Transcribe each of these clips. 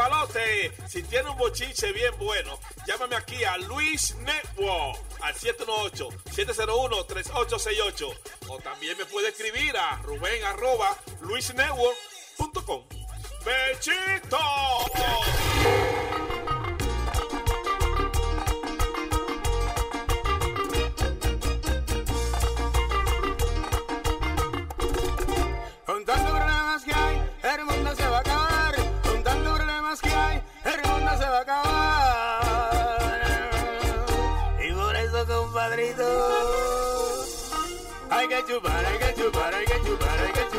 palote. Si tiene un bochinche bien bueno, llámame aquí a Luis Network al 718-701-3868. O también me puede escribir a Rubén arroba luisnetwork.com. ¡Bechito! Hay que chupar, hay que chupar, hay que chupar, hay que chupar.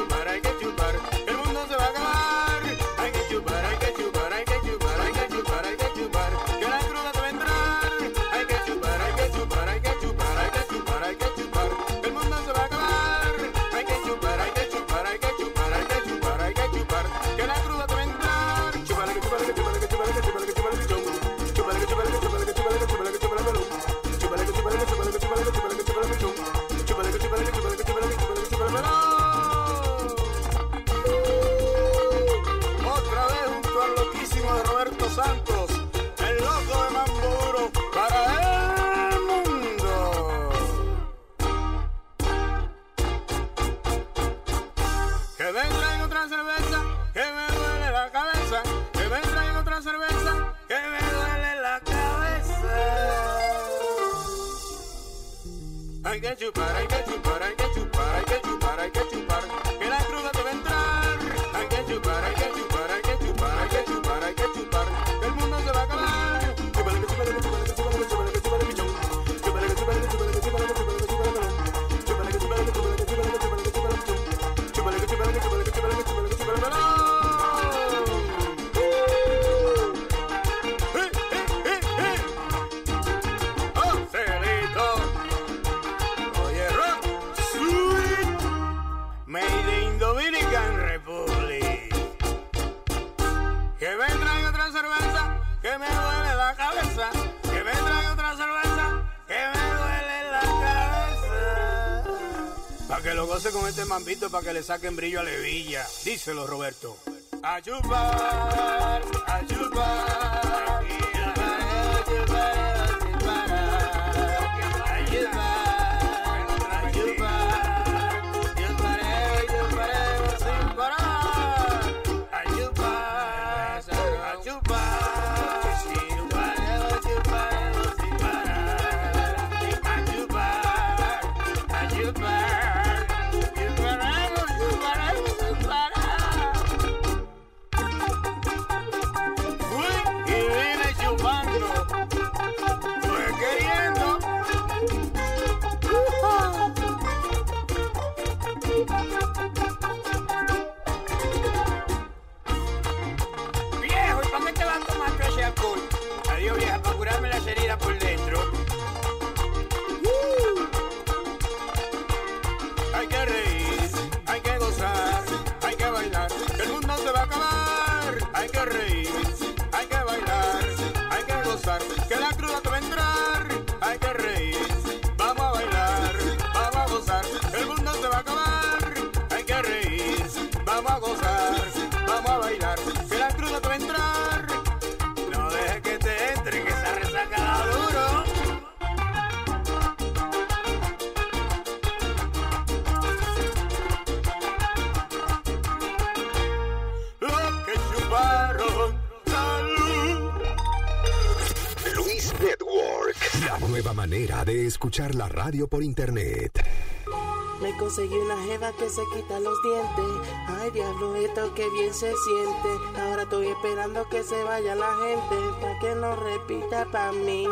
que le saquen brillo a la hebilla. Díselo, Roberto. Ayuba. escuchar la radio por internet. Me conseguí una jeva que se quita los dientes. Ay, diablo, esto que bien se siente. Ahora estoy esperando que se vaya la gente. para que no repita pa' mí.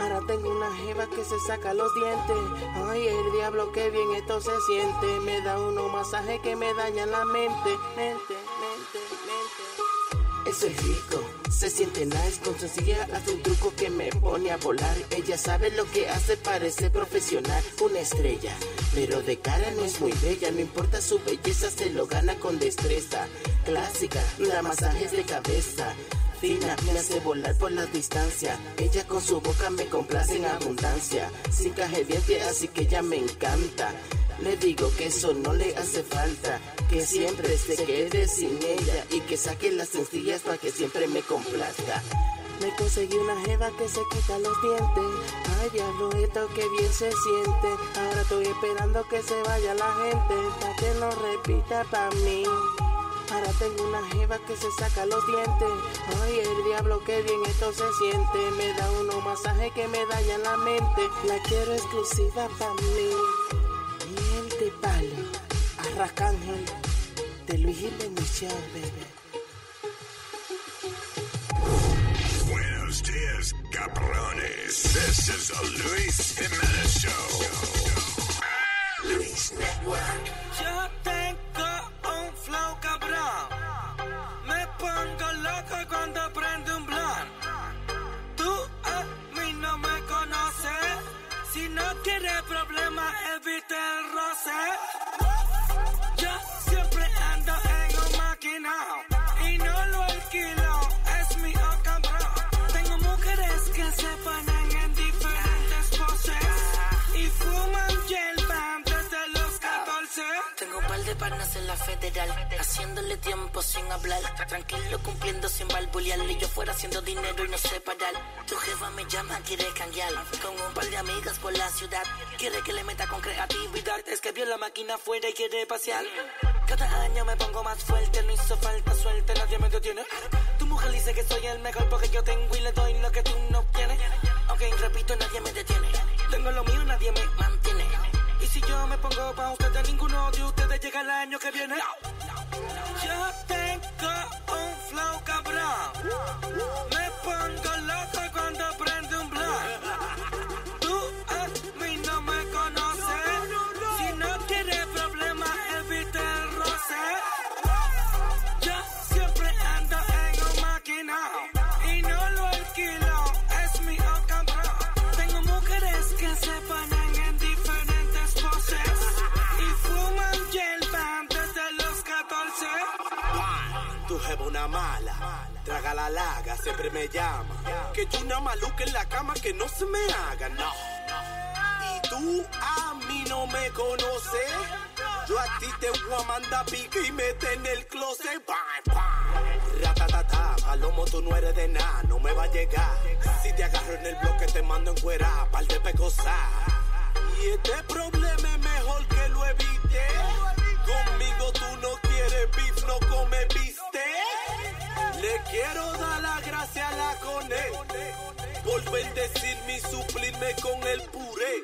Ahora tengo una jeva que se saca los dientes. Ay, el diablo, que bien esto se siente. Me da uno masaje que me daña la mente. Mente, mente, mente. Eso es nice con sencilla hace un truco que me pone a volar. Ella sabe lo que hace, parece profesional, una estrella. Pero de cara no es muy bella, no importa su belleza, se lo gana con destreza. Clásica, da masajes de cabeza. Fina, me hace volar por la distancia. Ella con su boca me complace en abundancia. Sin caje así que ella me encanta. Le digo que eso no le hace falta, que siempre se quede sin ella que saque las sencillas para que siempre me complazca. Me conseguí una jeva que se quita los dientes. Ay, diablo, esto que bien se siente. Ahora estoy esperando que se vaya la gente, para que no repita pa' mí. Ahora tengo una jeva que se saca los dientes. Ay, el diablo, que bien esto se siente. Me da uno masaje que me daña la mente. La quiero exclusiva para mí. Miel de palo, arracángel, de Luis Jiménez baby. Cabrones. This is the Luis Jimenez Show. Luis Network. Sin hablar. Tranquilo, cumpliendo sin balbulear. Y yo fuera haciendo dinero y no sé parar. Tu jefa me llama, quiere cambiar. Con un par de amigas por la ciudad. Quiere que le meta con creatividad. Es que vio la máquina afuera y quiere pasear. Cada año me pongo más fuerte, no hizo falta suerte, nadie me detiene. Tu mujer dice que soy el mejor porque yo tengo y le doy lo que tú no tienes. Ok, repito, nadie me detiene. Tengo lo mío, nadie me mantiene. Y si yo me pongo pa' ustedes, ninguno de ustedes llega el año que viene. Yo tengo un flow cabrón. Siempre me llama. Que yo una maluca en la cama que no se me haga, no. Y tú a mí no me conoces. Yo a ti te voy a mandar pique y mete en el closet. Bam, bam. Ratatata, palomo, tú no eres de nada, no me va a llegar. Si te agarro en el bloque, te mando en cuera, par de pecosas. Y este problema es mejor que lo evite. Conmigo tú no quieres beef, no come. Le quiero dar la gracia a la cone por bendecirme y suplirme con el puré.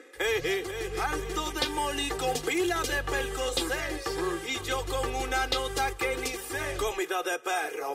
Alto de moli con pila de percocé y yo con una nota que ni sé. Comida de perro.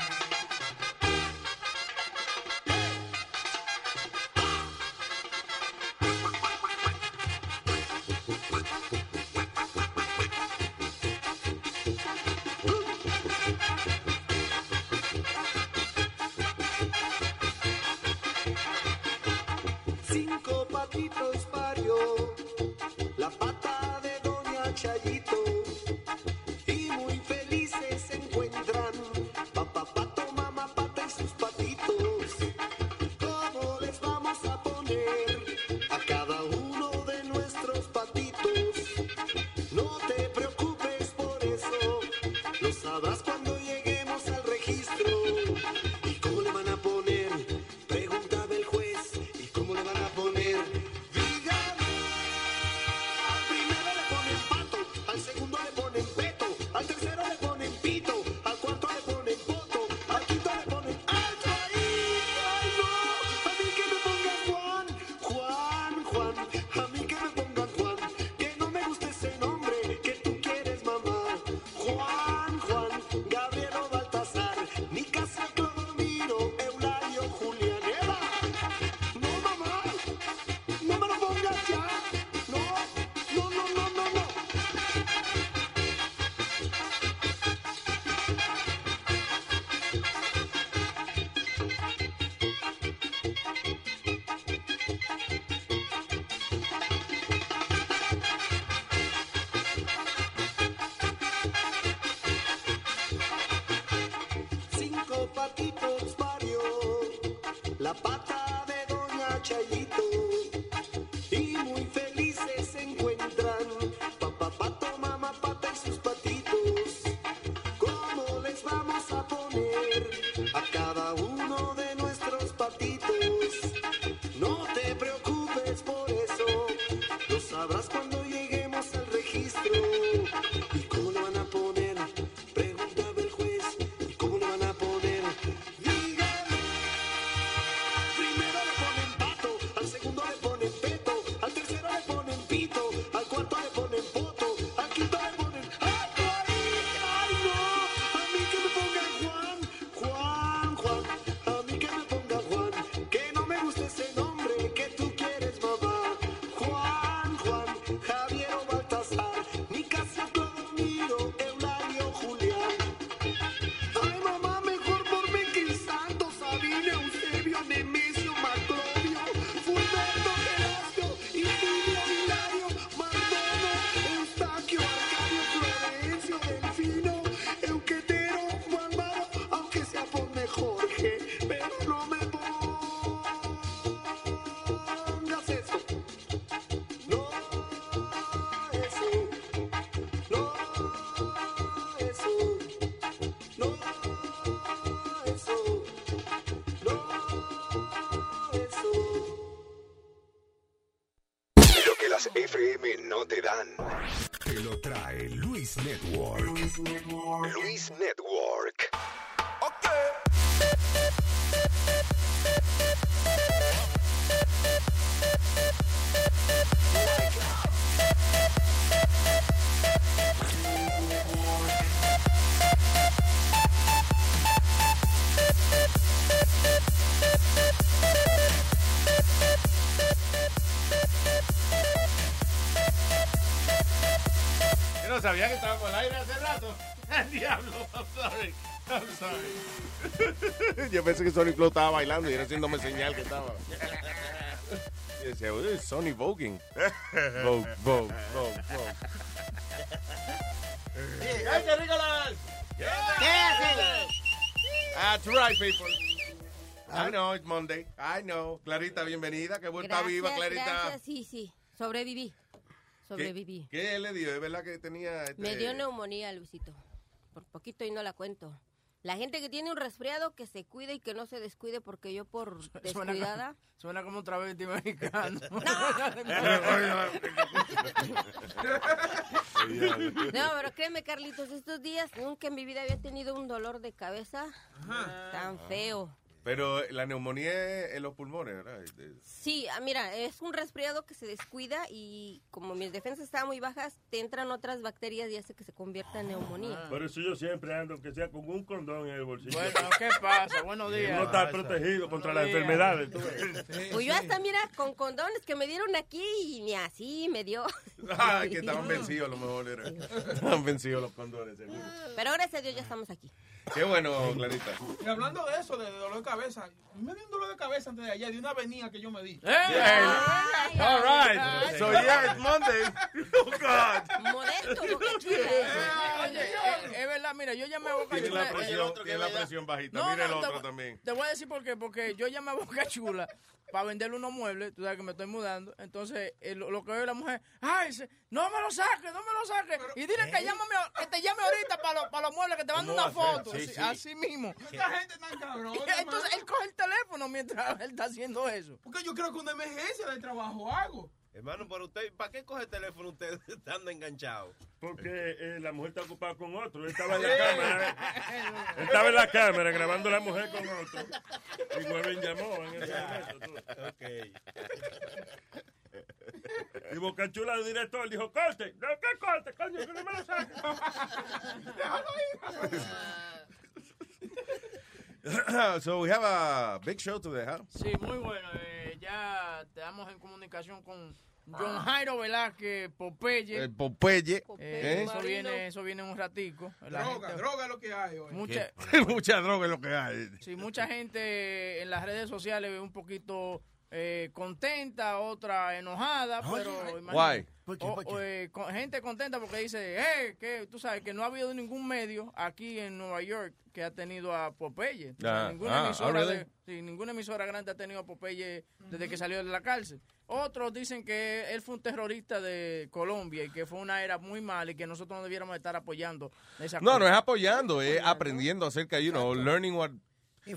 FM no te dan. Te lo trae Luis Network. Luis Network. Que Sony Flow estaba bailando y era haciéndome señal que estaba. Y decía, "Uy, Sony Voguing. Vogue, Vogue, Vogue, Vogue. ¡Ay, qué rico la... That's right, people. I know, it's Monday. I know. Clarita, bienvenida. Que vuelta Gracias, viva, Clarita. gracias. Sí, sí, sobreviví. Sobreviví. ¿Qué, qué le dio? ¿Es verdad que tenía... este, Me dio neumonía, Luisito. Por poquito y no la cuento. La gente que tiene un resfriado, que se cuide y que no se descuide, porque yo por descuidada... Suena como un travesti mexicano. No, pero créeme, Carlitos, estos días nunca en mi vida había tenido un dolor de cabeza tan feo. Pero la neumonía es en los pulmones, ¿verdad? Sí, ah, mira, es un resfriado que se descuida y como mis defensas estaban muy bajas, te entran otras bacterias y hace que se convierta en neumonía. Por eso yo siempre ando, que sea con un condón en el bolsillo. Bueno, ¿qué pasa? Buenos días. No estar protegido contra las enfermedades. tú ves. Pues yo hasta, mira, con condones que me dieron aquí y ni así me dio. Ay, que estaban vencidos a lo mejor. Era. Estaban vencidos los condones, seguro. Pero gracias a Dios ya estamos aquí. Qué bueno, Clarita. Y hablando de eso, de, dolor de cabeza, me dio un dolor de cabeza antes de ayer, de una avenida que yo me di. All right. So yeah, it's Monday. Oh God. Modesto, boca chula. Oye, eh, es verdad, mira, yo llamé a Boca Tiene Chula. la presión, tiene la presión bajita. No, Mira el no, te otro voy- también. Te voy a decir por qué. Porque yo llamé a Boca Chula para venderle unos muebles. Tú sabes que me estoy mudando. Entonces, eh, lo, lo que ve la mujer, ay, dice, no me lo saques, no me lo saques. y dile que, llámame, que te llame ahorita para los, para los muebles, que te mando ¿Cómo una foto. Sí, así, sí. así mismo. Esta gente tan cabrón. Entonces, él coge el teléfono mientras él está haciendo eso. Porque yo creo que una emergencia de trabajo hago. Hermano, para usted, ¿para qué coge el teléfono usted estando enganchado? Porque eh, la mujer está ocupada con otro. Él estaba en la cámara. Él estaba en la cámara grabando a la mujer con otro. Y Webin llamó en ese momento. tú. Y Boca Chula, el director, dijo, corte. No, ¿qué corte, coño? Que no me lo saques. so we have a big show today, huh? Sí, muy bueno. Eh, ya estamos en comunicación con John Jairo Velázquez Popeye. El Popeye. Eh, ¿eh? eso, viene, eso viene en un ratico. La Droga, gente- droga es lo que hay hoy. Mucha, Mucha droga es lo que hay. sí, mucha gente en las redes sociales ve un poquito eh, contenta, otra enojada, pero imagínate. Why? O- o, eh, con- gente contenta porque dice, eh, que tú sabes que no ha habido ningún medio aquí en Nueva York que ha tenido a Popeye. Ah, ninguna, ah, emisora oh, really? de- sí, ninguna emisora grande ha tenido a Popeye desde que salió de la cárcel. Otros dicen que él fue un terrorista de Colombia y que fue una era muy mala y que nosotros no debiéramos estar apoyando esa No, no cosa. es apoyando, es aprendiendo acerca, you know, learning what...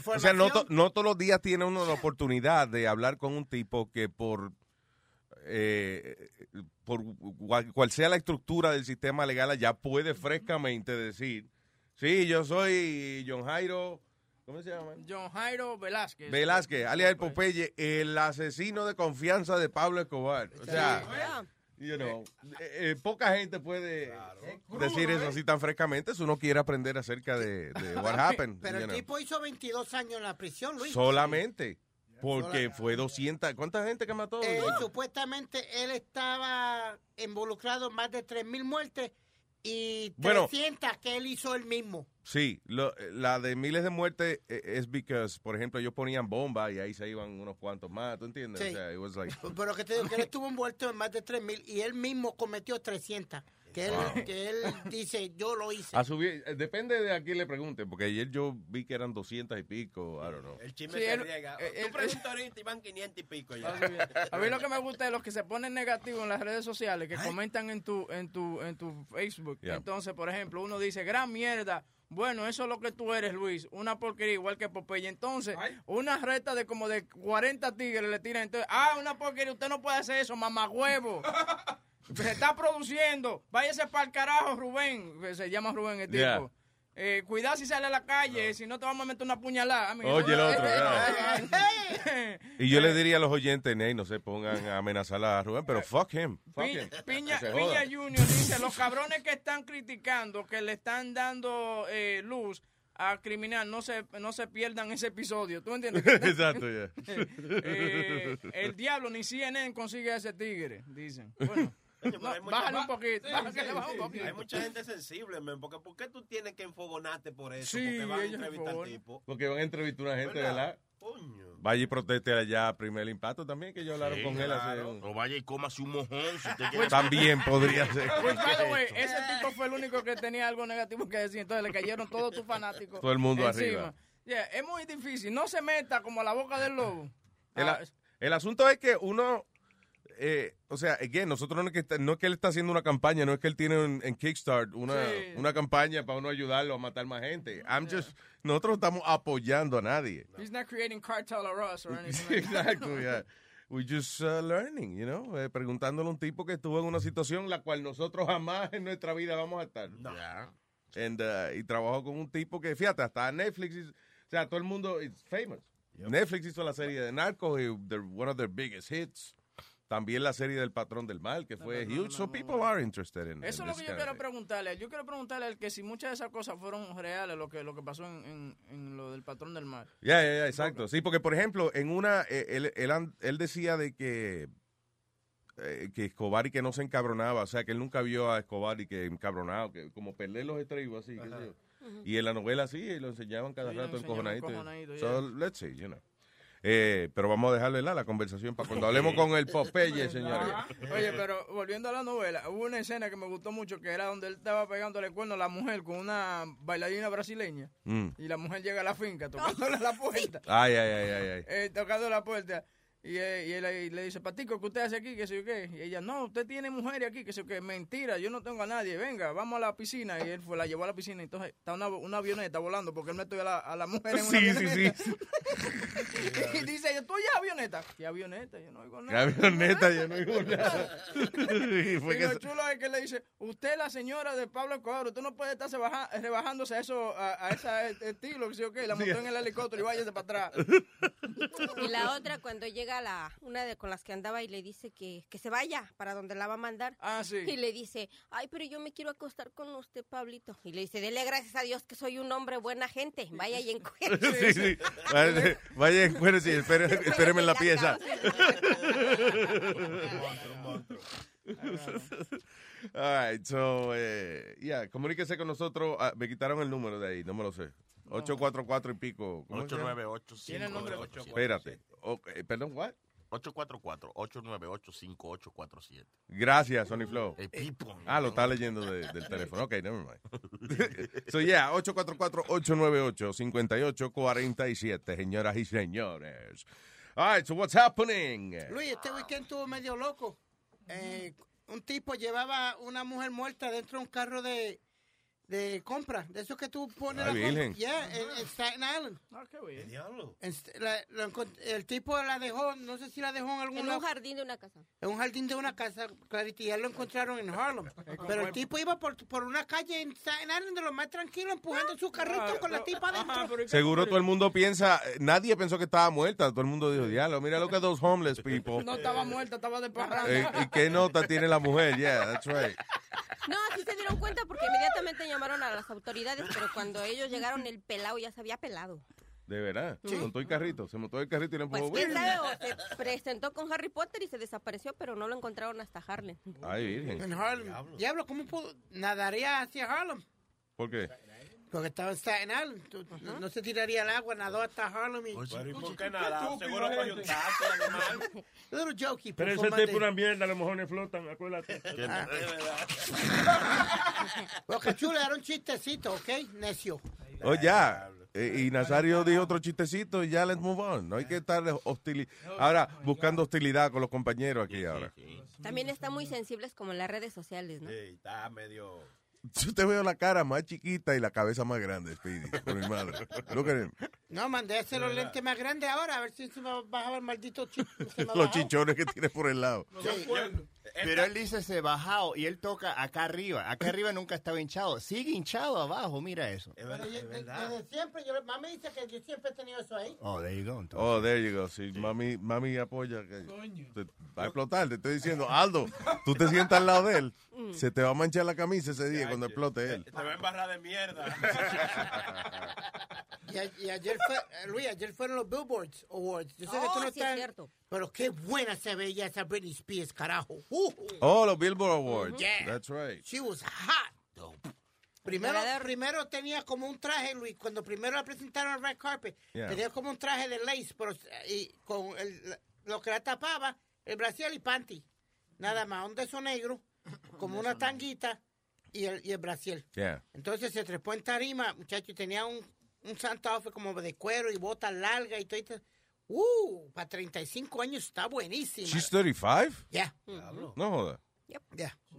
O sea, no, to- no todos los días tiene uno la oportunidad de hablar con un tipo que por... eh, por cual, cual sea la estructura del sistema legal ya puede frescamente decir, sí, yo soy John Jairo, ¿cómo se llama? John Jairo Velázquez. Velázquez, alias el Popeye, el asesino de confianza de Pablo Escobar. O sea, you know, eh, eh, poca gente puede decir eso así tan frescamente si uno quiere aprender acerca de, de what happened. Pero you el know. tipo hizo 22 años en la prisión, Luis. Solamente. Porque fue 200. ¿Cuánta gente que mató? Eh, supuestamente él estaba involucrado en más de 3.000 muertes y Bueno. 300 que él hizo él mismo. Sí, lo- la de miles de muertes eh, es porque, por ejemplo, ellos ponían bombas y ahí se iban unos cuantos más, ¿tú entiendes? Sí. O sea, it was like- Pero que te digo que él estuvo envuelto en más de 3.000 y él mismo cometió 300. Que él, Wow. que él dice, yo lo hice. A subir, eh, depende de a quién le pregunten, porque ayer yo vi que eran 200 y pico, I don't know. El chisme Sí, se él- riega. eh, Tú preguntas ahorita y van 500 y pico ya. A mí lo que me gusta es los que se ponen negativos en las redes sociales, que comentan en tu, en tu, en tu Facebook. Yeah. Entonces, por ejemplo, uno dice, gran mierda. Bueno, eso es lo que tú eres, Luis. Una porquería igual que Popeye. Entonces, una reta de como de 40 tigres le tiran. Entonces, ah, una porquería. Usted no puede hacer eso, mamá huevo. Se está produciendo. Váyase para el carajo, Rubén. Se llama Rubén el tipo. Yeah. Eh, cuidado si sale a la calle, si no te vamos a meter una puñalada. Oye, el otro, Y yo le diría a los oyentes, "Ney, no se pongan a amenazar a Rubén, pero fuck him. Fuck Piña, him. Piña, Piña. Junior dice, los cabrones que están criticando, que le están dando eh, luz a criminal, no se, no se pierdan ese episodio. ¿Tú entiendes? Exacto, ya. Eh, el diablo ni CNN consigue a ese tigre, dicen. Bueno, Coño, pero no, hay mucha- bájale un poquito, sí, bájale, sí, baja un sí. poquito. Hay mucha gente sensible, men, porque ¿por qué tú tienes que enfogonarte por eso? Sí, porque van a entrevistar al tipo. Porque van a entrevistar a una gente, ¿Verdad? ¿verdad? Vaya y proteste allá primer impacto también, que yo hablaron Sí, con él hace claro. un- O vaya y cómase un mojón si usted quiere. También podría ser. Pues, ese tipo fue el único que tenía algo negativo que decir. Entonces le cayeron todos tus fanáticos. Todo el mundo encima. arriba. Yeah, es muy difícil. No se meta como a la boca del lobo. El, Ah, el asunto es que uno, eh, o sea, again, nosotros no es, que, está- no es que él está haciendo una campaña, no es que él tiene un- en Kickstart una, Sí. una campaña para uno ayudarlo a matar más gente. I'm just, nosotros estamos apoyando a nadie. He's not creating cartel or us or anything. like. Exacto, yeah. We just uh, learning, you know, eh, preguntándole a un tipo que estuvo en una situación la cual nosotros jamás en nuestra vida vamos a estar. And, uh, y trabajó con un tipo que, fíjate, hasta Netflix, is- o sea, todo el mundo es famous. Netflix hizo la serie de Narcos, one of their biggest hits. También la serie del Patrón del Mal, que fue huge. So people are interested in, Eso in es lo que yo quiero preguntarle. Yo quiero preguntarle al que si muchas de esas cosas fueron reales, lo que, lo que pasó en, en- en lo del patrón del mar. Ya, ya, ya, exacto. Sí, porque, por ejemplo, en una, eh, él, él, él decía de que, eh, que Escobar y que no se encabronaba, o sea, que él nunca vio a Escobar y que encabronado, que como perder los estribos así, qué sé yo. Y en la novela sí, lo enseñaban cada Sí, rato encojonadito. So, yeah. let's see, you know. Eh, pero vamos a dejarle la, la conversación para cuando hablemos con el Popeye, señores. Oye, pero volviendo a la novela, hubo una escena que me gustó mucho que era donde él estaba pegándole cuerno a la mujer con una bailarina brasileña. Mm. Y la mujer llega a la finca tocándole la puerta. Ay, ay, ay, ay, ay. eh, tocando la puerta. Y, eh, y él ahí le dice, Patico, ¿qué usted hace aquí? ¿Qué sé yo qué? Y ella, no, usted tiene mujeres aquí, que sé yo qué. Mentira, yo no tengo a nadie. Venga, vamos a la piscina. Y él fue, la llevó a la piscina. Y entonces está una, una avioneta volando porque él metió a la, a la mujer en una Sí, sí, avioneta. sí. y dice ella, ¿tú ya avioneta? ¿Qué avioneta? Yo no oigo Qué nada. avioneta, yo no digo nada. Y fue Y que lo chulo es que le dice, usted es la señora de Pablo Escobar, usted no puede estarse baja- rebajándose a eso, a, a ese estilo, que sé yo qué, la montó en el helicóptero y váyase para atrás. Y la otra, cuando llega la una de con las que andaba y le dice que, que se vaya para donde la va a mandar. Ah, sí. Y le dice, ay, pero yo me quiero acostar con usted, Pablito. Y le dice, dele gracias a Dios que soy un hombre buena gente. Vaya y encuentre. Sí, sí. Vaya, vaya bueno, sí, espere- espéreme en la pieza. All right, so, eh, yeah, comuníquese con nosotros. Ah, me quitaron el número de ahí, no me lo sé. 844 y pico. ¿cómo se llama? 898 Tiene el nombre. Espérate. Eh, perdón, what? 844-898-5847. Gracias, Sony Flow. El people. Ah, lo está leyendo de- del teléfono. Ok, never mind. so, yeah, 844-898-5847, señoras y señores. All right, so what's happening? Luis, este weekend estuvo medio loco. Eh, un tipo llevaba una mujer muerta dentro de un carro de, de compra, de esos que tú pones Ay, la compra. virgen. Yeah, en, en Staten Island. Ah, qué bien. En la- el tipo la dejó, no sé si la dejó en algún En lado. un jardín de una casa. En un jardín de una casa, clarito, y ya lo encontraron en Harlem. Pero el tipo iba por, por una calle en Staten Island de lo más tranquilo, empujando su carrito con la tipa adentro. Seguro todo el mundo piensa, eh, nadie pensó que estaba muerta, todo el mundo dijo, diablo, mira lo que dos homeless people. No estaba muerta, estaba de parranda. Eh, ¿Y qué nota tiene la mujer? Yeah, that's right. No, sí se dieron cuenta porque inmediatamente llamaron a las autoridades, pero cuando ellos llegaron el pelado ya se había pelado. De verdad. Sí. Montó el carrito, se montó el carrito y le Pues empujó. quién sabe, o se presentó con Harry Potter y se desapareció, pero no lo encontraron hasta Harlem. Ay, virgen. En Harlem. Diablo, ¿cómo pudo? Nadaría hacia Harlem. ¿Por qué? Porque estaba en Staten Island. Tú- no, no se tiraría al agua, nadó hasta Harlem. Y... Pero ¿y por qué nada? Seguro cogió un taxi, animal. Little jokey. Pero ese tipo una mierda, los mojones flotan, acuérdate. Ah. Boca Chula era un chistecito, ¿ok? Necio. Oh, ya. Eh, y Nazario dijo otro chistecito y ya let's move on. No hay que estar hostil. Ahora, buscando hostilidad con los compañeros aquí ahora. También están muy sensibles como en las redes sociales, ¿no? Sí, está medio... Yo te veo la cara más chiquita y la cabeza más grande, Speedy, por mi madre. Look at him. No, mandé a hacer los lentes más grandes ahora, a ver si se me bajaba el maldito me Los chichones que tiene por el lado. Pero él dice se bajado y él toca acá arriba. Acá arriba nunca estaba hinchado. Sigue hinchado abajo, mira eso. Yo- de- Desde siempre, yo, mami dice que yo siempre he tenido eso ahí. Oh, there you go. entonces. Oh, there you go. Sí, mami, mami apoya. Que te- va a explotar. Te estoy diciendo, Aldo, tú te sientas al lado de él. Se te va a manchar la camisa ese día cuando explote él. Te va a embarrar de mierda. Y, a- y ayer fue, eh, Luis, ayer fueron los Billboards Awards. Yo sé que Oh, tú no sí es estás. cierto. Pero qué buena se veía esa Britney Spears, carajo. Uh, Oh, los Billboard Awards. Yeah. That's right. She was hot. Primero, primero tenía como un traje, Luis, cuando primero la presentaron al red carpet, Yeah. tenía como un traje de lace, pero, y con el- lo que la tapaba, el brasil y panty. Nada más, un de eso negro, como una tanguita y el, y el brasil. Yeah. Entonces se trepó en tarima, muchacho, y tenía un, un Santa Fe como de cuero y botas largas y todo. esto. Uh, para 35 años está buenísima. She's 35? Ya. No joda.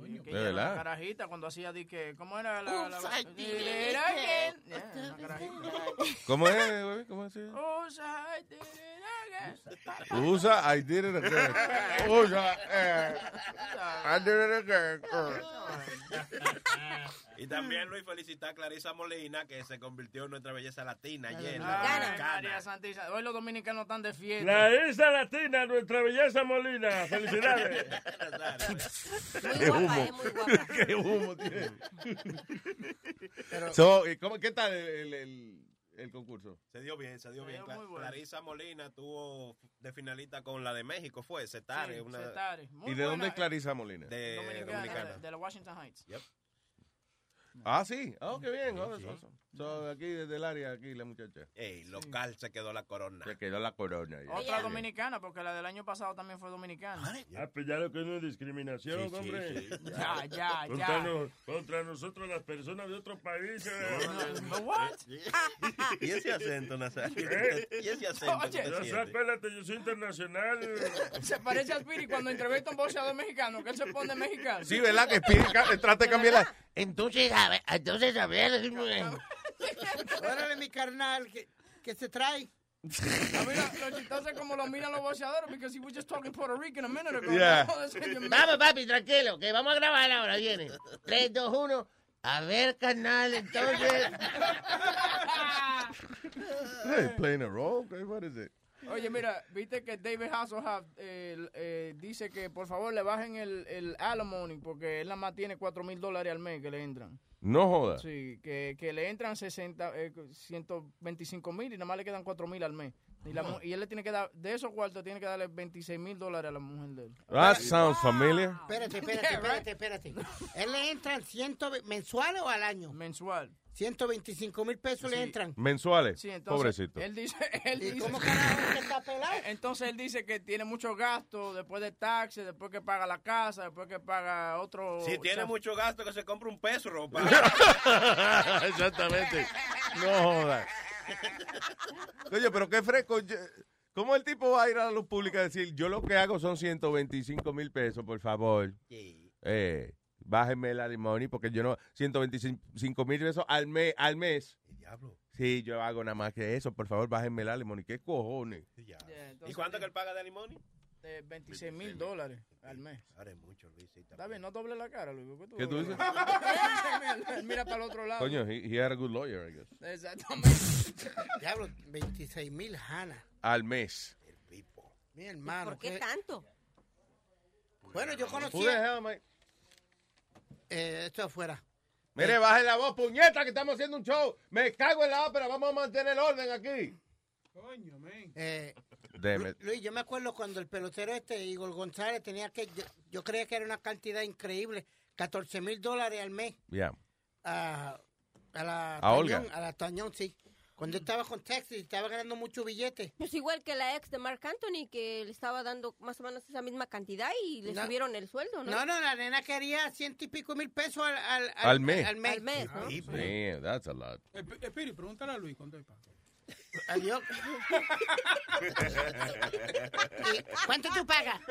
Que ¿De verdad? La carajita cuando hacía di que ¿cómo era la, la. ¿Cómo es, güey? ¿Cómo es? Oops, I did it again. Usa, I did it again. Usa, eh, I did it again. Y también, Luis, felicitar a Clarisa Molina, que se convirtió en nuestra belleza latina ayer. Ay, María Santísima. Hoy los dominicanos están de fiesta. La isla latina, nuestra belleza Molina. Felicidades. Qué humo. Qué humo tiene. So, ¿y cómo- ¿Qué tal el, el- el- concurso? Se dio bien, se dio Se bien. dio Cla- bueno. Clarisa Molina tuvo de finalista con la de México, fue Setare. Sí, una... ¿Y de dónde es Clarisa Molina? De Dominicana, Dominicana. De, de la Washington Heights. Ah, sí. Oh, qué bien. Oh, that's awesome. So, aquí desde el área, aquí la muchacha. Ey, local se quedó la corona. Se quedó la corona. ya. Otra dominicana, porque la del año pasado también fue dominicana. Ah, pues ya lo que no es discriminación, Sí, hombre. sí. Ya, ya, contra, ya. no- contra nosotros, las personas de otros países. What? ¿Y ese acento, Nazario? ¿Eh? ¿Y ese acento? Oye. que te No, siente? acuérdate, yo soy internacional. Se parece a Spiri cuando entrevista a un boxeador mexicano, que él se pone mexicano. Sí, ¿verdad? Que ca- trata de cambiarla. Entonces, a ver, entonces, a ver. Órale, mi carnal, que, que se trae. A mí lo, lo chistoso es como lo miran los boxeadores, because he was just talking Puerto Rican a minute ago. Yeah. No, that's in your Vamos, papi, tranquilo, que vamos a grabar ahora, viene. 3, 2, 1. A ver, carnal, entonces. Hey, playing a role? Okay, What is it? Oye, mira, viste que David Hasselhoff eh, eh, dice que por favor le bajen el, el alimony porque él nada más tiene 4 mil dólares al mes que le entran. No joda. Sí, que, que le entran 60, eh, 125 mil y nada más le quedan 4 mil al mes. Y, la mu- y él le tiene que dar, de esos cuartos, tiene que darle 26 mil dólares a la mujer de él. That sounds familiar. Espérate, espérate, espérate, espérate. ¿Él le entran 100 mensuales o al año? Mensual. 125 mil pesos le entran. Mensuales. Sí, entonces, Pobrecito. Él dice, él ¿Y dice- cómo carajo que está pelado? Entonces él dice que tiene muchos gastos después de taxes, después que paga la casa, después que paga otro. Si tiene mucho gasto, que se compre un peso ropa. Exactamente. No jodas. Oye, pero qué fresco. ¿Cómo el tipo va a ir a la luz pública a decir, yo lo que hago son 125 mil pesos, por favor? Eh, bájenme la limoni porque yo no... 125 mil pesos al mes. Al mes. Diablo. Sí, yo hago nada más que eso. Por favor, bájenme la limoni. ¿Qué cojones? ¿Y cuánto que él paga de limón? De 26 mil dólares al mes. Ahora es mucho, Luis. Está bien, no doble la cara, Luis. ¿Qué tú, ¿Qué tú dices? Él mira para el otro lado. Coño, he, he had a good lawyer, I guess. Exactamente. Diablo, 26 mil Hanna. Al mes. Mi hermano. ¿Por qué tanto? Bueno, yo Who the conocía... hell, mate? Eh, esto afuera. Mire, baje la voz, puñeta, que estamos haciendo un show. Me cago en la ópera, vamos a mantener el orden aquí. Coño, men. Eh. Luis, yo me acuerdo cuando el pelotero este, Igor González, tenía que... Yo, yo creía que era una cantidad increíble. 14 mil dólares al mes. Yeah. a, a la A Olga. A la Tañón, sí. Cuando estaba con Texas y estaba ganando mucho billete. Pues igual que la ex de Mark Anthony, que le estaba dando más o menos esa misma cantidad y le No. subieron el sueldo, ¿no? No, no, la nena quería ciento y pico mil pesos al, al, Al mes. Al mes. Al mes, ¿no? Damn, that's a lot. Espiri, pregúntale a Luis cuánto paga. Adiós. ¿Y ¿Cuánto tú pagas?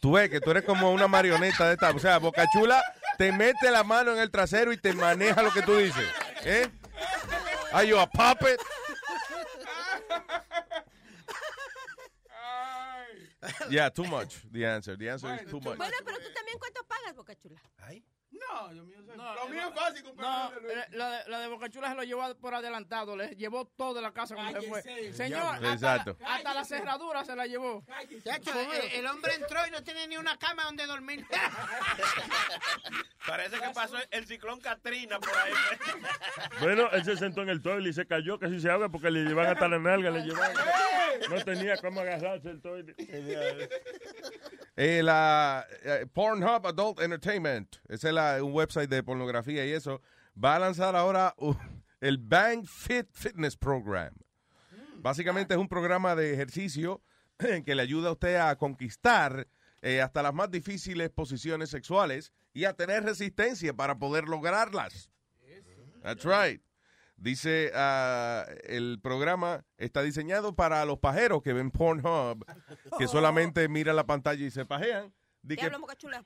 Tú ves que tú eres como una marioneta de esta. O sea, Boca Chula te mete la mano en el trasero y te maneja lo que tú dices. ¿Eh? Are you a puppet? Yeah, too much. The answer. The answer is too much. Bueno, pero tú también, ¿cuánto pagas, Boca Chula? No, yo mío, No, lo eh, mío es fácil, No, compadre. eh, la de, la de Boca Chula se lo llevó por adelantado, le llevó todo de la casa cuando se fue. Señor, hasta, Exacto. la- hasta la cerradura se la llevó. Chacho, el, el hombre entró y no tenía ni una cama donde dormir. Parece que pasó el ciclón Katrina por ahí. Bueno, él se sentó en el toile y se cayó, casi se ahoga porque le llevan hasta la nalga, le llevan. No tenía cómo agarrarse el toile. Eh, la eh, Pornhub Adult Entertainment, ese es la- un website de pornografía y eso, va a lanzar ahora uh, el Bang Fit Fitness Program. Básicamente es un programa de ejercicio que le ayuda a usted a conquistar eh, hasta las más difíciles posiciones sexuales y a tener resistencia para poder lograrlas. That's right. Dice, ah, el programa está diseñado para los pajeros que ven Pornhub, que solamente miran la pantalla y se pajean. De que,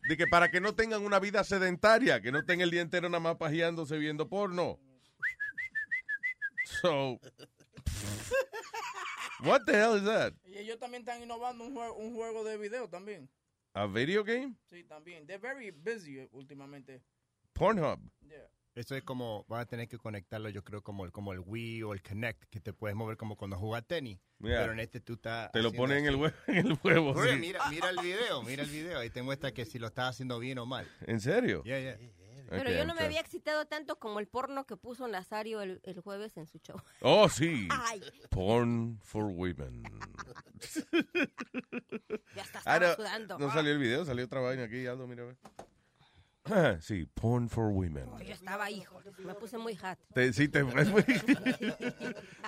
de que para que no tengan una vida sedentaria, que no estén el día entero nada más pajeándose viendo porno. So, what the hell is that? Y ellos también están innovando un juego, un juego de video también. A video game? Sí, también. They're very busy últimamente. Pornhub. Yeah. Eso es como, van a tener que conectarlo, yo creo, como el, como el Wii o el Kinect, que te puedes mover como cuando juegas tenis. Yeah. Pero en este tú estás. Te lo ponen en el, en huevo. Oye, sí. mira, mira el video, mira el video. Ahí te muestra que si lo estás haciendo bien o mal. ¿En serio? Yeah, yeah. Pero yo no me había excitado tanto como el porno que puso Nazario el, el jueves en su show. Oh, sí. Ay. Porn for women. Ya está, Ah, sudando. no salió el video, salió otra vaina aquí, Aldo, mira. a ver. Sí, porn for women. Yo estaba, hijo. Me puse muy hot. Te- sí, te-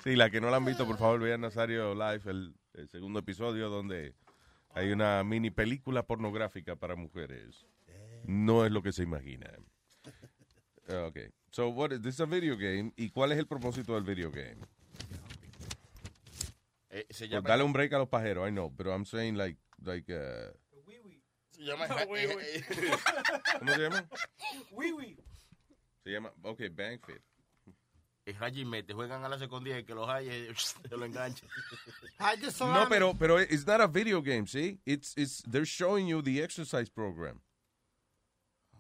sí, la que no la han visto, por favor, vean Nazario Live, el, el segundo episodio donde hay una mini película pornográfica para mujeres. No es lo que se imagina. Ah, Ok. So, what is, this is a video game. ¿Y cuál es el propósito del video game? Eh, se Pues llama, dale un break a los pajeros, I know, pero I'm saying like, like, uh, se llama Wii, Wii. ¿cómo se llama? Wii, wii. Se llama, ok, Bang Fit. es Hajime, te juegan a la secundaria y que los hay, eh, se lo enganchan. No, pero, pero it's not a video game, see? It's, it's, they're showing you the exercise program.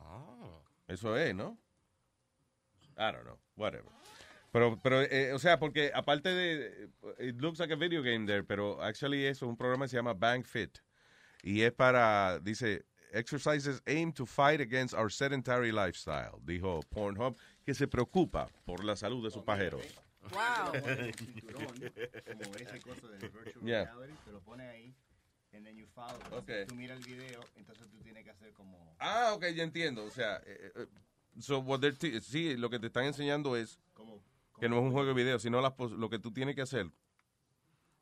Ah. Eso es, ¿no? I don't know, whatever. Pero, pero eh, o sea, porque aparte de, it looks like a video game there, pero actually eso es un programa que se llama Bang Fit. Y es para, dice, exercises aim to fight against our sedentary lifestyle, dijo Pornhub, que se preocupa por la salud de sus pajeros. Wow. Como ese coso de virtual Yeah. reality, te lo pones ahí, and then you follow. Okay. Tú miras el video, entonces tú tienes que hacer como... Ah, ok, ya entiendo. O sea, eh, eh, So what sí, lo que te están enseñando es que no es un juego de video, sino las pos- lo que tú tienes que hacer.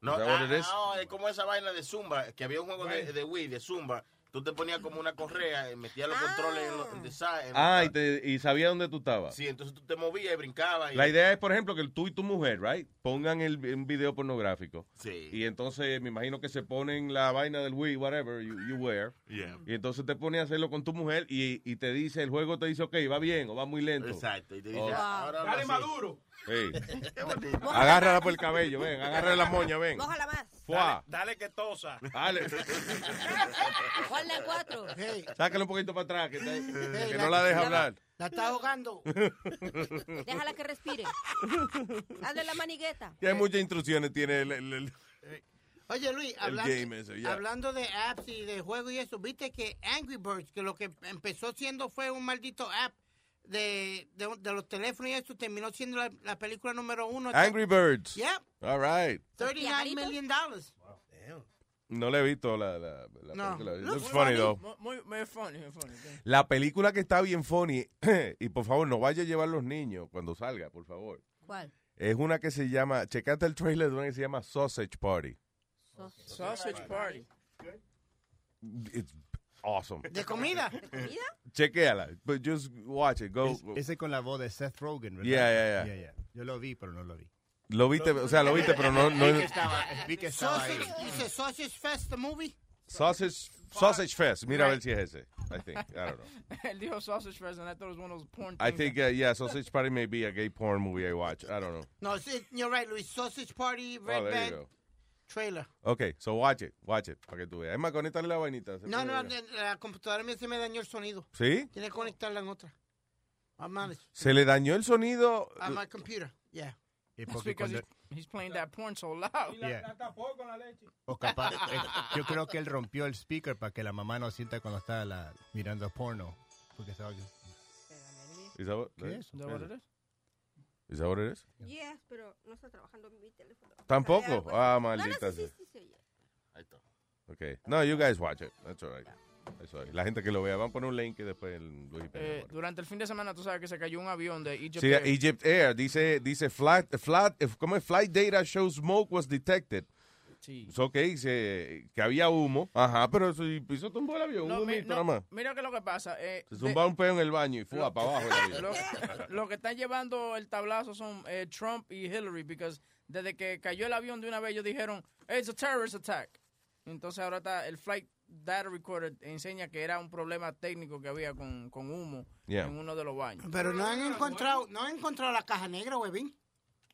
No, ah, it is? no, es como esa vaina de Zumba, que había un juego de, de Wii, de Zumba. Tú te ponías como una correa, metías los controles en, los- en the side, en Ah, y, te, y sabía dónde tú estabas. Sí, entonces tú te movías y brincabas. Y... La idea es, por ejemplo, que tú y tu mujer, right, pongan el, un video pornográfico. Sí. Y entonces me imagino que se ponen la vaina del Wii, whatever you, you wear. Yeah. Y entonces te pones a hacerlo con tu mujer y, y te dice, el juego te dice, ok, va bien o va muy lento. Exacto. Y te dice, Oh. ahora Dale maduro. Agárrala por el cabello, ven, agárrala la moña, ven. Mójala más. Fuá. Dale que tosa. Dale. Ponle cuatro. Sácala un poquito para atrás, que, te- Hey, que no la deja hablar. La está ahogando. Déjala que respire. Hazle la manigueta. Que hay muchas instrucciones tiene el, el- el- Oye, Luis, hablando, ya. hablando de apps y de juegos y eso, viste que Angry Birds, que lo que empezó siendo fue un maldito app de, de, de los teléfonos y eso, terminó siendo la, la película número uno. Angry Birds. Yep, All right. 39 million dollars. No le he visto la, la, la No. película. It Looks looks funny, funny. though. Muy, muy, muy funny, muy funny. La película que está bien funny, y por favor, no vaya a llevar los niños cuando salga, por favor. ¿Cuál? Es una que se llama, checate el trailer de una que se llama Sausage Party. Sausage Party. It's awesome. ¿De comida? Chequéala, but just watch it. Go. Es- ese con la voz de Seth Rogen, ¿verdad? Yeah, yeah, yeah. yeah. Yo lo vi, pero no lo vi. Lo viste, o sea, lo viste, pero no, no Vi que estaba, vi que estaba ahí. Sausage, dice Sausage Fest, the movie. Sausage, Sausage Fest. Mira a ver si es ese. I think. I don't know. Él dijo Sausage Fest and I thought it was one of those porn I think, uh, yeah, Sausage Party may be a gay porn movie I watch. I don't know. No, you're right, Luis. Sausage Party, Red Oh, there Band, you go. Trailer. Okay, so watch it, watch it, para que tú veas. Es más, conectarle la vainita. No, no, ver. la computadora mía se me dañó el sonido. ¿Sí? Tiene que conectarla en otra. Honest. Se le dañó el sonido. On my computer, yeah. Y That's porque because cuando- he's, he's playing that porn so loud. Yeah. tapó con la leche. O capaz, eh, yo creo que él rompió el speaker para que la mamá no sienta cuando está la- mirando porno. Porque estaba... That what, ¿Qué es? That what it is? Yes, pero no está trabajando mi teléfono. Tampoco. Ah, No, no, maldita sí, sea. sí, sí. Ahí está. Okay. No, you guys watch it. That's all right. That's all right. La gente que lo vea, van a poner un link y después el Eh, durante el fin de semana, tú sabes que se cayó un avión de Egypt. Sí, Air. Egypt Air dice dice flat flat ¿cómo es? flight data shows smoke was detected. Sí. So, ok, dice que había humo. Ajá, pero eso y eso tumbó el avión, No, un mi- no, nada más. mira que lo que pasa. Eh, Se de- zumba un peo en el baño y fue lo- para abajo el avión. Lo, lo que están llevando el tablazo son eh, Trump y Hillary, porque desde que cayó el avión de una vez ellos dijeron, it's a terrorist attack. Entonces ahora está el flight data recorder enseña que era un problema técnico que había con, con humo Yeah. en uno de los baños. Pero no han encontrado, no han encontrado la caja negra, huevín.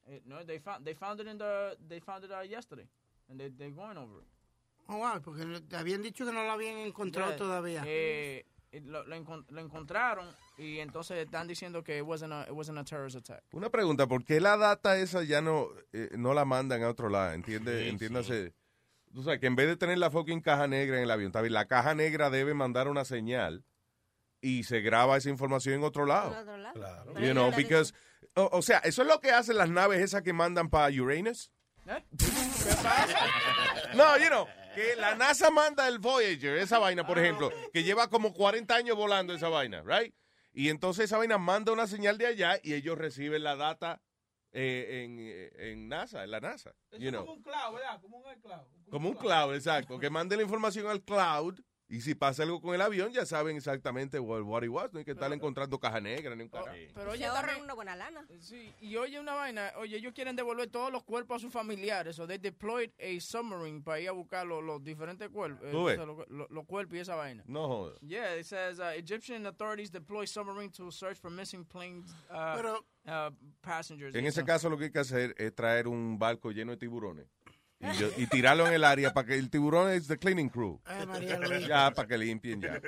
Eh, no, they found, they found it in the, they found it uh, yesterday, and they, they're going over it. Oh, wow, porque le- habían dicho que no la habían encontrado Yeah, todavía. eh, lo, lo encon- lo encontraron y entonces están diciendo que it wasn't a, it wasn't a terrorist attack. Una pregunta, ¿por qué la data esa ya no, eh, no la mandan a otro lado? ¿Entiende? Sí, Entiéndase. Tú sabes que en vez de tener la fucking caja negra en el avión, bien, la caja negra debe mandar una señal y se graba esa información en otro lado. ¿En otro lado? Claro. You know, because, o, o sea, eso es lo que hacen las naves esas que mandan para Uranus. ¿Eh? ¿Qué pasa? No, you know, que la NASA manda el Voyager, esa vaina, por ejemplo, que lleva como 40 años volando esa vaina, right? Y entonces esa vaina manda una señal de allá y ellos reciben la data eh, en, eh, en NASA, en la NASA. Eso You es know. como un cloud, ¿verdad? Como un cloud. Como un cloud, exacto. Que mande la información al cloud y si pasa algo con el avión ya saben exactamente what, what it was. No hay que estar encontrando caja negra ni un carajo. Pero Se oye, ahorran una buena lana. sí, y oye una vaina, oye, ellos quieren devolver todos los cuerpos a sus familiares, so they deployed a submarine para ir a buscar los, los diferentes cuerpos, eh, o ves. sea, los, los- los cuerpos y esa vaina. No jodas. Yeah, it says uh, Egyptian authorities deploy submarine to search for missing planes uh, Pero- uh, passengers. En ese caso lo que hay que hacer es traer un barco lleno de tiburones y, yo- y tirarlo en el área para que el tiburón es the cleaning crew. Ay, María. Ya, para que limpien ya.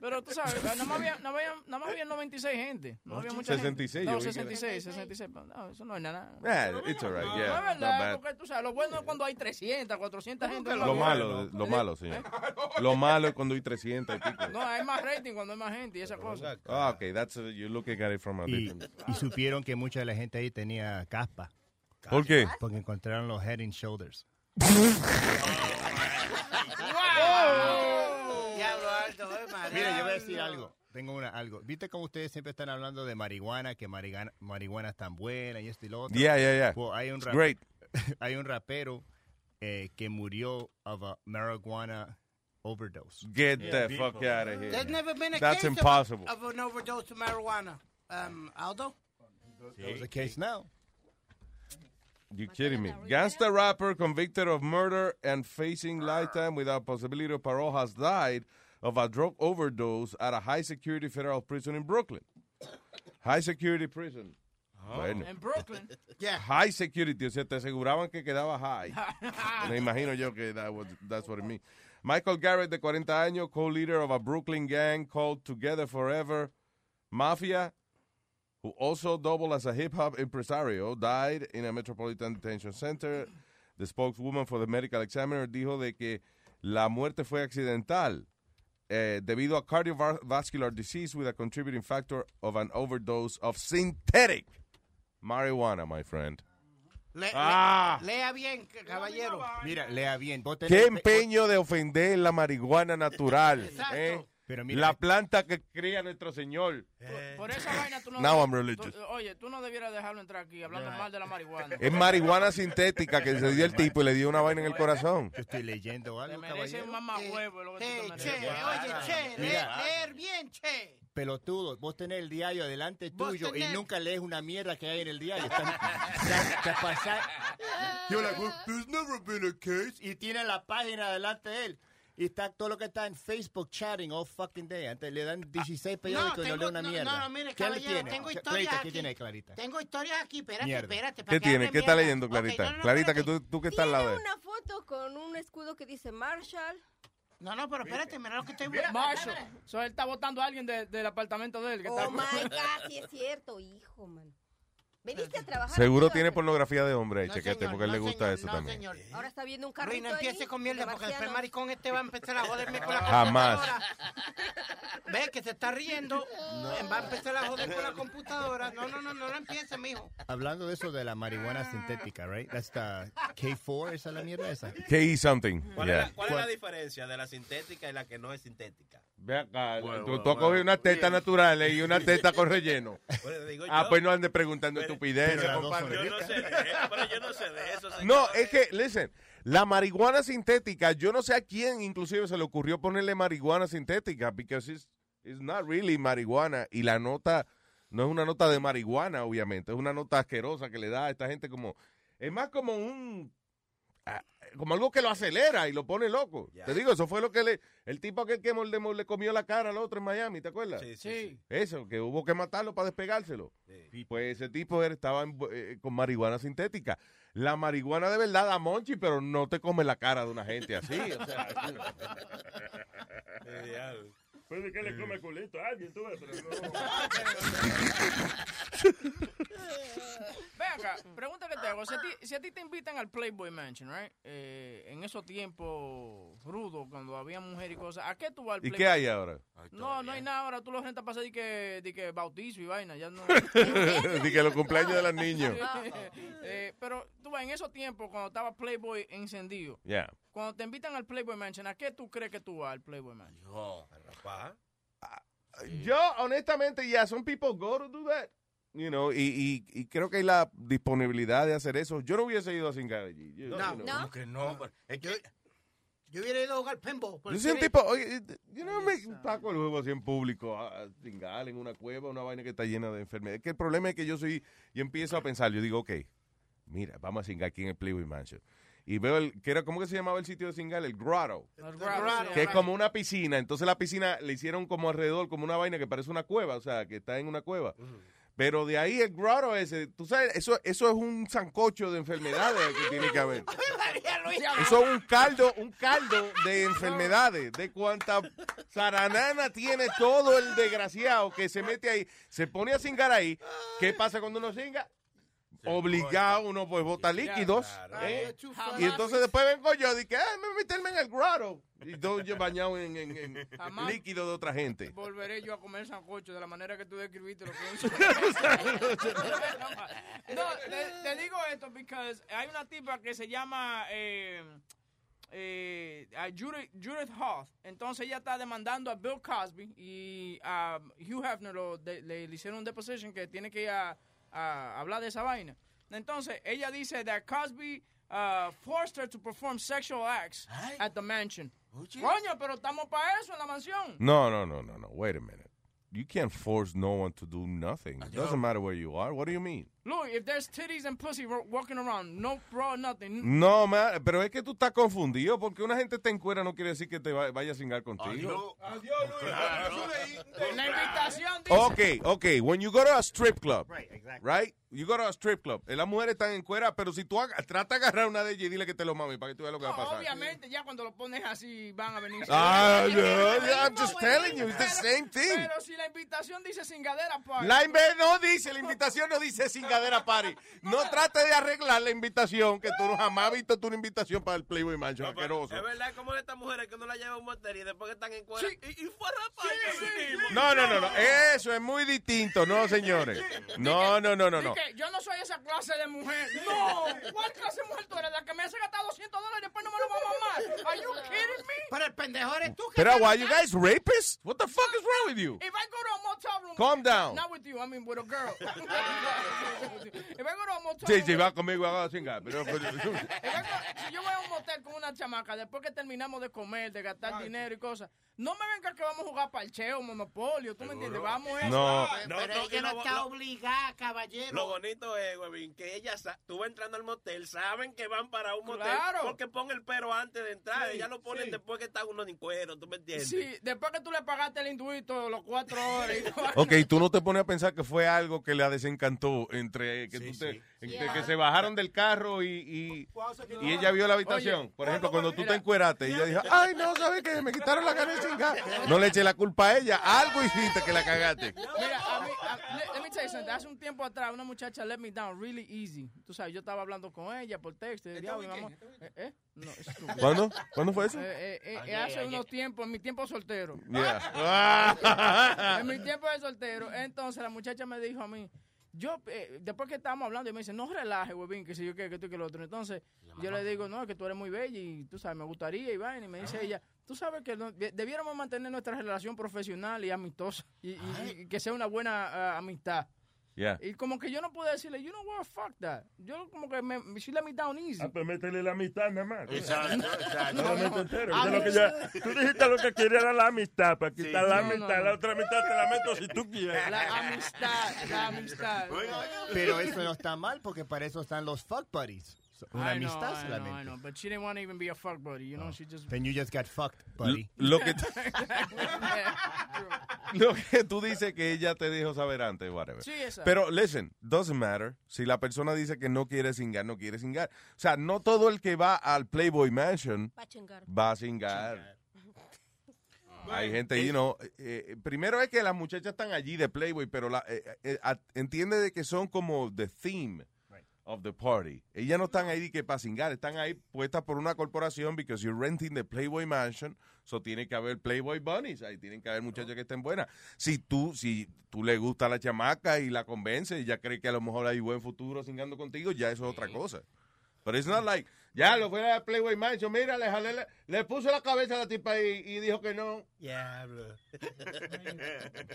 Pero tú sabes, nada más había, nada más, nada más había 96 gente. No había mucha 66, gente. yo No, vi que- 66, 66. No, eso no es nada. Yeah, it's all right, No, yeah, es not verdad, porque tú sabes, lo bueno es cuando hay 300, 400 gente. Lo malo, lo malo, señor. Lo malo es cuando hay 300 y pico. No, hay más rating cuando hay más gente y esa cosa. Ah, ok, that's uh, you're looking at it from a Y, different. y supieron que mucha de la gente ahí tenía caspa. ¿Por qué? Porque encontraron los head and shoulders. Mira, yo voy a decir algo. Tengo una, algo. ¿Viste cómo ustedes siempre están hablando de marihuana, que marihuana, marihuana es tan buena y esto y lo otro? Yeah, yeah, yeah. Pues hay un rap- great. hay un rapero eh, que murió of a marijuana overdose. Get the fuck out of here. There's never been a That's case of- impossible. Of, an overdose of marijuana. Um, Aldo? That was the case now. You kidding me? Gangsta rapper convicted of murder and facing lifetime without possibility of parole has died of a drug overdose at a high security federal prison in Brooklyn. High security prison. Bueno. En Brooklyn. Yeah. High security, o sea, te aseguraban que quedaba high. Me imagino yo que that was, that's what it means. Michael Garrett, de 40 años, co-leader of a Brooklyn gang called Together Forever Mafia, who also doubled as a hip-hop impresario, died in a Metropolitan Detention Center. The spokeswoman for the medical examiner dijo de que la muerte fue accidental eh, debido a cardiovascular disease with a contributing factor of an overdose of synthetic marijuana, my friend. Le- le- Ah. Lea bien, caballero. Mira, lea bien. Vos tenés- Qué empeño de ofender la marihuana natural. Exacto. ¿eh? Pero mira- la planta que cría nuestro Señor. Por esa vaina tú no. Now I'm tú- religious. oye, tú no debieras dejarlo entrar aquí hablando mal de la marihuana. Es marihuana sintética que se dio el tipo y le dio una vaina en el corazón. Yo estoy leyendo Te algo, merece caballero. un mamahuevo lo que Hey, tú te che, oye, che, Mira. leer bien, che. Pelotudo, vos tenés el diario delante tuyo y nunca lees una mierda que hay en el diario. Estás- te- te pasás- You're like, well, there's never been a case. Y tiene la página delante de él. Y está todo lo que está en Facebook chatting all fucking day. Antes le dan 16 periódicos y no lee una no, mierda. no, no, mire, ¿Qué le caballero, tiene? tengo historias Clarita, aquí. ¿qué tiene Clarita? Tengo historias aquí, espérate, Mierda. espérate. ¿Qué tiene? ¿Qué está leyendo, Clarita? no, no, no, Clarita, que tú, tú que estás al lado de él. Una foto con un escudo que dice Marshall. No, no, pero espérate, mira lo que estoy Marshall. So, él está votando a alguien de- del apartamento de él. Que Oh está... my God, sí es cierto, hijo, man. Veniste a trabajar. Seguro tiene ¿verdad? pornografía de hombre No, chequete, señor, porque a él le no, gusta señor, eso no, también. señor. Ahora está viendo un Luis, carrito no empiece con mierda porque después maricón este va a empezar a joderme con la Jamás. computadora. Ve que se está riendo. Va a empezar a joder con la computadora. No, no, no, no lo empiece, mijo. Hablando de eso de la marihuana sintética, right? That's the K4, esa es la mierda esa. K something. ¿Cuál, es Yeah. la, cuál es la diferencia de la sintética y la que no es sintética? Ve acá, Bueno, tú, bueno, cogido una teta natural y una teta con relleno. Digo Ah, yo. pues no andes preguntando estupideces, pero dos compadre. Yo no sé de eso, pero yo no sé de eso. No, es que, listen, la marihuana sintética, yo no sé a quién inclusive se le ocurrió ponerle marihuana sintética, because it's, it's not really marihuana, y la nota no es una nota de marihuana, obviamente, es una nota asquerosa que le da a esta gente como, es más como un, como algo que lo acelera y lo pone loco. Te digo, eso fue lo que le, el tipo aquel que Moldemort le comió la cara al otro en Miami, ¿te acuerdas? Sí, sí, Sí. Eso, que hubo que matarlo para despegárselo. sí. Y pues ese tipo era- estaba en- eh, con marihuana sintética. La marihuana de verdad da monchi, pero no te come la cara de una gente así. O sea. Puede que le come culito a alguien, tú ves, pero no. Ve acá, pregunta que te hago. Si a, ti, si a ti te invitan al Playboy Mansion, right? Eh, en esos tiempos rudos, cuando había mujer y cosas, ¿a qué tú vas al ¿Y Playboy? qué hay ahora? No, no hay nada ahora. Tú lo rentas para hacer de que, de que bautizo y vaina. Ya no. Di que los cumpleaños de los niños. Eh, pero tú ves, en esos tiempos, cuando estaba Playboy encendido, Yeah. cuando te invitan al Playboy Mansion, ¿a qué tú crees que tú vas al Playboy Mansion? No, rapaz. Yo, honestamente, yeah, some people go to do that. You know, y, y, y creo que hay la disponibilidad de hacer eso. Yo no hubiese ido a cingar allí. Yo, No, you know. ¿No? ¿Cómo que no? Es que Yo hubiera ido a jugar pinball. Yo soy un tipo, oye, yo no me taco el juego así en público, a, a cingar en una cueva, una vaina que está llena de enfermedades. Que el problema es que yo soy, yo empiezo a pensar, yo digo, ok, mira, vamos a cingar aquí en el Playboy Mansion. Y veo el, que era, ¿cómo que se llamaba el sitio de cingar? El Grotto. El Grotto, Que es como una piscina. Entonces la piscina le hicieron como alrededor, como una vaina que parece una cueva, o sea, que está en una cueva. Pero de ahí el grotto ese, tú sabes, eso, eso es un sancocho de enfermedades que tiene que haber. Eso es un caldo, un caldo de enfermedades, de cuánta zaranana tiene todo el desgraciado que se mete ahí, se pone a cingar ahí. ¿Qué pasa cuando uno cinga? Obligado uno pues bota líquidos. ¿eh? Y entonces después vengo yo y que ah, me meterme en el grotto. Y todo yo bañado en, en- líquido de otra gente. Volveré yo a comer sancocho de la manera que tú describiste lo que No, te, te digo esto porque hay una tipa que se llama eh, eh, a Judith, Judith Hoth. Entonces ella está demandando a Bill Cosby y a Hugh Hefner lo- de- le, le hicieron un deposition que tiene que ir a, a hablar de esa vaina. Entonces ella dice that Cosby uh, forced her to perform sexual acts at the mansion. Coño, pero estamos para eso en la mansión. No, no, no, no, no. Wait a minute. You can't force no one to do nothing. It doesn't matter where you are. What do you mean? Look, if there's titties and pussy walking around, no bra, nothing. No, man, pero es que tú estás confundido porque una gente te encuera no quiere decir que te va- vaya a cingar contigo. La invitación dice... Okay, okay. When you go to a strip club, right? You go to a strip club. eh, Las mujeres están en cuera, pero si tú trata de agarrar una de ellas y dile que te lo mami para que tú veas lo que va a pasar. obviamente, ya cuando lo pones así van a venir. Ah, no, I'm just telling you, it's the same thing. Pero si la invitación dice cingadera, pues. La no dice, la invitación no dice cingadera party. No trate de arreglar la invitación, que tú no jamás has visto tú una invitación para el Playboy Mansion, asqueroso. Es verdad, como de estas mujeres que uno la lleva a un motel y después que están en cuera. Y, y fue rapaz. No, no, no, no, eso es muy distinto, no, señores. No, no, no, no, no. Yo no soy esa clase de mujer. No. ¿Cuál clase de mujer tú eres? La que me hace gastar 200 dólares y después no me lo va a mamar. Are you kidding me? Pero el pendejo eres tú. Pero why you guys rapists? What the fuck is wrong with you? If I go to a motel room. Calm down. Not with you, I mean with a girl. if I go to a motel Sí, sí, va conmigo a cingar, pero... Si yo voy a un motel con una chamaca, después que terminamos de comer, de gastar dinero y cosas, no me venga que vamos a jugar parcheo, monopolio, ¿tú me entiendes? Vamos a eso. No. Pero no, ella no está lo- obligada, caballero. Lo bonito es, huevín, que ellas, sa- tú vas entrando al motel, saben que van para un motel. Claro. Porque pon el pero antes de entrar. Sí, Ellas lo ponen sí. después que está uno en cuero, ¿tú me entiendes? Sí, después que tú le pagaste el induito los cuatro horas y. Ok, tú no te pones a pensar que fue algo que la desencantó entre que, tú te- Yeah. que se bajaron del carro y, y, y ella vio la habitación. Oye, Por ejemplo, cuando tú te encueraste y ella dijo, ay, no, ¿sabes qué? Me quitaron la de cingar. No le eche la culpa a ella. Algo hiciste que la cagaste. Mira, a mí, a- let, let me tell you something. Hace un tiempo atrás, una muchacha let me down really easy. Tú sabes, yo estaba hablando con ella por texto. y diablo. Eh, eh, no. ¿Cuándo? ¿Cuándo fue eso? Eh, eh, eh, Ayer, hace ayer. unos tiempos, en mi tiempo soltero. Yeah. en mi tiempo de soltero. Entonces la muchacha me dijo a mí, yo, eh, después que estábamos hablando, y me dice, no relaje, huevín, que si yo qué, que tú que lo otro. Entonces yo le digo, no, que tú eres muy bella y tú sabes, me gustaría y vaina. Y me dice ella, tú sabes que no- de- debiéramos mantener nuestra relación profesional y amistosa y, y- y que sea una buena ah, amistad. Yeah. Y como que yo no puedo decirle, you know what, fuck that. Yo como que me, she let me down easy. Ah, pues métele la amistad nada más. Exacto, exacto. No, No, no, no. lo que ya- tú dijiste lo que quería era la amistad, para quitar la No, no, amistad. no. La otra mitad te la meto si tú quieres. La amistad, la amistad. Pero eso no está mal porque para eso están los fuck buddies. Una I know, amistad I know, I solamente. know, but she didn't want to even be a fuck buddy, you know, she just... Then you just got fucked, buddy. Lo que, lo que tú dices que ella te dijo saber antes, whatever. Sí, exacto. Pero, listen, doesn't matter. Si la persona dice que no quiere cingar, no quiere cingar. O sea, no todo el que va al Playboy Mansion Va a chingar. va a cingar. Hay gente, you know, eh, eh, primero es que las muchachas están allí de Playboy, pero la, eh, eh, a- entiende de que son como the theme of the party. Ellas no están ahí de que para cingar, están ahí puestas por una corporación because you're renting the Playboy Mansion, so tiene que haber Playboy Bunnies, ahí tienen que haber muchachas que estén buenas. Si tú, si tú le gusta a la chamaca y la convence y ya cree que a lo mejor hay buen futuro cingando contigo, ya eso es otra cosa. Pero it's not like, ya lo fue a Playboy Mansion, mira, le, jalé le puso la cabeza a la tipa y, y dijo que no. Diablo.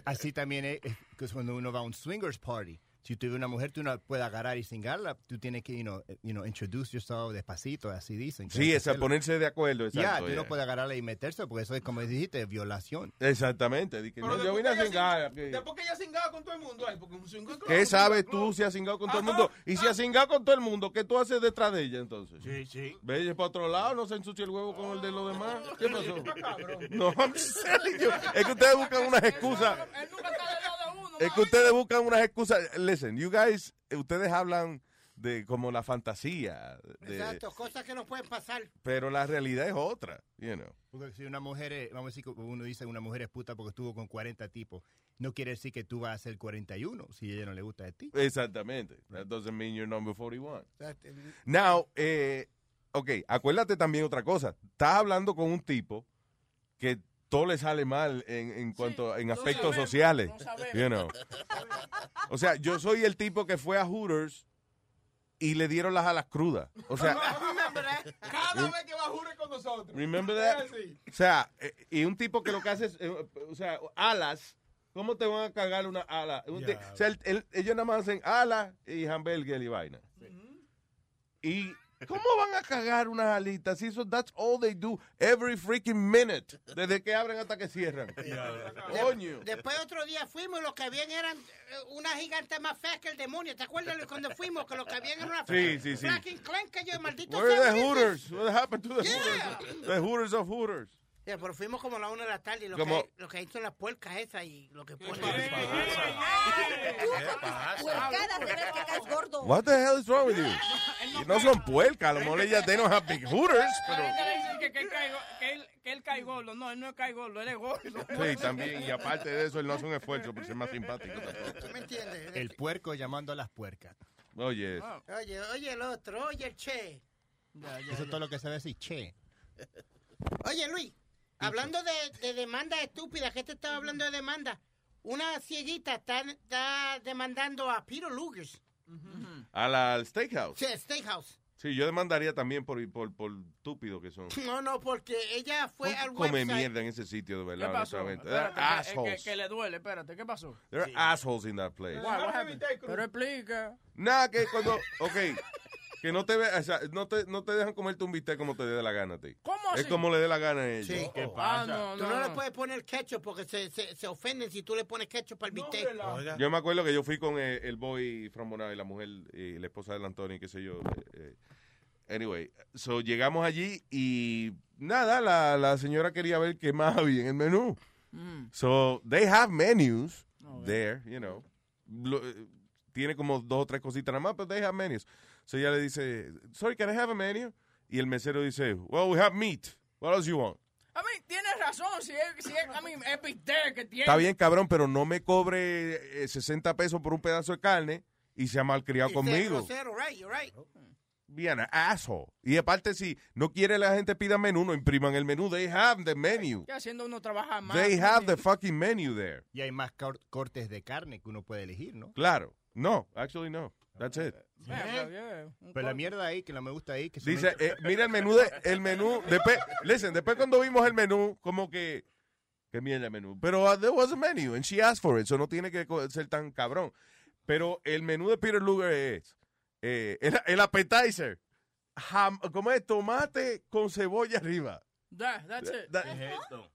Así también es es cuando uno va a un swingers party. Si tú ves una mujer, tú no puedes agarrar y cingarla. Tú tienes que, you know, you know, introduce yourself despacito, así dicen. Sí, esa, ponerse de acuerdo, Ya, exacto. tú yeah. no puedes agarrarla y meterse porque eso es, como dijiste, violación. Exactamente. di que no, yo vine a cingar. que- Después que ella cingaba con todo el mundo, ay, porque un ¿Qué sabes tú si has cingado con todo el mundo? Y si has cingado con todo el mundo, ¿qué tú haces detrás de ella entonces? Sí, sí. ¿Ve ella para otro lado? ¿No se ensucia el huevo con el de los demás? ¿Qué pasó? No, I'm just telling you. Es que ustedes buscan unas excusas. Es que ustedes buscan unas excusas. Listen, you guys, ustedes hablan de como la fantasía. de- Exacto, cosas que no pueden pasar. pero la realidad es otra, you know. Porque si una mujer, es- vamos a decir, que uno dice una mujer es puta porque estuvo con 40 tipos, no quiere decir que tú vas a ser 41 si ella no le gusta de ti. Exactamente. That doesn't mean you're number 41. Now, eh, ok, acuérdate también otra cosa. Estás hablando con un tipo que todo le sale mal en, en cuanto en aspectos sabemos, sociales. you know. O sea, yo soy el tipo que fue a Hooters y le dieron las alas crudas. O sea, Cada vez que va jure con nosotros. remember that? O sea, eh, y un tipo que lo que hace es, eh, o sea, alas. ¿Cómo te van a cargar una ala? O sea, el- el- ellos nada más hacen alas y hamburger y vaina. Y ¿cómo van a cagar unas alitas? Si eso, that's all they do every freaking minute. Desde que abren hasta que cierran. Coño. Después otro día fuimos y los que habían eran eh, una gigante más fea que el demonio. ¿Te acuerdas cuando fuimos que los que habían eran una Sí, sí, sí. Fucking clank que yo, maldito Where are the ¿qué Hooters? What happened to the Yeah. Hooters? The Hooters of Hooters. Ya, pero fuimos como a la una de la tarde y lo, Como- que, lo que son las puercas esas y lo que ponen. Huercadas de las que caes gordo. What the hell is wrong with you? Y no son puercas, a lo mejor ellas they don't have big Hooters, pero... Que, que él que él, que él cae gordo. No, él no cae gordo, él es gordo. Sí, también, y aparte de eso, él no hace un esfuerzo por ser más simpático. ¿Tú me entiendes? El puerco llamando a las puercas. Oye, Oye, oye el otro, oye el che. Eso es todo lo que decir, che. Oye Luis, hablando de, de demandas estúpidas, que te estaba hablando de demanda? Una cieguita está, está demandando a Peter Lugers. a la al steakhouse. Sí, Steakhouse. Sí, yo demandaría también por, por, por estúpido que son. No, no, porque ella fue al Come website. mierda en ese sitio, de ¿Qué verdad, pasó? They're Espérate, que- assholes. que, que le duele, espérate, ¿qué pasó? There are assholes in that place. Happened? Pero explica. Nada, que cuando. Ok. Que no te, ve, o sea, no, te, no te dejan comerte un bistec como te dé la gana a ti. ¿Cómo Es como le dé la gana a ellos. Sí. ¿Qué Ah, no, Tú no. no le puedes poner ketchup porque se, se, se ofenden si tú le pones ketchup al bistec. Yo me acuerdo que yo fui con eh, el boy from Bonao y la mujer y la esposa del Antonio, qué sé yo. eh, eh. Anyway, so llegamos allí y nada, la, la señora quería ver qué más había en el menú. Mm. So they have menus there, you know. Lo- eh, tiene como dos o tres cositas nada más, pero they have menus. So ella le dice, sorry, can I have a menu? Y el mesero dice, well, we have meat. What else you want? A mí, tienes razón, si es, si es, a mí, es bistec que tiene. Está bien, cabrón, pero no me cobre eh, 60 pesos por un pedazo de carne y se ha malcriado Y sea conmigo. grosero, right, you're right. Bien, asshole. Y aparte, si no quiere la gente pida menú, no impriman el menú. They have the menu. Ya haciendo uno trabajar más. They have the fucking menu there. Y hay más cor- cortes de carne que uno puede elegir, ¿no? Claro. No, actually no. That's it. Yeah, yeah. Un Pero la mierda ahí, que no me gusta ahí, que Dice, hechos- eh, mira el menú, de, el menú, después, listen, después cuando vimos el menú, como que, que mierda el menú, pero uh, there was a menu, and she asked for it, so no tiene que ser tan cabrón. Pero el menú de Peter Luger es, eh, el, el appetizer, jam- ¿cómo es? Tomate con cebolla arriba. That- that's it. That-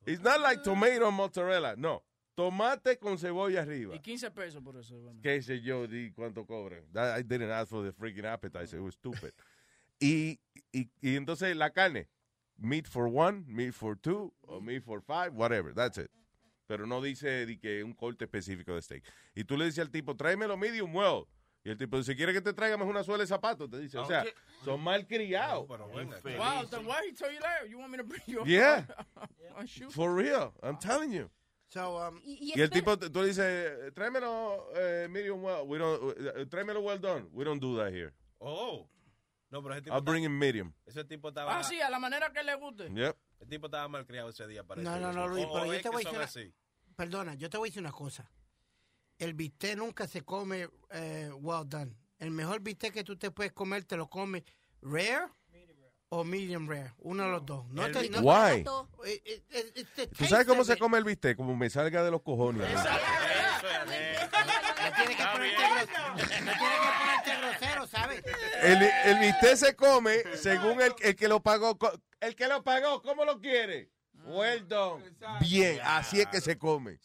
it's not like tomato and mozzarella, no. Tomate con cebolla arriba. Y 15 pesos por eso. bueno. qué sé yo, di cuánto cobran. That- I didn't ask for the freaking appetizer. It was stupid. y, y, y entonces la carne, meat for one, meat for two, o meat for five, whatever. That's it. Pero no dice di que un corte específico de steak. Y tú le dices al tipo, tráemelo medium well. Y el tipo dice, ¿quiere que te traiga más una suela de zapatos? Te dice, o sea, son mal criados. Wow, then why he told you that? You want me to bring you Yeah. a shoe? For real, I'm telling you. So, um, Y el tipo, tú le dices, tráemelo eh, medium well. We don't, eh, tráemelo well done. We don't do that here. Oh. No, pero ese tipo, I'll bring estaba- him medium. ese tipo estaba... Ah, sí, a la manera que le guste. Yep. El tipo estaba malcriado ese día, parece. No, no, no, Luis, pero o yo te voy a decir así. Perdona, yo te voy a decir una cosa. El bistec nunca se come eh, well done. El mejor bistec que tú te puedes comer, te lo comes rare o medium rare. Uno de los dos. No El te, bistec no- Why? Eh, eh, eh, ¿Tú sabes cómo se come el bistec? Como me salga de los cojones. No tienes que ponerte gros- no tienes que ponerte grosero, ¿sabes? El, el bistec se come según el, el que lo pagó. El que lo pagó, ¿cómo lo quiere? Well done. Bien, así es que se come.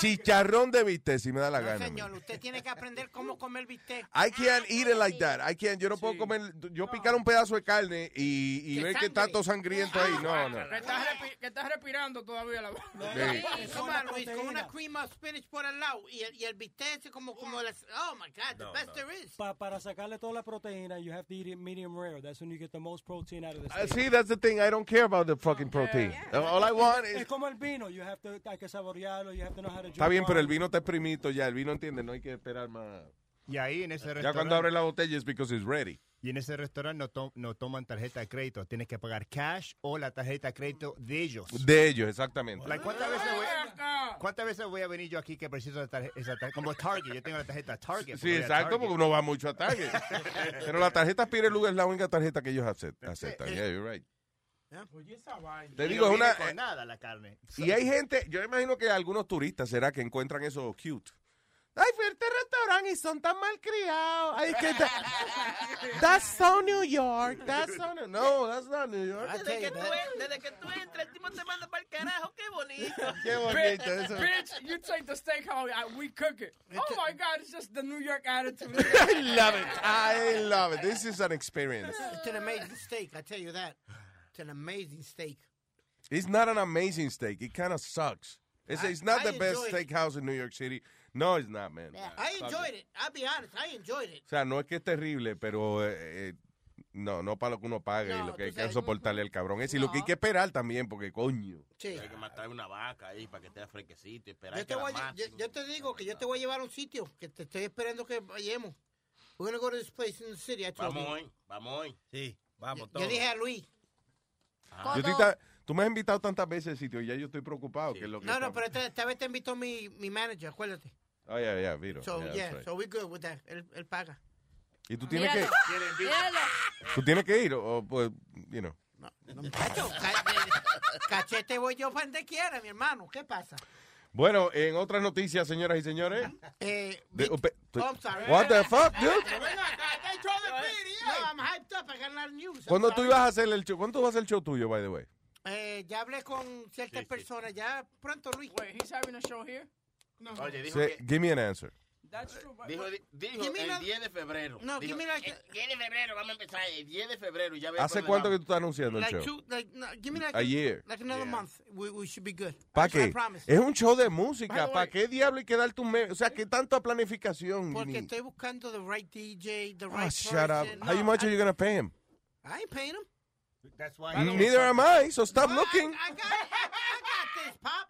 Chicharrón de bistec, si me da la No, gana. señor, usted tiene que aprender cómo comer bistec. I can't eat it like that. I can't, yo no puedo comer, yo picar un pedazo de carne y, y Que ver que sangre. está todo sangriento ahí. No, no. Que estás, respi- que estás respirando todavía la Sí. Come on, Luis, con una cream of spinach por el lado y el, y el bistec es como, como las, oh my God, the No, best no. there is. Pa- para sacarle toda la proteína, you have to eat it medium rare. That's when you get the most protein out of the Uh, steak. see, that's the thing. I don't care about the fucking protein. All I want Es is... como el vino. You have to, hay que saborearlo. You have to know how to Está bien, pero el vino está exprimito ya. El vino entiende, no hay que esperar más. Y ahí en ese Ya restaurante. cuando abre la botella es because it's ready. Y en ese restaurante no, to- no toman tarjeta de crédito. Tienes que pagar cash o la tarjeta de crédito de ellos. De ellos, exactamente. Like, ¿Cuántas veces voy? ¿Cuántas veces voy a venir yo aquí que preciso esa tarjeta? Esa tarjeta? Como Target, yo tengo la tarjeta Target. Sí, exacto, porque uno va mucho a Target. Pero la tarjeta Pirelú es la única tarjeta que ellos acep- aceptan. Yeah, you're right. Oye, esa vaina. Te Y digo, no es una... con nada la carne. Y hay gente, yo imagino que algunos turistas será que encuentran eso cute. Ay, fui a este restaurante y son tan mal criados. Ay, que that- that's so New York. That's so New No, that's not New York. Desde que, tú, desde que tú entras, el tipo te manda para el carajo. Qué bonito. Qué bonito eso. Bitch, you take the steakhouse, uh, we cook it. Oh my God, it's just the New York attitude. I love it. I love it. This is an experience. It's an amazing steak, I tell you that. It's an amazing steak. It's not an amazing steak. It kind of sucks. It's, I- it's not I the best steakhouse in New York City. No, it's not, man. I enjoyed it. I'll be honest, I enjoyed it. O sea, no es que es terrible, pero eh, eh, no, no para lo que uno paga y No, lo que hay que sabes, soportarle al cabrón. Es y lo que hay que esperar también, porque coño. Sí. Hay que matar una vaca ahí para que esté fresquecito y esperar Yo que te, voy, la a- mate. yo, yo te digo que yo te voy a llevar a un sitio que te estoy esperando que vayamos. We're gonna go to this place in the city. I told Vamos you. hoy, vamos hoy. Sí, vamos Yo dije a Luis. Yo estoy ta- tú me has invitado tantas veces al sitio y ya yo estoy preocupado. Que es lo que No, no, estamos- pero esta, esta vez te invitó mi, mi manager, acuérdate. Oh, yeah, yeah, Vito. So, Yeah, yeah, right. so we're good with that. Él, él paga. Y tú tienes que, Míralo. Míralo. tú tienes que ir, o, pues, you know. Muchacho, ca- cachete voy yo para donde quiera, mi hermano. ¿Qué pasa? Bueno, en otras noticias, señoras y señores. Eh, de- oh, I'm sorry. What the fuck, dude? No, I'm hyped up. I got a lot of news. I'm ¿Cuándo tú ibas a hacer el show? ¿Cuándo vas a hacer el show tuyo, by the way? Eh, ya hablé con ciertas personas. Ya pronto, Luis. Wait, he's having a show here? No. Oye, dijo Say- que... give me an answer. That's true. but- Dijo, di- dijo el la- 10 de febrero. No, dijo, give me like- el 10 de febrero, vamos a empezar el 10 de febrero. y Ya ves ¿Hace cuánto que tú estás anunciando el Like show? two, like, no, give me like A year. like another Yeah. month. We, we should be good. ¿Para I qué? Es un show de música. ¿Para qué diablo hay que darte un mes? O sea, ¿qué tanta planificación? Porque Ni- estoy buscando the right DJ, the Oh, right shut up. person. How No, much I, are you going to pay him? I ain't paying him. That's why. Neither am I, so stop Well, looking. I, I, got, I got this, Pop.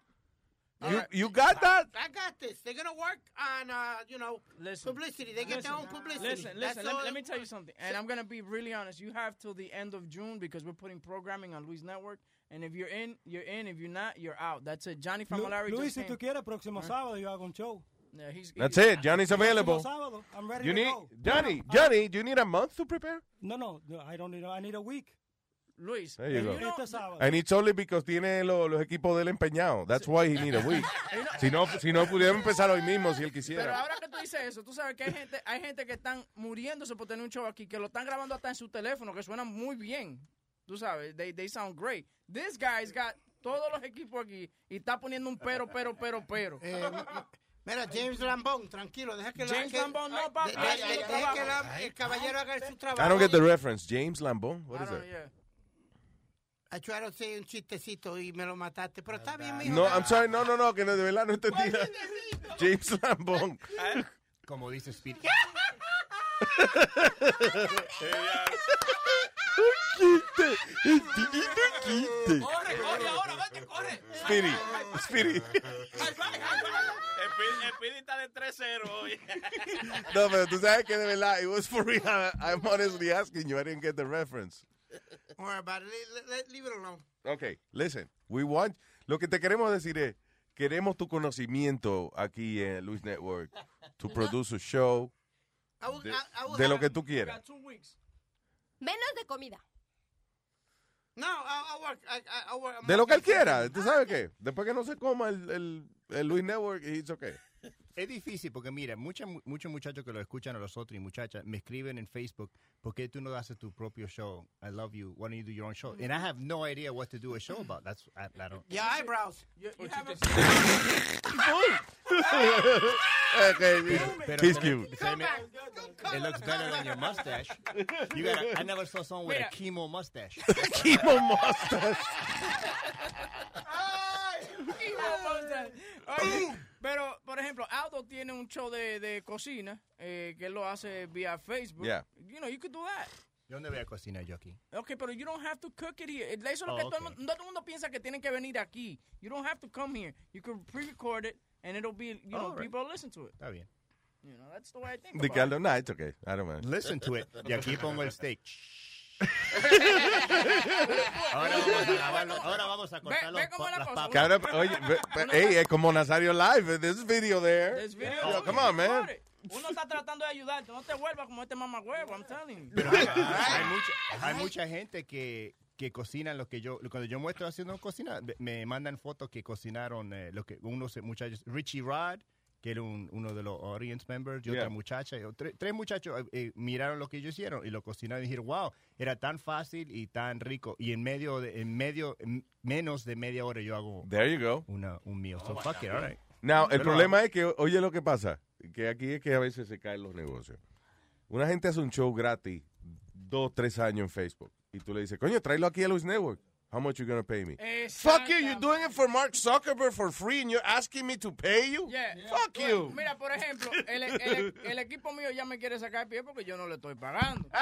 You, you got that? I got this. They're gonna work on, uh, you know, Listen. publicity. They get their own publicity. Listen, listen. Let, all- me- let me tell you something, and I'm gonna be really honest. You have till the end of June because we're putting programming on Luis Network, and if you're in, you're in. If you're not, you're out. That's it. Johnny Lu- Famolari Luis, just si came. tú quieres, próximo sábado yo hago un show. Yeah, he's, That's it. Johnny's available. Sábado, I'm ready You to need go. Johnny. No, Johnny, do you need a month to prepare? No, no, no, I don't need. I need a week. Luis. There you And go. Este sábado. And it's only because tiene lo- los equipos de él empeñados. That's why he need a week. si no, si no pudiera empezar hoy mismo si él Pero quisiera. ahora que tú dices eso, tú sabes que hay gente, hay gente que están muriéndose por tener un show aquí, que lo están grabando hasta en su teléfono, que suenan muy bien. Tú sabes, they, they sound great. This guy's got todos los equipos aquí y está poniendo un pero, pero, pero, pero. Eh, m- Mira, James Lambón, tranquilo, deja que, la- James que- Lambón, no, ay, deja que la- el caballero haga su trabajo. I don't get the reference. James Lambon? What is that? yeah. To say un chistecito y me lo mataste, pero está bien, mijo. No, I'm sorry. No, no, no, que no, de verdad no entendí. James Lambon. Como dice Speedy. Quite. Corre, corre ahora, vete, corre. Speedy. Speedy. El Speedy está de 3-0 hoy. No, pero tú sabes que de verdad, it was for real. I'm honestly asking you. I didn't get the reference. Don't worry about it. Le- le- leave it alone. Okay, listen. We want. Lo que te queremos decir es, queremos tu conocimiento aquí en Luis Network to produce a show I will- de, I- I will de lo que tú quieras. Menos de comida. No, I'll, I'll work. I, work. De lo que él quiera. ¿Tú sabes qué? Después que no se coma el, el, el Luis Network, it's okay. Es difícil porque, mira, muchos muchos muchachos que lo escuchan a los otros y muchachas me escriben en Facebook, ¿por qué tú no haces tu propio show? I love you. Why don't you do your own show? And I have no idea what to do a show about. That's, I, I don't. Your eyebrows. You, you have a, okay, Pero- he's pero- cute. It looks better than your mustache. You got a, I never saw someone with a chemo mustache. Chemo mustache. Oye, pero, por ejemplo, Aldo tiene un show de, de cocina eh, que él lo hace vía Facebook. Yeah. You know, you could do that. Yo dónde voy a cocinar yo aquí. Okay, pero you don't have to cook it here. Eso es lo Oh, que todo, el okay. mundo, no todo el mundo piensa que tienen que venir aquí. You don't have to come here. You can pre-record it and it'll be, you know, right. people will listen to it. Está bien. You know, that's the way I think De about que it. No, it's okay. I don't mind. Listen to it. Y aquí pongo el steak. Ahora vamos a lavarlo. Ahora vamos a cortar los, la las cosa. papas. Oye, ve- ve- hey, es como Nazario Live. There's video there. There's video. Yo, come on, man. Uno está tratando de ayudarte, no te vuelvas como este mamagüevo, I'm telling you. Pero hay, hay mucha, hay mucha gente que, que cocina lo que yo, cuando yo muestro haciendo cocina, me- me mandan fotos que cocinaron eh, lo que unos muchachos, Richie Rod, que era un- uno de los audience members, y Yeah. otra muchacha, y tre- tres muchachos eh, eh, miraron lo que ellos hicieron y lo cocinaron y dijeron, wow, era tan fácil y tan rico. Y en medio, de, en medio, en menos de media hora yo hago There you go. una, un meal. So fuck it, all right. Now, el Pero- problema es que, oye lo que pasa, que aquí es que a veces se caen los negocios. Una gente hace un show gratis dos, tres años en Facebook y tú le dices, coño, tráelo aquí a Luis Network. How much you gonna pay me? Fuck you, you're doing it for Mark Zuckerberg for free and you're asking me to pay you? Yeah. Fuck Bueno, you. Mira, por ejemplo, el, el- el equipo mío ya me quiere sacar el pie porque yo no le estoy pagando.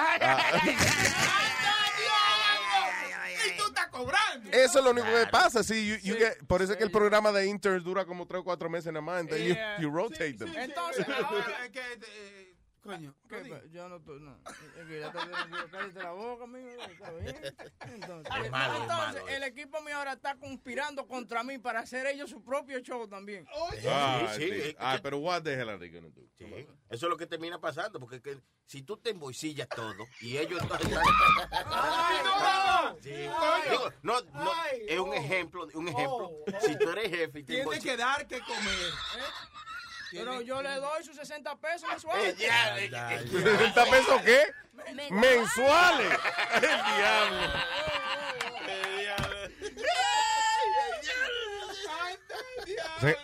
Y tú estás cobrando. Eso es lo único que pasa, sí, you- you get- por eso es que el programa de interns dura como tres o cuatro meses nada más, you- Yeah. you, rotate them. Entonces, ahora, Es que, eh, coño. ¿qué pa- yo no estoy, no. Es que ya está bien, cállate la boca, amigo. Está bien. Entonces, Es malo, es entonces, malo el equipo mío ahora está conspirando contra mí para hacer ellos su propio show también. Ah, Sí, sí, sí. es Ah, pero what the hell are they gonna do? Sí, Eso es lo que termina pasando, porque que si tú te embolsillas todo y ellos están... Sí. Digo, no, no, es un ejemplo, un ejemplo. Si tú eres jefe y te Tiene que dar que comer. Pero yo le doy sus 60 pesos mensuales. Ya, eh, eh, ¿60 pesos qué? Mensuales. El diablo.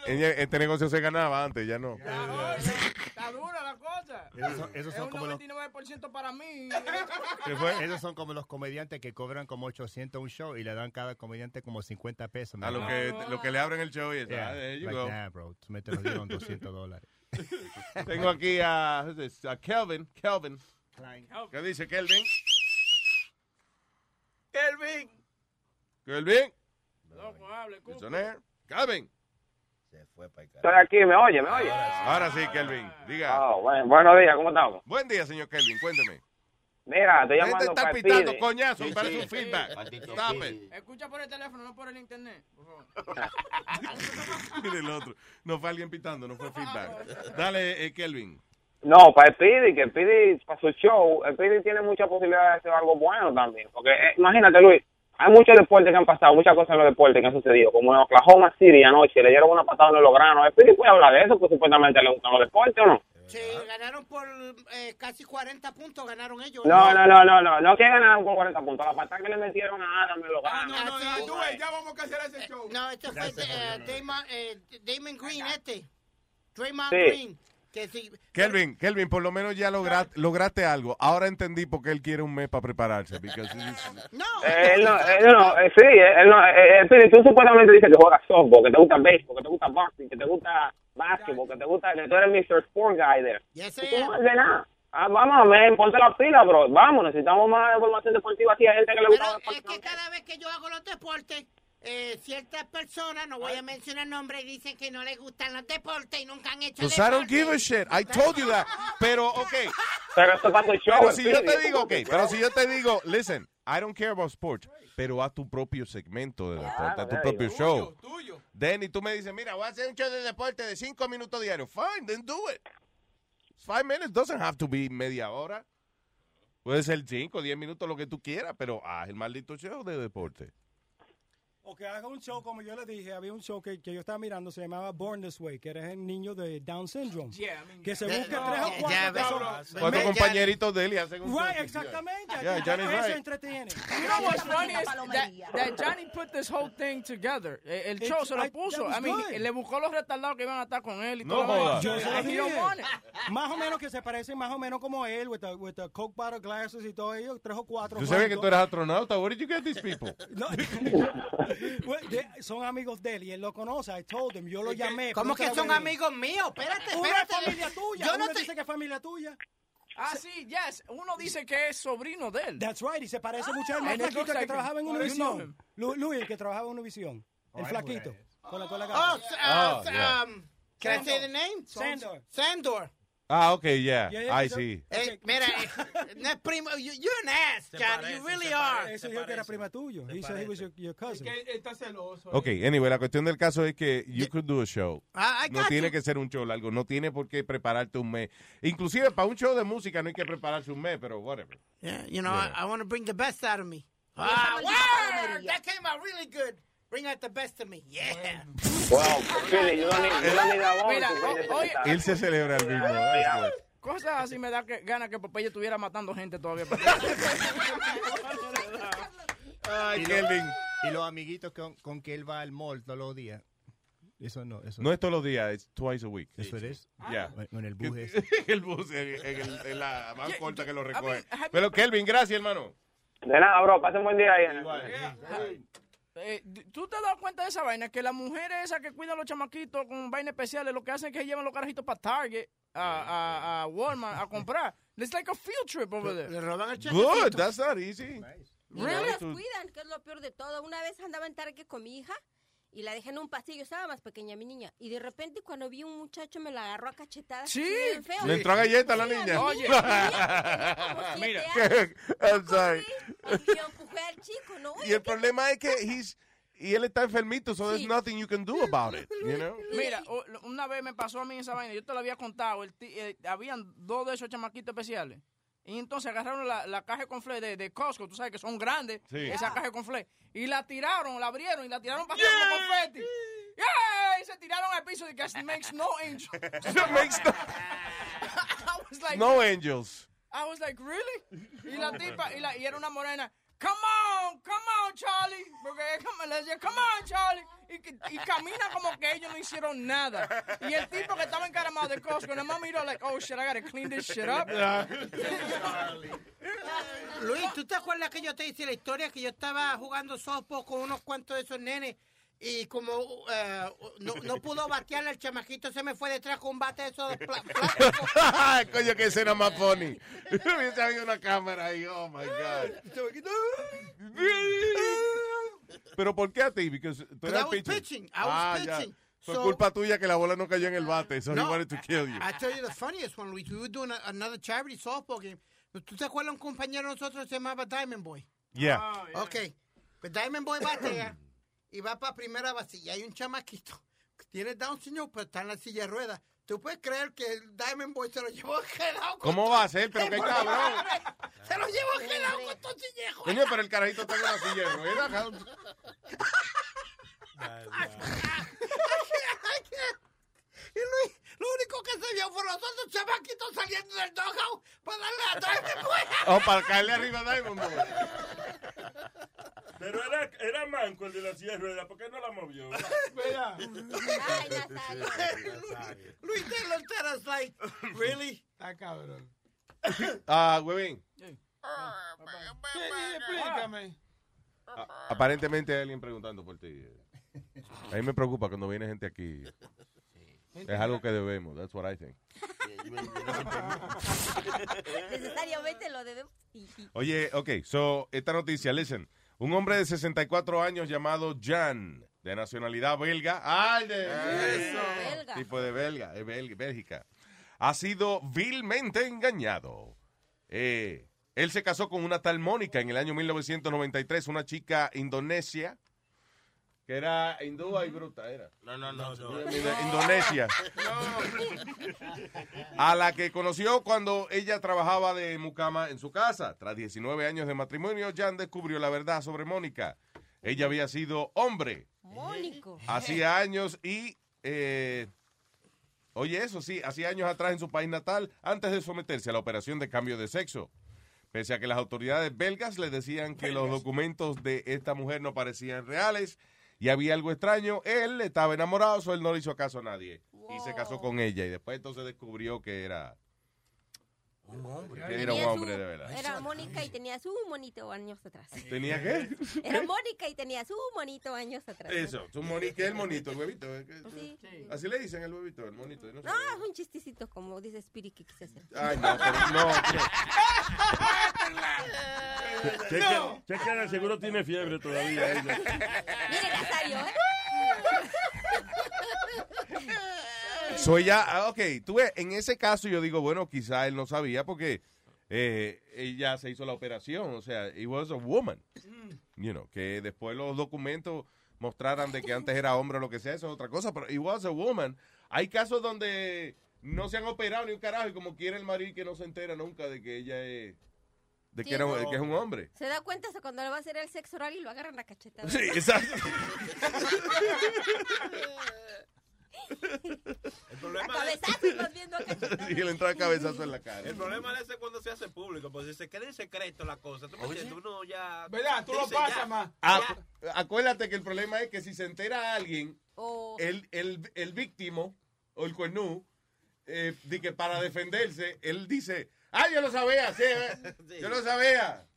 Este negocio se ganaba antes, ya no. Está dura la cosa. Esos son, esos Es son un como los 99% para mí. Esos son como los comediantes que cobran como 800 un show y le dan cada comediante como 50 pesos. A lo que, lo que le abren el show y eso. Yeah, Ah, like, nah, bro, me te lo dieron 200 dólares. Tengo aquí a, Kelvin. Kelvin. ¿Qué dice Kelvin? Kelvin. Kelvin. Loco, hable. Kelvin. Se fue para acá. Estoy aquí, ¿me oye? ¿Me oye? Ahora sí, Kelvin. Diga. Oh, bueno, buenos días, ¿cómo estamos? Buen día, señor Kelvin. Cuénteme. Mira, estoy gente llamando está pitando coñazo Sí, para sí. su feedback. Escucha por el teléfono, no por el internet. Por favor. Mire el otro. No fue alguien pitando, no fue feedback. Dale, eh, Kelvin. No, para Speedy, que Speedy, para su show, Speedy tiene mucha posibilidad de hacer algo bueno también. Porque eh, imagínate, Luis, hay muchos deportes que han pasado, muchas cosas en los deportes que han sucedido. Como en Oklahoma City anoche, le dieron una patada en los granos. Speedy puede hablar de eso, pues supuestamente le gustan los deportes, ¿o no? Sí, ganaron por eh, casi 40 puntos, ganaron ellos. No, no, no, no, no, no que ganaron con 40 puntos. La patada que le metieron a Adam en los Ah, granos. no, no, no, ves, ya vamos a hacer ese show. No, este fue eh, Damon, eh, Damon Green, este. Draymond Sí. Green. Que sí, Kelvin, Kelvin, por lo menos ya logra- lograste algo. Ahora entendí por qué él quiere un mes para prepararse. no, Eh, él no, él no, eh, sí, él no, eh, eh, Speedy, tú supuestamente dices que juegas softball, que te gusta béisbol, que te gusta boxing, que te gusta basketball, que te gusta, que tú eres Mr. Sport Guy there. Yes, tú no haces nada. Ah, vamos, men, ponte la pila, bro. Vamos, necesitamos más información deportiva aquí. Hay gente que le gusta. Pero es que cada vez que yo hago los deportes, eh, ciertas personas, no voy a mencionar nombres, dicen que no les gustan los deportes y nunca han hecho Because I don't deporte. give a shit. I told you that. Pero, ok. Pero esto tu show. Pero si yo te digo, ok, pero si yo te digo, listen, I don't care about sports, pero haz tu propio segmento de deporte, haz tu propio show. Tuyo. Then, y tú me dices, mira, voy a hacer un show de deporte de cinco minutos diarios. Fine, then do it. Five minutes doesn't have to be media hora. Puede ser cinco, diez minutos, lo que tú quieras, pero haz el maldito show de deporte. O que haga un show, como yo le dije, había un show que, que yo estaba mirando, se llamaba Born This Way, que era el niño de Down Syndrome. Yeah, I mean, Que se Ya, busque no, tres o cuatro personas. Cuatro compañeritos de él y hacen un show. Right, exactamente. Yeah, Johnny's Eso right. entretiene. You know what's funny is that, that Johnny put this whole thing together. Eh, El show It's- se lo I- puso. that I mean, good. le buscó los retardados que iban a estar con él y No todo. Yo se lo dije. Más o menos que se parecen más o menos como él, with the, with the Coke bottle glasses y todo ello, tres o cuatro. Tú sabes que tú eres astronauta. Where did you get these people? Well, son amigos de él y él lo conoce. I told him, yo lo llamé. ¿Cómo que son amigos míos? Espérate, espérate. familia tuya. Yo Uno no te... dice que es familia tuya. Ah, sí, yes. Uno dice que es sobrino de él. That's right. Y se parece mucho al más And it flaquito looks que like trabajaba en him. You know Univision. him. Lu- Luis, el que trabajaba en Univision. El flaquito. Con la, con la Oh, gafa. s- uh, Oh, yeah. um, can I say the name? Sandor. Sandor. Ah, ok, yeah. Yeah, yeah, I so- see. Eh, mira, eh, no es primo. You, you're an ass, Johnny. You really are. Eso dijo que era prima tuyo. He said he was your, your cousin. está celoso. Ok, anyway, la cuestión del caso es que you could do a show. I- I no got tiene you. que ser un show largo, no tiene por qué prepararte un mes. Inclusive para un show de música no hay que prepararse un mes, pero whatever. Yeah, you know, Yeah. I, I want to bring the best out of me. Ah, Ah, word! That came out really good. Bring out the best of me. Yeah. Wow, Speedy, you don't need, you don't need that one Mira, o- oye, Él se celebra el mismo. that's good. Cosas así me da que, gana que Popeye estuviera matando gente todavía. y, Kelvin. Y los amiguitos con, con que él va al mall todos los días. Eso no. Eso No es todos los días, es twice a week. Eso es. Yeah. Con el bus es. el bus, en, en el- en la más corta que lo recoge. Pero Kelvin, gracias, hermano. De nada, bro. Pase un buen día ahí. Eh, ¿Tú te has dado cuenta de esa vaina? Que las mujeres esas que cuidan a los chamaquitos con vainas especiales, lo que hacen es que llevan los carajitos para Target, a, a, a Walmart, a comprar. It's like a field trip over there. Le roban el Good, that's not easy. Y no las cuidan, que es lo peor de todo. Una vez andaba en Target con mi hija y la dejé en un pasillo, estaba más pequeña mi niña. Y de repente cuando vi un muchacho me la agarró a cachetadas. Sí. así bien feo. Le entró a galleta a la niña. Oye, Mira. I'm sorry. Y yo empujé al chico, ¿no? Y el problema es que he's, y él está enfermito, so there's nothing you can do about it, you know? Mira, una vez me pasó a mí esa vaina, yo te lo había contado, el eh, habían dos de esos chamaquitos especiales. Y entonces agarraron la, la caja con fle de, de Costco, tú sabes que son grandes, Sí. esa caja con fle, y la tiraron, la abrieron y la tiraron para hacer como confeti. ¡Yeah! Y se tiraron al piso y que makes no angel. makes no- I was like, No angels. I was like, really? Y la tipa, y, la, y era una morena. Come on, come on, Charlie. Porque le decía, come on, Charlie. Y, y camina como que ellos no hicieron nada. Y el tipo que estaba encaramado de Costco, nada más miró, like, oh shit, I gotta clean this shit up. Luis, ¿tú te acuerdas que yo te hice la historia que yo estaba jugando softball con unos cuantos de esos nenes y como eh, no, no pudo batearle el chamaquito se me fue detrás con un bate de esos de. Coño, que escena más funny. Hubiese habido una cámara ahí, oh my God. Pero ¿por qué a ti? Because tú eras I was pitcher. pitching. I was ah, ya. pitching. Fue So- culpa tuya que la bola no cayó en el bate, so he No, wanted to kill you. I tell you the funniest one, Luis. We were doing a- another charity softball game. ¿Tú te acuerdas un compañero de nosotros se llamaba Diamond Boy? Yeah. Ok. Pues Diamond Boy batea y va para primera base y hay un chamaquito que tiene Down syndrome, pero está en la silla de ruedas. ¿Tú puedes creer que el Diamond Boy se lo llevó gelado? con ¿Cómo va a ser? Pero qué cabrón. Se lo llevó gelado con todo sillejo. Coño, pero el carajito está en una silla de ruedas. Y Luis, lo único que se vio fueron los otros chamaquitos saliendo del doghouse para darle a Diamond Boy. O para caerle arriba a Diamond Boy. Pero era, era manco el de la silla de ruedas, ¿por qué no la movió? Luis te lo enteras, like, really? Está cabrón. Ah, huevín. explícame. Aparentemente hay alguien preguntando por ti. A mí me preocupa cuando viene gente aquí. Es algo que debemos. That's what I think. Necesariamente lo debemos. Oye, ok, so, esta noticia, listen. Un hombre de 64 años llamado Jan, de nacionalidad belga. ¡Ay, de Belga. Tipo de belga, de Bel- Bélgica. Ha sido vilmente engañado. Eh, él se casó con una tal Mónica en el año 1993, una chica indonesia, que era hindúa y bruta, era. No, no, no. Indonesia. A la que conoció cuando ella trabajaba de mucama en su casa. Tras 19 años de matrimonio, Jan descubrió la verdad sobre Mónica. Ella había sido hombre Mónico. hacía años y... eh, oye, eso sí, hacía años atrás en su país natal, antes de someterse a la operación de cambio de sexo. Pese a que las autoridades belgas le decían que los documentos de esta mujer no parecían reales y había algo extraño, él estaba enamorado, so él no le hizo caso a nadie. Y se casó con ella y después entonces descubrió que era un hombre. Que era un su- hombre de verdad. Era Mónica y tenía su monito años atrás. ¿Tenía qué? Era Mónica y tenía su monito años atrás. Eso, su monito, ¿qué es el monito, el huevito? ¿eh? ¿Qué- Sí. Así le dicen el huevito, el monito. yo no sé. No, es un chistecito como dice Spirit que quise hacer. Ay, no, pero no. Cheque, cheque, seguro tiene fiebre todavía. ella. Mire, Nazario, ¿eh? So ella, ah, ok, tú ves, en ese caso yo digo, bueno, quizá él no sabía porque eh, ella se hizo la operación, o sea, it was a woman, you know, que después los documentos mostraran de que antes era hombre o lo que sea, eso es otra cosa, pero it was a woman. Hay casos donde no se han operado ni un carajo y como quiere el marido que no se entera nunca de que ella es, de que, era- de es un hombre. Se da cuenta hasta cuando le va a hacer el sexo oral y lo agarran a cachetada. Sí, exacto. El problema, A cabezazos vas viendo a. Y le entra cabezazo en la cara. el problema de ese es cuando se hace público, pues si se queda en secreto la cosa, tú me entiendes, uno ya... ¿Verdad? Tú lo pasas más. Acu- acuérdate que el problema es que si se entera alguien, el, el, el víctimo o el cuernú, eh, di que para defenderse, él dice, ah, yo lo sabía, sí, eh, yo lo sabía.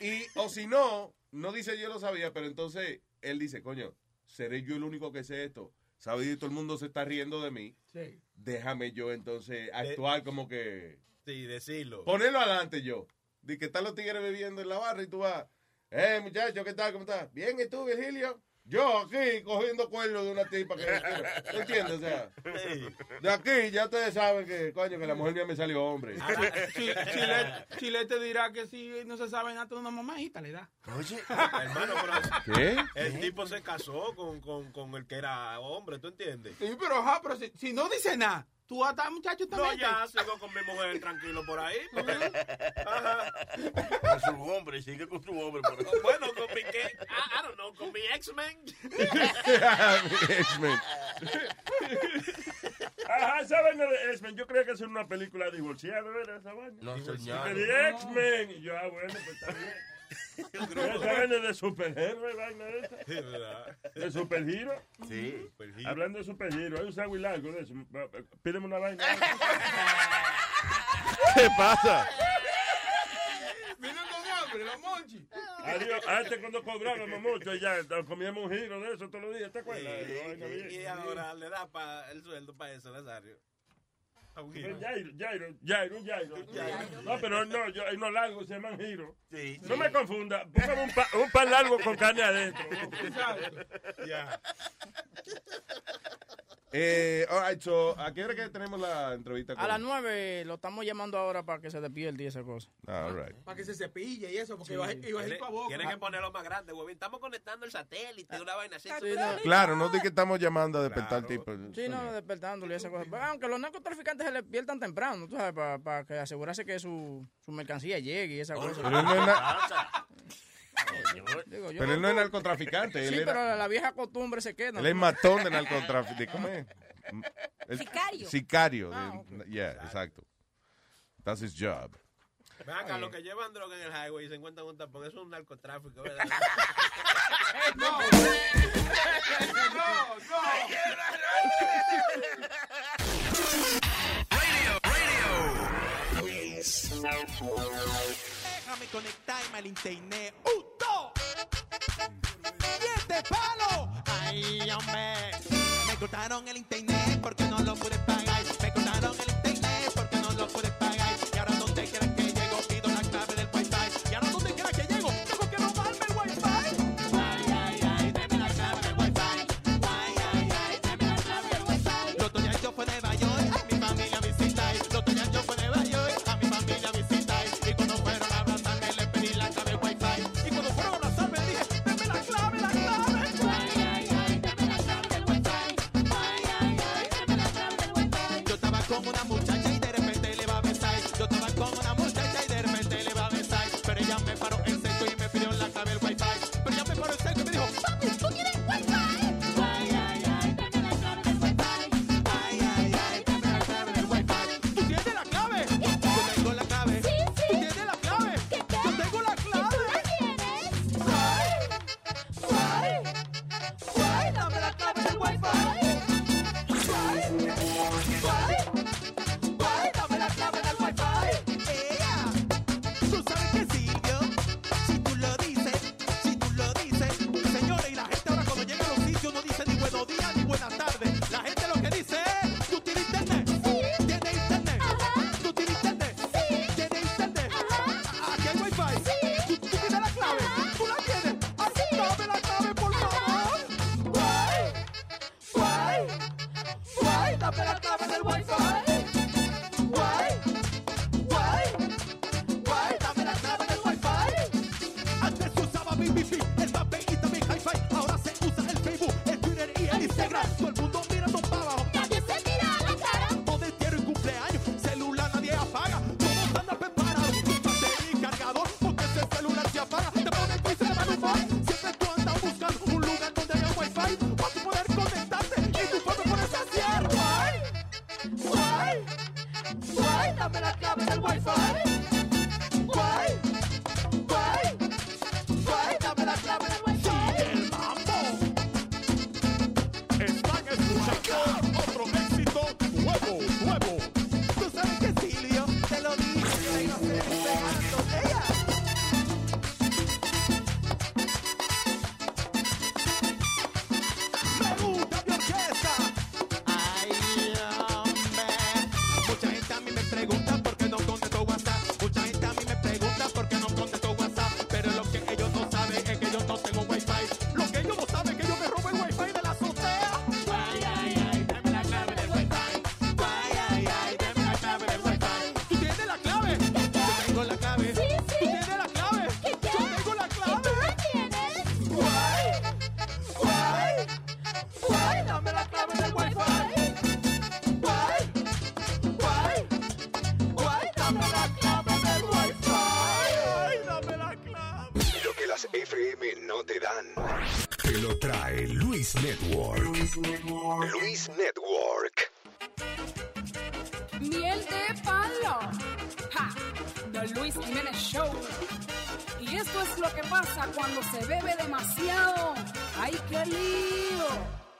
Y, o si no, no dice yo lo sabía, pero entonces él dice, coño, seré yo el único que sé esto. Sabes, y todo el mundo se está riendo de mí. Sí. Déjame yo entonces actuar como que... Sí, decirlo. Ponerlo adelante yo. Di que están los tigres bebiendo en la barra y tú vas, eh, muchacho, ¿qué tal? ¿Cómo estás? Bien, ¿y tú, Virgilio? Yo aquí cogiendo cuerno de una tipa que... ¿Tú entiendes? O sea, de aquí ya ustedes saben que, coño, que la mujer mía me salió hombre. Chi- Chile, Chile te dirá que si no se sabe nada de una mamajita le da. Oye, Hermano, pero ¿Qué? el tipo se casó con, con, con el que era hombre, ¿tú entiendes? Sí, pero, ajá, pero si, si no dice nada, tú vas a estar muchacho No, también. ya sigo con mi mujer tranquilo por ahí. porque- Ajá. con su hombre, sigue con su hombre. Por ahí. Bueno, con mi que, I, I don't know, con mi X-Men. X-Men. Ajá, esa vaina de X-Men, yo creía que es una película divorciada, ¿verdad? Esa vaina. No, Y señor. de X-Men. Y yo, ah, bueno, pues está bien. Vaina de superhéroe, vaina esa. De superhero. Sí. Hablando de superhero, hay un sándwich largo de eso. Pídeme una vaina. ¿Qué pasa? Vino con hambre, la monchi. Adiós. Antes cuando cobrábamos mucho, ya comíamos un giro de eso todos los días, ¿te acuerdas? Vaina bien. Y ahora le da pa, el sueldo para eso, Nazario. Jairo, Jairo, Jairo, Jairo. No, pero no, yo, hay unos largos se llaman giro. Sí. No me confunda, póngame un, pa- un pan largo con carne adentro. Ya. Eh, all right, so, ¿a qué hora que tenemos la entrevista? A las nueve lo estamos llamando ahora para que se despierte y esa cosa. All right. Para que se cepille y eso, porque Sí. iba, a- iba a ir para boca. Tienen que ponerlo más grande, huevín. Estamos conectando el satélite, una vaina así. Sí, no. Claro, no di que estamos llamando a despertar tipo. Sí, no, despertándole y esa cosa. Pero aunque los narcotraficantes se despiertan temprano, tú sabes, para que asegurarse que su, su mercancía llegue y esa cosa. Pero no es Digo, yo Pero él no es narcotraficante. Él, Sí, era- pero la vieja costumbre se queda. él es matón de narcotraficante. ¿Cómo es? El- Sicario. Sicario. Ah, de- yeah, exacto. That's his job. Ven acá, los que llevan droga en el highway y se encuentran un tapón, eso es un narcotráfico, ¿verdad? No, no, no. Déjame conectarme al internet. ¡Y este palo! ¡Ay, hombre! Me cortaron el internet porque no lo pude pagar. Dame la clave del wifi. Cuando se bebe demasiado. ¡Ay, qué lío!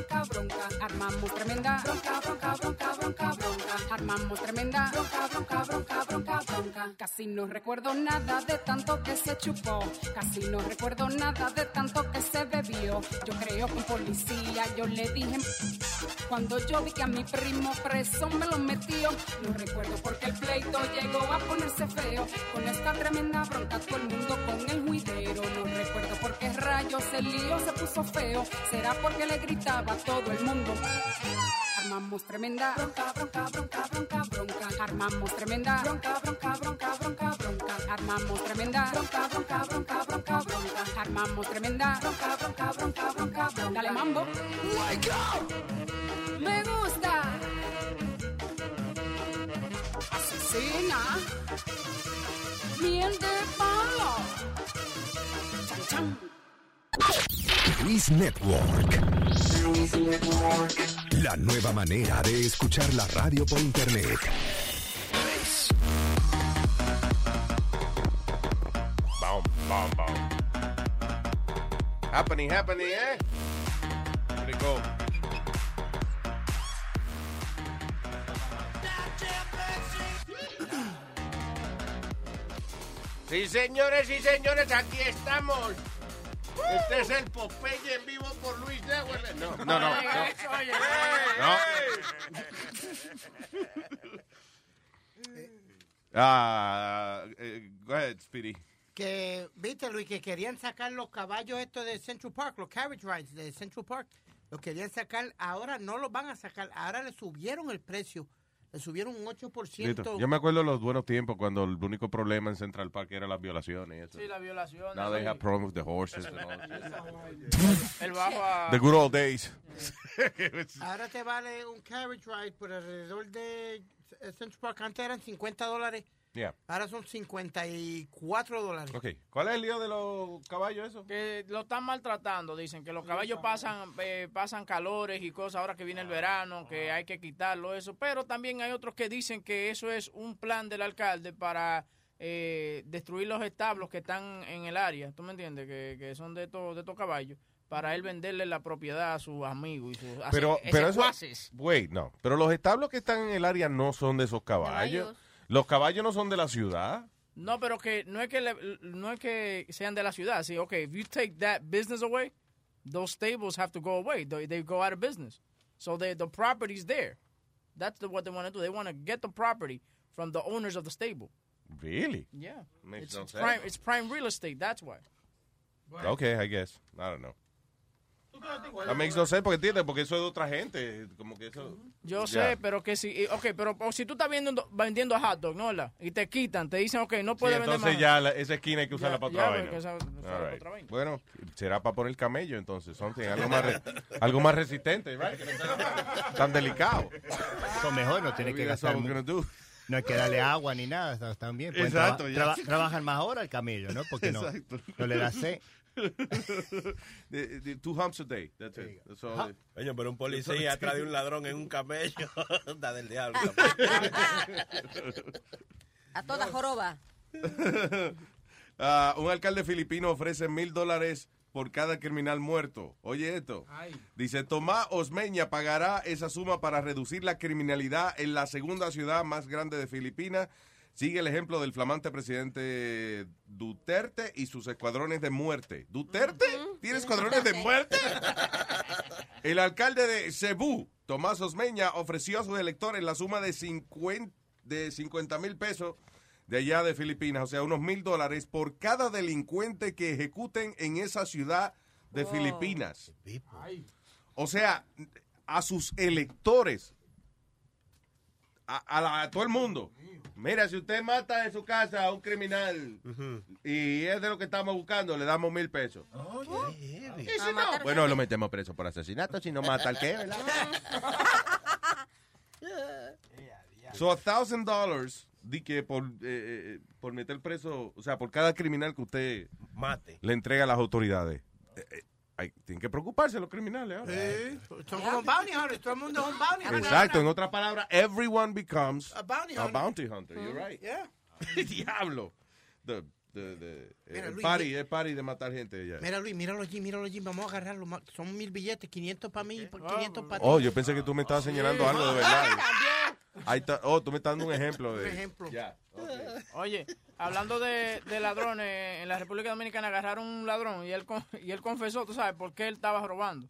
bronca. Armamos tremenda bronca, bronca, bronca, bronca, bronca. Armamos tremenda bronca, bronca, bronca, bronca, bronca. Casi no recuerdo nada de tanto que se chupó. Casi no recuerdo nada de tanto que se bebió. Yo creo que un policía yo le dije cuando yo vi que a mi primo preso me lo metió. No recuerdo porque el pleito llegó a ponerse feo. Con esta tremenda bronca todo el mundo con el juidero. No recuerdo por qué rayos el lío se puso feo. Será porque le gritaba a todo el mundo. Armamos tremenda bronca, bronca, bronca, bronca, bronca. Armamos tremenda bronca, bronca, bronca, bronca, bronca. Armamos tremenda bronca, bronca, bronca, bronca, bronca. Armamos tremenda bronca, bronca, bronca, bronca, bronca. Dale mambo. Wake up. Me gusta. Asesina. Miel de palo. Chan, chan. Luis Network. La nueva manera de escuchar la radio por internet. Bam, bam, bam. Happening, happening, eh? Pretty cool. Sí, señores y señores, aquí estamos. Este es el Popeye en vivo por Luis Network. No, No, no, no. No. Ah, eh, go ahead, Speedy. Que, viste, Luis, que querían sacar los caballos estos de Central Park, los carriage rides de Central Park. Los querían sacar, ahora no los van a sacar, ahora le subieron el precio. Le subieron un 8%. Listo. Yo me acuerdo de los buenos tiempos cuando el único problema en Central Park era las violaciones. y eso. Sí, la violación. Now they have problems with the horses and all. El bajo a... The good old days. Ahora te vale un carriage ride por alrededor de eh, Central Park. Antes eran 50 dólares. Yeah. Ahora son 54 dólares. Ok. ¿Cuál es el lío de los caballos eso? Que lo están maltratando, dicen que los caballos pasan eh, pasan calores y cosas ahora que viene el verano, que hay que quitarlo eso, pero también hay otros que dicen que eso es un plan del alcalde para eh, destruir los establos que están en el área, ¿tú me entiendes? Que, que son de estos de estos caballos para él venderle la propiedad a sus amigos y sus Pero, pero eso, wait, no. Pero los establos que están en el área no son de esos caballos. Caballos. Los caballos no son de la ciudad. No, pero que no es que le- no es que sean de la ciudad. Sí, okay, if you take that business away, those stables have to go away. They, they go out of business. So the the property's there. That's the, what they want to do. They want to get the property from the owners of the stable. Really? Yeah. Makes It's, no it's sense. prime, it's prime real estate. That's why. Okay, I guess. I don't know. That makes no sense porque entiendes, porque eso es de otra gente, como que eso. Yo sé, pero que si, ok, pero o si tú estás vendiendo, vendiendo hot dog, ¿no? ¿verdad? Y te quitan, te dicen, ok, no Sí, puedes vender entonces ya la- esa esquina hay que usarla Ya, para otra vaina. esa- esa All para right. otra vaina. Bueno, será para poner camello entonces, something, algo más re- algo más resistente, right? Que no sea tan delicado. Eso mejor, no tiene que gastar. No hay que darle agua ni nada, está- están bien. Pueden Exacto, traba- ya. traba- trabajan más horas el camello, ¿no? Porque no, Exacto. no le da sed. The- the two humps a day, that's it. That's all it- Coño, pero un policía atrás de un ladrón en un camello. Está del diablo. A toda joroba. Ah, un alcalde filipino ofrece mil dólares por cada criminal muerto. Oye esto. Dice, Tomás Osmeña pagará esa suma para reducir la criminalidad en la segunda ciudad más grande de Filipinas. Sigue el ejemplo del flamante presidente Duterte y sus escuadrones de muerte. ¿Duterte? ¿Tiene escuadrones de muerte? El alcalde de Cebú, Tomás Osmeña, ofreció a sus electores la suma de 50 de 50 mil pesos de allá de Filipinas, o sea, unos mil dólares por cada delincuente que ejecuten en esa ciudad de. Filipinas. O sea, a sus electores, a, a la- a todo el mundo. Mira, si usted mata en su casa a un criminal y es de lo que estamos buscando, le damos mil pesos. Y si no, bueno, lo metemos preso por asesinato, si no mata al qué, ¿verdad? So, a thousand dollars, di que por, eh, eh, por meter preso, o sea, por cada criminal que usted Mate. le entrega a las autoridades. Eh, eh, hay- tienen que preocuparse los criminales ahora. Sí, son como bounty hunters, todo el mundo es un bounty hunter. Exacto, en otras palabras, everyone becomes A bounty a hunter. bounty hunter. You're right. Yeah. Diablo. The, the, the- Mira, el Luis, party, mira- es party de matar gente. ya. Mira, Luis, míralo allí, míralo allí. Vamos a agarrarlo. Son mil billetes, 500 para mí, 500 para ti. Oh, yo pensé que tú me estabas señalando algo de verdad. Ahí está. Oh, tú me estás dando un ejemplo de. Un ejemplo. Oye, hablando de, de ladrones, en la República Dominicana agarraron un ladrón y él, y él confesó, tú sabes, por qué él estaba robando.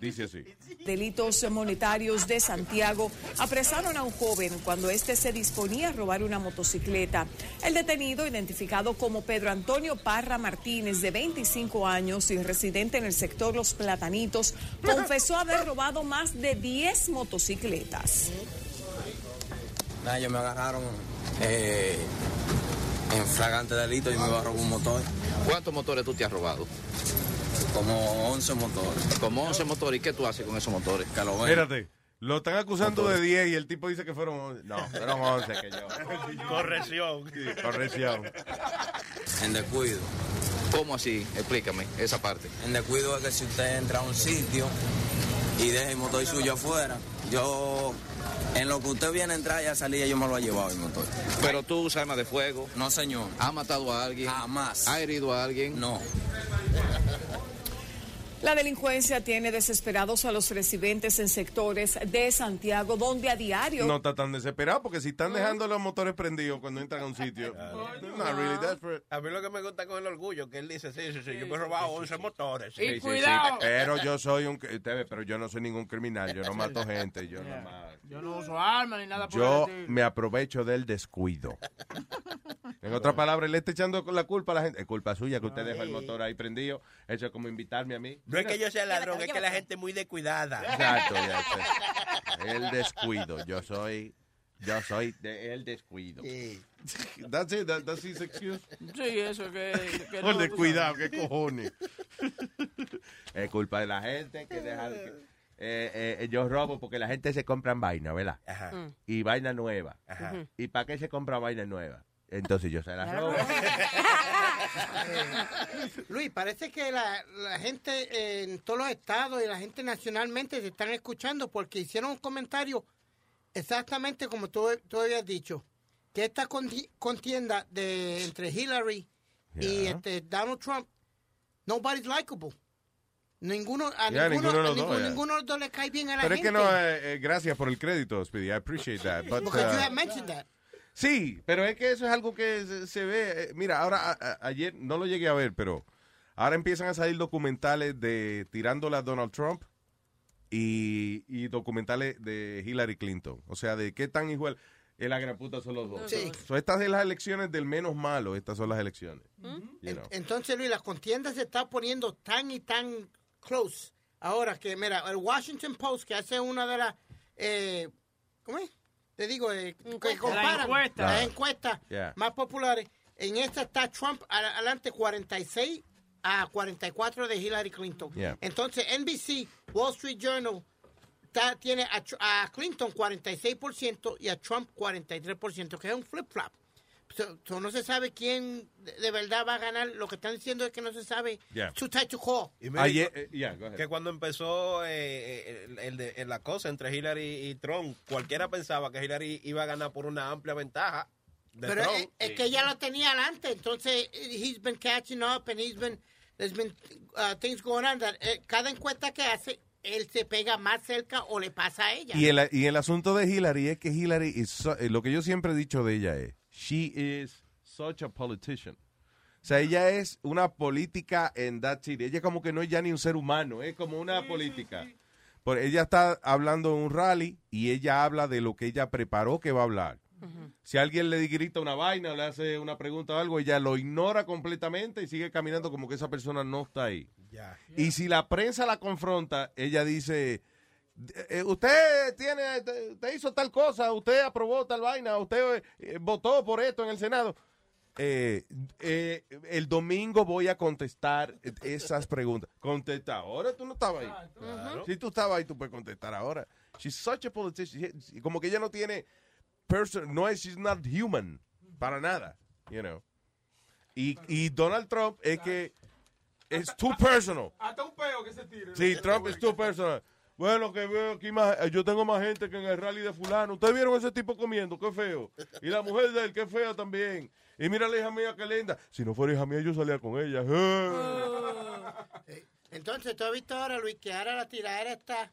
Dice así. Delitos monetarios de Santiago apresaron a un joven cuando éste se disponía a robar una motocicleta. El detenido, identificado como Pedro Antonio Parra Martínez, de 25 años y residente en el sector Los Platanitos, confesó haber robado más de 10 motocicletas. Nada, ellos me agarraron eh, en flagrante delito y me iba a robar un motor. ¿Cuántos motores tú te has robado? Como 11 motores. Como 11 motores. ¿Y qué tú haces con esos motores? Que lo. Espérate. Lo están acusando de 10 y el tipo dice que fueron 11. No, fueron 11 que yo. Corrección. Sí, corrección. En descuido. ¿Cómo así? Explícame esa parte. En descuido es que si usted entra a un sitio y deja el motor suyo afuera, yo, en lo que usted viene a entrar y a salir, yo me lo he llevado el motor. Pero tú usas armas de fuego. No, señor. ¿Has matado a alguien? Jamás. ¿Has herido a alguien? No. La delincuencia tiene desesperados a los residentes en sectores de Santiago donde a diario No está tan desesperado porque si están dejando los motores prendidos cuando entran a un sitio. not really desperate. A mí lo que me gusta con el orgullo, que él dice, sí, sí, sí, yo me he robado 11 motores. Sí, sí, sí, pero yo soy un. ustedes, Pero yo no soy ningún criminal. Yo no mato gente. Yo no mato. Yo no uso armas ni nada por Yo me aprovecho del descuido. En otras palabras, le está echando la culpa a la gente. Es culpa suya que usted dejó el motor ahí prendido. Eso es como invitarme a mí. No es que yo sea ladrón, es que la gente es muy descuidada. Exacto, ya sé. El descuido. Yo soy. Yo soy de el descuido. That's it. That, that's his excuse. Sí, eso que... que Por no, descuidado, qué cojones. es culpa de la gente que deja. que- eh, eh, yo robo porque la gente se compra vaina, ¿verdad? Ajá. Y vaina nueva. Ajá. ¿Y para qué se compra vaina nueva? Entonces yo se la robo. Luis, parece que la, la gente en todos los estados y la gente nacionalmente se están escuchando porque hicieron un comentario exactamente como tú, tú habías dicho, que esta conti- contienda de entre Hillary y Yeah. este Donald Trump, nobody's likable. Ninguno, a Yeah, ninguno, ninguno de los a dos, yeah. ninguno de los dos le cae bien a la Pero es gente. que no, eh, eh, gracias por el crédito, Speedy. I appreciate that. But, Because you uh, have mentioned that. Sí, pero es que eso es algo que se, se ve. eh, Mira, ahora, a- ayer no lo llegué a ver, pero ahora empiezan a salir documentales de tirándole a Donald Trump y, y documentales de Hillary Clinton. O sea, de qué tan igual. Es la gran puta son los dos. Sí. So, estas son las elecciones del menos malo. Estas son las elecciones. You know. Entonces, Luis, la contienda se está poniendo tan y tan close. Ahora que, mira, el Washington Post, que hace una de las, eh, ¿cómo es? Te digo, eh, que comparan La encuesta. las encuestas Yeah. más populares. En esta está Trump adelante 46 a 44 de Hillary Clinton. Yeah. Entonces, NBC, Wall Street Journal, está- tiene a, a Clinton 46% y a Trump 43%, que es un flip-flop. So- so no se sabe quién de, verdad va a ganar. Lo que están diciendo es que no se sabe. Yeah. Too tight to call. Y Ayer- que- eh, yeah, que cuando empezó eh, el, el de- el- la cosa entre Hillary y Trump, cualquiera pensaba que Hillary iba a ganar por una amplia ventaja de Pero Trump. es, es que ella lo tenía adelante. Entonces, he's been catching up and he's been, there's been uh, things going on. That, eh, cada encuesta que hace, él se pega más cerca o le pasa a ella. Y el, y el asunto de Hillary es que Hillary, is so- eh, lo que yo siempre he dicho de ella es, she is such a politician. O sea, ella es una política en that city. Ella como que no es ya ni un ser humano, es como una política. Por, ella está hablando en un rally y ella habla de lo que ella preparó que va a hablar. Si alguien le grita una vaina o le hace una pregunta o algo, ella lo ignora completamente y sigue caminando como que esa persona no está ahí. Y si la prensa la confronta, ella dice, eh, usted tiene, usted hizo tal cosa, usted aprobó tal vaina, usted eh, votó por esto en el Senado. Eh, eh, el domingo voy a contestar esas preguntas. Contesta ahora, tú no estabas ahí. Claro. Si tú estabas ahí, tú puedes contestar ahora. She's such a politician. Como que ella no tiene person, no es, she's not human, para nada, you know. Y, y Donald Trump es que es too personal. Hasta un peo que se tire. Sí, Trump es too personal. Bueno, que veo aquí más, eh, yo tengo más gente que en el rally de fulano. ¿Ustedes vieron ese tipo comiendo? Qué feo. Y la mujer de él, qué fea también. Y mira la hija mía, qué linda. Si no fuera hija mía, yo salía con ella. Eh, Entonces, tú has visto ahora, Luis, que ahora la tiradera está.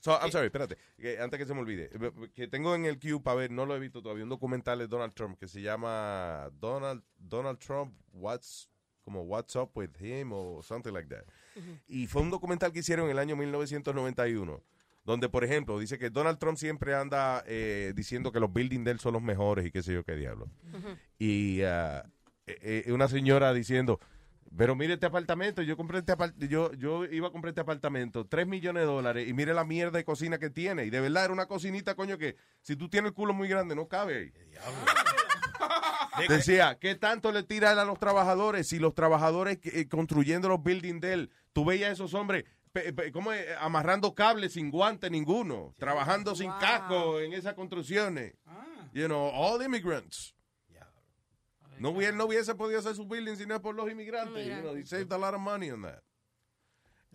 So, I'm sorry, espérate, que antes que se me olvide, eh, que tengo en el queue para ver, no lo he visto todavía, un documental de Donald Trump que se llama Donald Donald Trump What's como What's Up with Him o something like that. Y fue un documental que hicieron en el año 1991, donde por ejemplo dice que Donald Trump siempre anda eh, diciendo que los buildings de él son los mejores y qué sé yo qué diablo. Y eh, eh, una señora diciendo, pero mire este apartamento, yo compré este apart- yo, yo iba a comprar este apartamento, 3 millones de dólares, y mire la mierda de cocina que tiene. Y de verdad era una cocinita, coño, que si tú tienes el culo muy grande, no cabe ahí. Decía, ¿qué tanto le tira él a los trabajadores? Si los trabajadores eh, construyendo los buildings de él, tú veías a esos hombres pe- pe- ¿cómo es? amarrando cables sin guante ninguno, trabajando sin casco en esas construcciones. You know, all immigrants. No hubiese, no hubiese podido hacer su building si no es por los inmigrantes. You know, he saved a lot of money on that.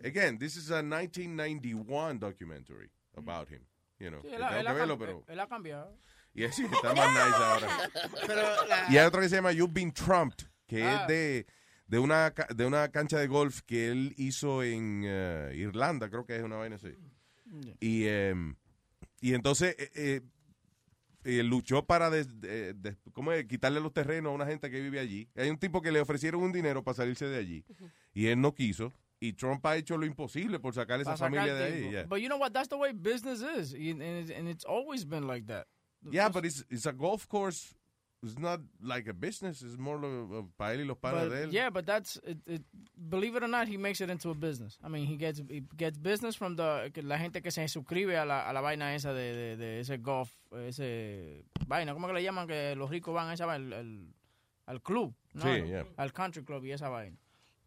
Again, this is a 1991 documentary about him. You know, Sí, él, él ha verlo, pero... él ha cambiado. Y sí, está más nice ahora. Pero la- Y hay otro que se llama You've Been Trumped, que Ah. es de, de, una, de una cancha de golf que él hizo en eh, Irlanda, creo que es una vaina así. Y, em, y entonces eh, eh, eh, luchó para des- de- de- ¿cómo es? quitarle los terrenos a una gente que vive allí. Hay un tipo que le ofrecieron un dinero para salirse de allí y él no quiso. Y Trump ha hecho lo imposible por sacar a esa familia de ahí. yeah. But you know what? That's the way business is. And it's always been like that. Yeah, but it's, it's a golf course. It's not like a business. It's more of para él y los panas de él. yeah, but that's it, it, believe it or not, he makes it into a business. I mean, he gets he gets business from the la gente que se suscribe a la, a la vaina esa de, de, de ese golf, ese vaina, ¿cómo que le llaman que los ricos van a esa vaina? al, al club, ¿no? Sí, yeah. Al country club y esa vaina.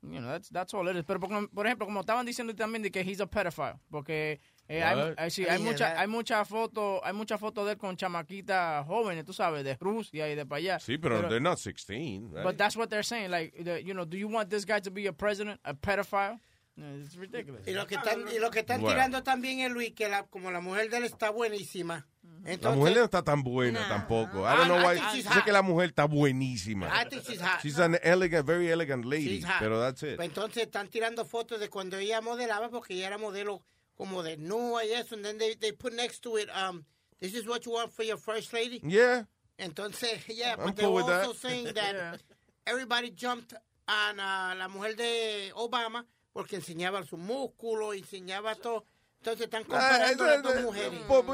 You know, that's that's all it is. Pero por, por ejemplo, como estaban diciendo también de que he's a pedophile, porque eh, hay, What? hay- sí, I hay mean, mucha that- hay mucha foto hay mucha foto de él con chamaquitas jóvenes, tú sabes, de Rusia y de para allá. Sí, pero, they're not 16, right? But that's what they're saying. Like, the, you know, do you want this guy to be a president, a pedophile? No, It's ridiculous. Y lo que están, y lo que están Bueno. tirando también es Luis, que la, como la mujer de él está buenísima, la mujer no está tan buena tampoco. I don't know I why. she's Sé que la mujer está buenísima. I think she's hot. She's an elegant, very elegant lady. She's hot. Pero that's it. Pues entonces están tirando fotos de cuando ella modelaba porque ella era modelo como de nua y eso. And then they, they put next to it, um, this is what you want for your first lady. Yeah. Entonces, yeah, I'm but they cool were with that. also saying that everybody jumped on uh, la mujer de Obama porque enseñaba su músculo, enseñaba todo. Entonces están Ah, comparando eso las es- dos eh, mujeres. po- po-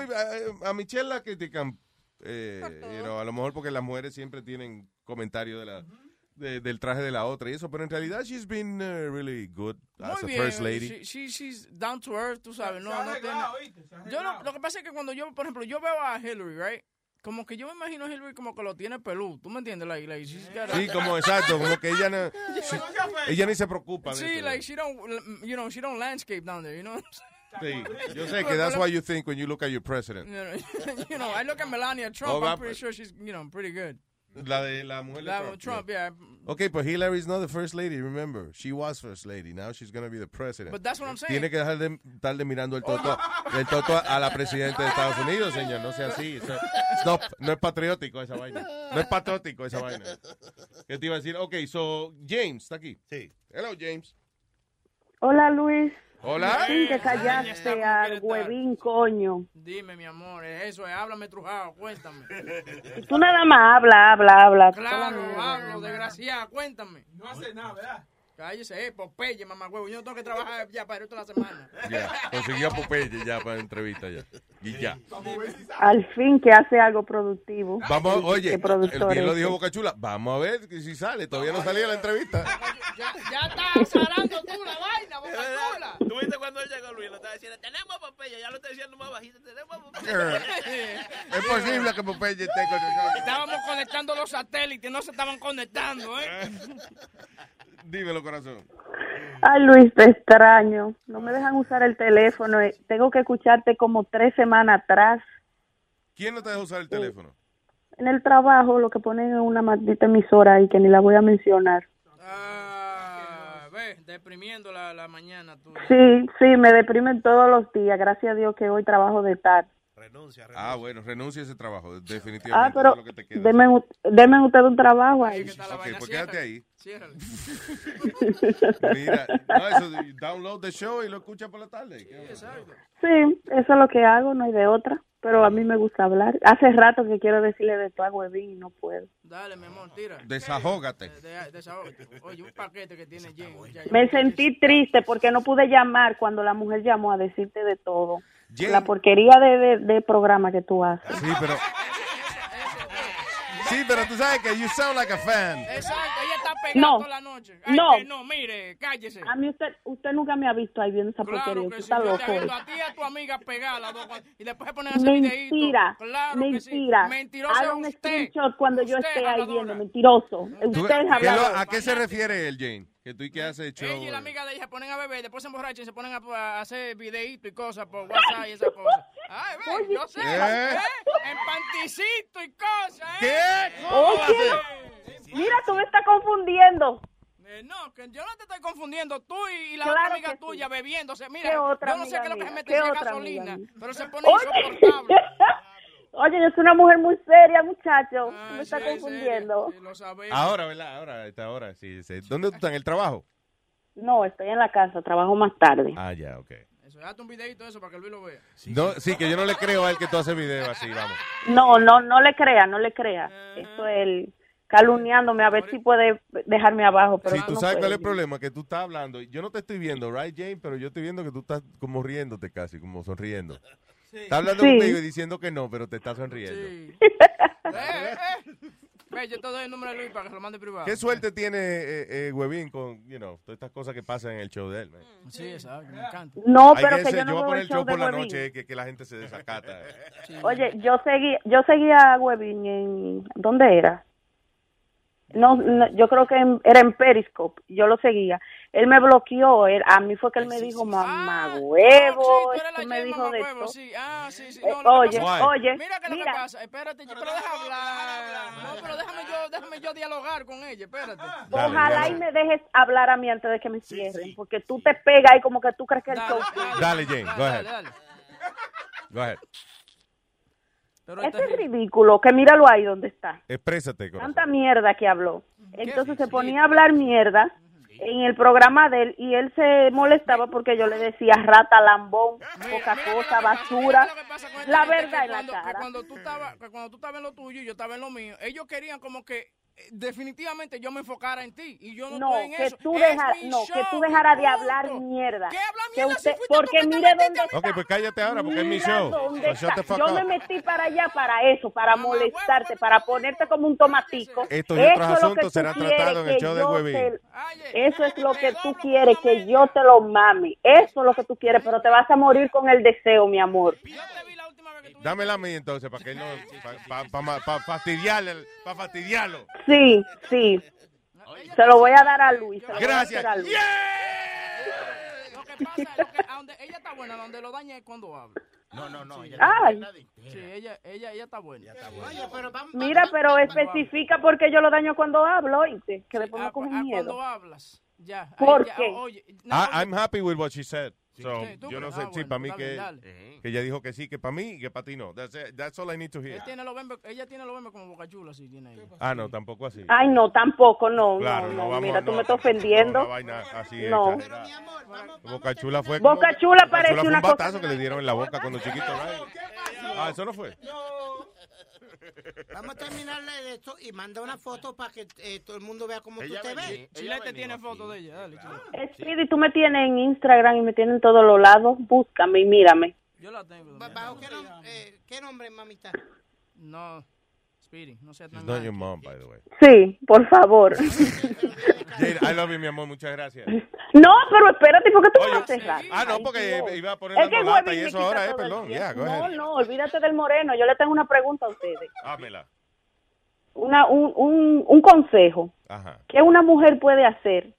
a, a Michelle la critican, eh, you know, a lo mejor porque las mujeres siempre tienen comentarios de la, de- del traje de la otra y eso, pero en realidad she's been uh, really good as a Muy first lady. she- she- she's down to earth, tú sabes. No, no tiene- Yo lo, arreglado. lo que pasa es que cuando yo, por ejemplo, yo veo a Hillary, right? Como que yo me imagino a Hillary como que lo tiene peludo. ¿Tú me entiendes? Like, like, she's got a- Sí, como exacto, como que ella no, she- ella ni se preocupa Sí, like she don't, you know, she don't landscape down there, you know. Sí, yo sé que that's what you think when you look at your president. You know, you know, I look at Melania Trump. I'm pretty sure she's, you know, pretty good. La de la mujer de La Trump. Trump, yeah. Okay, but Hillary's not the first lady, remember. She was first lady. Now she's going to be the president. But that's what I'm saying. Tiene que dejar de estarle mirando el toto, el toto a la presidenta de Estados Unidos, señor. No sea así. Eso- no, no es patriótico esa vaina. No es patriótico esa vaina. ¿Qué te iba a decir? Okay, so James está aquí. Sí. Hello, James. Hola Luis. Hola. Sí, que callaste al huevín, coño. Dime, mi amor, es eso es, háblame trujado, cuéntame. Tú nada más habla, habla, habla. Claro, hablo, desgraciada, cuéntame. No hace nada, ¿verdad? Cállese, eh, Popeye, mamá huevo. Yo no tengo que trabajar ya para el resto de la semana. Ya, consiguió a Popeye ya para la entrevista ya. Y ya. Al fin que hace algo productivo. Vamos, oye, el bien lo dijo Boca Chula. Vamos a ver si sale. Todavía no salía la entrevista. Ya, ya estás salando tú la vaina, boca chula. ¿Tú viste cuando él llegó, Luis? Lo estaba diciendo, tenemos Popeye. Ya lo está diciendo más bajito, tenemos Popeye. Es posible que Popeye esté con nosotros. Estábamos conectando los satélites, no se estaban conectando, ¿eh? Dímelo, corazón. Ay Luis, te extraño. No me dejan usar el teléfono. eh. Tengo que escucharte como tres semanas atrás. ¿Quién no te deja usar el teléfono? En el trabajo, lo que ponen en una maldita emisora ahí que ni la voy a mencionar. Ah, ve, deprimiendo la, la mañana tú. Sí, sí, me deprimen todos los días. Gracias a Dios que hoy trabajo de tarde. Ah, bueno, renuncia a ese trabajo. Definitivamente. Ah, pero es lo que te queda. denme, u- denme usted un trabajo ahí. Ok, pues quédate ahí. Mira, no, eso, download the show y lo escucha por la tarde. Exacto. Sí, eso es lo que hago, no hay de otra. Pero a mí me gusta hablar. Hace rato que quiero decirle de tu a Huevín y no puedo. Dale, mi amor, tira. Desahógate. De- de- desahógate. Oye, un paquete que tiene Me sentí triste porque no pude llamar cuando la mujer llamó a decirte de todo. Jen- La porquería de, de, de programa que tú haces. Sí, pero. Sí, pero tú sabes que you sound like a fan. Exacto, ella está pegada No. toda la noche. Ay, No. que no, mire, cállese. A mí usted, usted nunca me ha visto ahí viendo esa Claro porquería. que Usted sí, está yo loco. viendo a ti y a tu amiga pegadas las dos cuando- y después se ponen a hacer. Mentira, Claro que sí. mentira. Mentiroso Haga es un usted. screenshot cuando yo Usted, esté ahí viendo, mentiroso. ¿Tú- Usted es qué lo-. ¿A qué se refiere él, Jane? Que tú y que haces show. Ella y la amiga de ella se ponen a beber, y después se emborrachan y se ponen a, a hacer videitos y cosas por WhatsApp y esas cosas. Ay, ve, yo sé. ¿Qué? ¿eh? En panticito y cosas, ¿eh? ¿Qué? Oye, mira, tú me estás confundiendo. Eh, no, que yo no te estoy confundiendo. Tú y, y la Claro otra amiga sí. tuya bebiéndose. ¿Qué Mira, otra yo no sé qué es lo que se mete ¿Qué en gasolina, amiga pero se pone insoportable. Oye, yo soy una mujer muy seria, muchacho. Ah, me está sí, confundiendo. lo sabemos. Ahora, ¿verdad? Ahora, esta hora, sí, sí. ¿Dónde tú estás? ¿En el trabajo? No, estoy en la casa, trabajo más tarde. Ah, ya, ok. Eso, hazte un videito de eso para que Luis lo vea. No, sí, que yo no le creo a él que tú haces video así, vamos. No, no, no le crea, no le crea. Eso es él calumniándome a ver si puede dejarme abajo, pero Sí, tú no sabes cuál es el problema, que tú estás hablando. Yo no te estoy viendo, right, Jane? Pero yo estoy viendo que tú estás como riéndote casi, como sonriendo. Estás hablando Sí. conmigo y diciendo que no, pero te estás sonriendo. Eh, eh. Ve, yo te doy el número de Luis para que se lo mande privado. ¿Qué suerte tiene eh, eh, Huevín con, you know, todas estas cosas que pasan en el show de él? man? Sí, exacto, me encanta. No, Hay pero que yo no voy a poner el show por la Huevín. noche, que, que la gente se desacata. Oye, yo seguí, yo seguía a Webin en, ¿dónde era? No, no, yo creo que en- era en Periscope, yo lo seguía. Él me bloqueó, él, a mí fue que él me dijo, mamá huevo, esto me dijo de Huevo, todo. sí. Ah, sí, sí. No, lo que oye, oye, Mira que lo mira. que pasa. Espérate, yo- pero deja hablar. No, pero déjame yo, déjame yo dialogar con ella. Espérate. Ojalá y me dejes hablar a mí antes de que me cierren, porque tú te pegas y como que tú crees que el show... Dale, Jane, go ahead. Dale, dale. Go ahead. Pero Este es ridículo, que míralo ahí donde está. Exprésate, corazón. Tanta mierda que habló. Entonces se ponía a hablar mierda en el programa de él y él se molestaba porque yo le decía rata, lambón, poca cosa, basura. La verdad en la cara. cuando tú estabas que cuando tú estabas en lo tuyo y yo estaba en lo mío, ellos querían como que definitivamente yo me enfocara en ti y yo no, No, estoy en que eso. tú, Es no, que tú dejaras de hablar mierda. ¿Qué habla Que usted, si porque mire dónde Ok, pues cállate ahora porque es mi show. So está. fuck Yo me metí para allá para eso, para molestarte, para ponerte como un tomatico. Estos y Eso otros es lo que asuntos serán tratados en el show de Huevín. te- Eso es lo que tú quieres, que yo te lo mame. Eso es lo que tú quieres, pero te vas a morir con el deseo, mi amor. Dámela a mí entonces para que él no para fastidiarle, para fastidiarlo. Sí, sí. Se lo voy a dar a Luis. se lo voy a Gracias. hacer a Luis. Lo que pasa es lo que, a donde ella está buena, donde lo daña es cuando habla. No, no, no. Ella Ay. Sí, ella, ella, ella está buena. Mira, pero especifica porque yo lo daño cuando hablo, oíste, que después me ah, miedo. Cuando hablas, ya. ahí ¿Por ya? Oye, I, I'm happy with what she said. So, Sí, tú yo no sé, Ah, sí, bueno, para mí que, dale. que ella dijo que sí, que para mí y que para ti no. That's, it. That's all I need to hear. tiene los bembes- ella tiene los bembes como boca chula, sí, tiene ella. Ah, no, tampoco así. Ay, no, tampoco, no, Claro, no, no, no. vamos, Mira, tú no, me estás no, ofendiendo. una vaina así No. hecha, Boca Chula fue Boca como- Chula Boca parece fue una un cosa- batazo que le dieron en la boca cuando chiquito. right? Ah, eso no fue. Vamos a terminarle de esto y manda una foto para que eh, todo el mundo vea cómo tú te ves. Chilete tiene foto de ella, dale. Speedy, tú me tienes en Instagram y me tienes en todos los lados. Búscame y mírame. Yo la tengo. Ba- ¿Bajo qué, nom- eh, qué nombre, mamita? No, Speedy, no sea She's tan not your mom, by the way. Sí, por favor. Jada, I love you, mi amor. Muchas gracias. No, pero espérate, ¿por qué tú me vas a cerrar? Ah, no, porque iba a poner Es que dando lata y me eso ahora, eh, perdón. go No, ahead. no, olvídate del moreno. Yo le tengo una pregunta a ustedes. Hámela. Una, un, un, un consejo. Ajá. ¿Qué una mujer puede hacer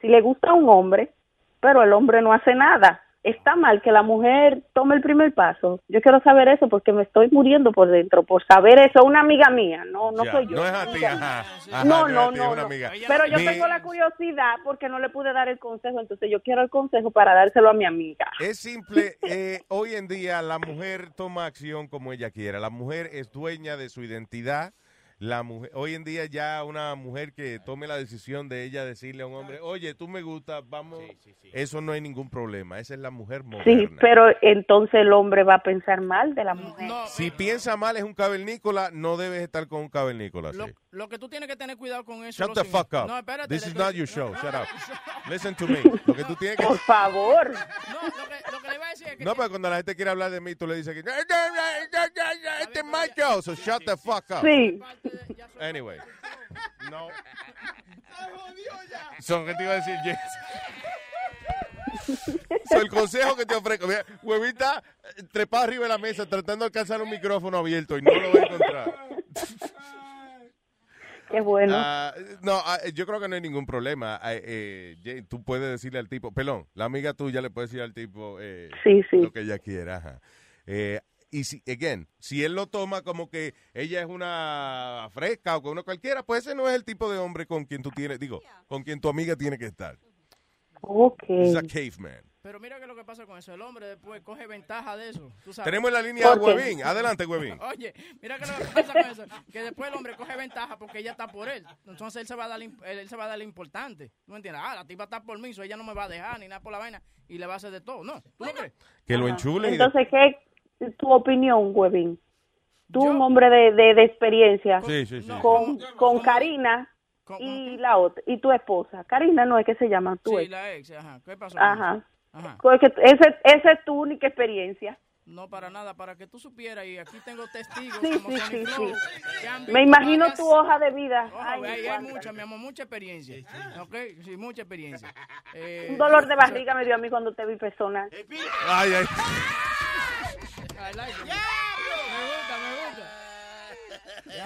si le gusta a un hombre, pero el hombre no hace nada? Está mal que la mujer tome el primer paso. Yo quiero saber eso porque me estoy muriendo por dentro, por saber eso. Una amiga mía, no, no Ya, soy yo. No es a ti, ajá. Ajá, no, no, no, no. Pero yo Mi- tengo la curiosidad porque no le pude dar el consejo, entonces yo quiero el consejo para dárselo a mi amiga. Es simple, eh, hoy en día la mujer toma acción como ella quiera. La mujer es dueña de su identidad. La mujer, hoy en día ya una mujer que tome la decisión de ella decirle a un hombre, oye, tú me gustas, vamos, eso no hay ningún problema. Esa es la mujer Sí, moderna. pero entonces el hombre va a pensar mal de la mujer. Si piensa mal es un cavernícola, no debes estar con un cavernícola. Lo, sí. Lo que tú tienes que tener cuidado con eso. Shut the lo fuck up. No, espérate. This is estoy- not your show. Shut up. Listen to me. Lo que tú tienes que... Por favor. No, lo que, lo que le iba a decir es que. No, pero cuando la gente quiere hablar de mí, tú le dices que este es my show, so shut the fuck up. Sí. Anyway. No. Son que te iba a decir, James. So, el consejo que te ofrezco, mira, huevita eh, trepado arriba de la mesa tratando de alcanzar un micrófono abierto y no lo va a encontrar. Qué bueno. Ah, no, ah, yo creo que no hay ningún problema. Eh, Jane, tú puedes decirle al tipo, perdón, la amiga tuya le puede decir al tipo eh, Sí, sí. lo que ella quiera. ajá. Eh, y si, again, si él lo toma como que ella es una fresca o con uno cualquiera, pues ese no es el tipo de hombre con quien tú tienes, digo, con quien tu amiga tiene que estar. Ok. Es a caveman. Pero mira que lo que pasa con eso. El hombre después coge ventaja de eso. tú sabes. Tenemos en la línea a. Huevín. Adelante, Huevín. Oye, mira que lo que pasa con eso. Que después el hombre coge ventaja porque ella está por él. Entonces él se va a dar, él, él se va a dar lo importante. ¿No me entiendes? Ah, la tipa está por mí, so ella no me va a dejar ni nada por la vaina. Y le va a hacer de todo. No, ¿tú no crees? Que lo enchule y de- Entonces, ¿qué es tu opinión, Huevín? Tú, un hombre de, de, de experiencia, Sí, sí, sí. con, con Karina y la otra, y tu esposa. Karina no es que se llama tu Sí, ex. la ex, ajá. ¿Qué pasó? con Ajá. Ajá. Porque ese, esa es tu única experiencia. No, para nada, para que tú supieras, y aquí tengo testigos Sí, como sí, sí, Flow, sí. Me imagino varias- tu hoja de vida. Ojo, Ay, hay mucha, mi amor, mucha experiencia. ¿Ok? Sí, mucha experiencia. Eh, Un dolor de barriga me dio a mí cuando te vi personal. Ay, ay. I like it. Me gusta, me gusta.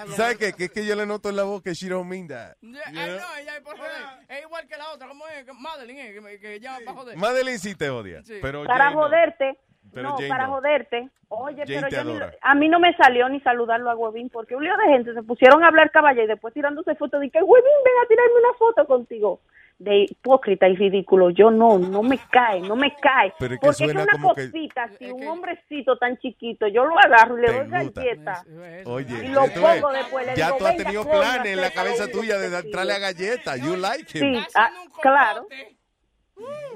¿Tú ¿Sabes qué? Que es que yo le noto en la voz que she don't mean that. Yeah, You ay, know? no, ella es por joder. Es igual que la otra, ¿cómo es? Madeline, eh, que, que ella va a joder. Madeline sí te odia. Sí. Pero Para Jane no. joderte. Pero no, Jane para no. joderte. Oye, Jane pero te yo ni a mí no me salió ni saludarlo a Huevín porque un lío de gente se pusieron a hablar caballo y después tirándose fotos de que Huevín, ven a tirarme una foto contigo. De hipócrita y ridículo. Yo no, no me cae, no me cae. Pero es que Porque es una como que- cosita así, un hombrecito tan chiquito, yo lo agarro y le doy galleta. Oye, Y lo pongo después, le ya digo, tú has "Venga, tenido planes en la cabeza tuya de poquito". entrarle a galletas. You like him. Sí, ah, claro.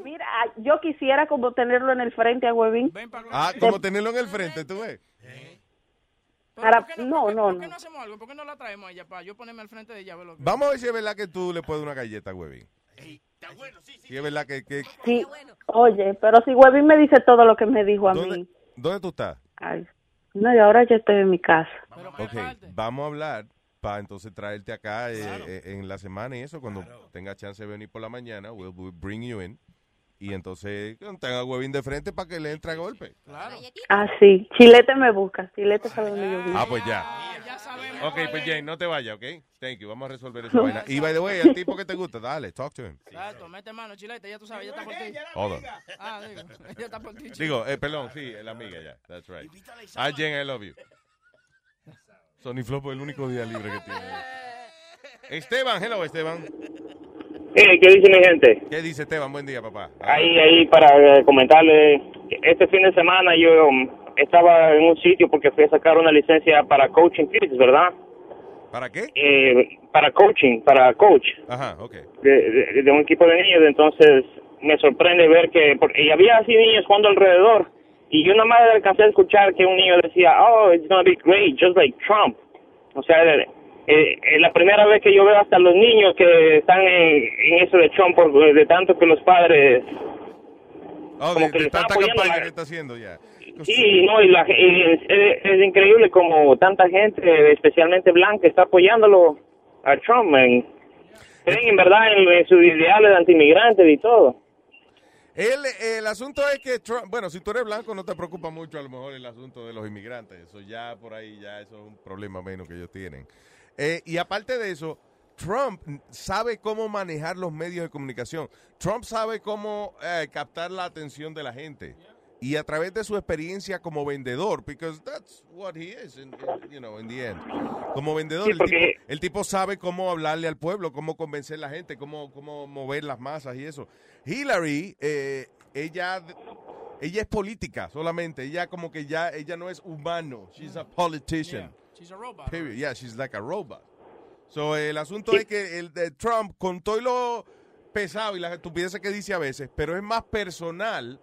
Mira, yo quisiera como tenerlo en el frente a Huevín. Ah, como tenerlo en el frente, tú ves. Para, no, no, ¿Por qué no. no hacemos algo? ¿Por qué no la traemos a ella para yo ponerme al frente de ella? Vamos a ver si es verdad que tú le puedes una galleta, Huevín. Si es verdad que... que- Sí, oye, pero si Huevín me dice todo lo que me dijo a ¿Dónde, mí. ¿Dónde tú estás? Ay, no, y ahora yo estoy en mi casa. Ok, vamos a hablar para entonces traerte acá eh, eh, en la semana y eso, cuando tenga chance de venir por la mañana, we'll, we'll bring you in. Y entonces tenga Huevín de frente para que le entre a golpe. Ah, sí, Chilete me busca, Chilete sabe dónde yo vivo. Ah, pues ya. Ok, pues Jane, no te vayas, ¿ok? Thank you, vamos a resolver esa vaina. Y by the way, el tipo que te gusta, dale, talk to him. Exacto, mete mano, chilete, ya tú sabes, ya está por ti. Hold on. Ah, digo, ella está por ti. Digo, eh, perdón, sí, la amiga ya, that's right. Ah, Jane, I love you. Sony Flopo es el único día libre que tiene. Esteban, hello, Esteban. Eh, ¿Qué dice mi gente? ¿Qué dice Esteban? Buen día, papá. Ahí, ahí para eh, comentarle, este fin de semana yo um, estaba en un sitio porque fui a sacar una licencia para coaching kids, ¿verdad? ¿Para qué? Eh, para coaching, para coach Ajá, ok. de, de- de un equipo de niños, entonces me sorprende ver que, porque y había así niños jugando alrededor, y yo nada más alcancé a escuchar que un niño decía, oh, it's gonna be great, just like Trump. O sea, eh, eh, la primera vez que yo veo hasta los niños que están en, en eso de Trump, por, de tanto que los padres Oh, Como de, que de tanta apoyando campaña que está haciendo ya. Sí, no, y la, y es, es- es increíble como tanta gente, especialmente blanca, está apoyándolo a Trump. en- creen en verdad en, en sus ideales de antimigrantes y todo. El, el asunto es que Trump, bueno, si tú eres blanco no te preocupa mucho a lo mejor el asunto de los inmigrantes. Eso ya por ahí, ya eso es un problema menos que ellos tienen. Eh, y aparte de eso, Trump sabe cómo manejar los medios de comunicación. Trump sabe cómo eh, captar la atención de la gente. Y a través de su experiencia como vendedor, because that's what he is, in, in- you know, in the end. Como vendedor, Sí, el, porque- tipo, el tipo sabe cómo hablarle al pueblo, cómo convencer a la gente, cómo, cómo mover las masas y eso. Hillary, eh, ella, ella es política solamente. Ella como que ya, ella no es humano. She's a politician. She's a robot. Period. Yeah, she's like a robot. So, el asunto es que el de Trump, con todo y lo pesado y las estupideces que dice a veces, pero es más personal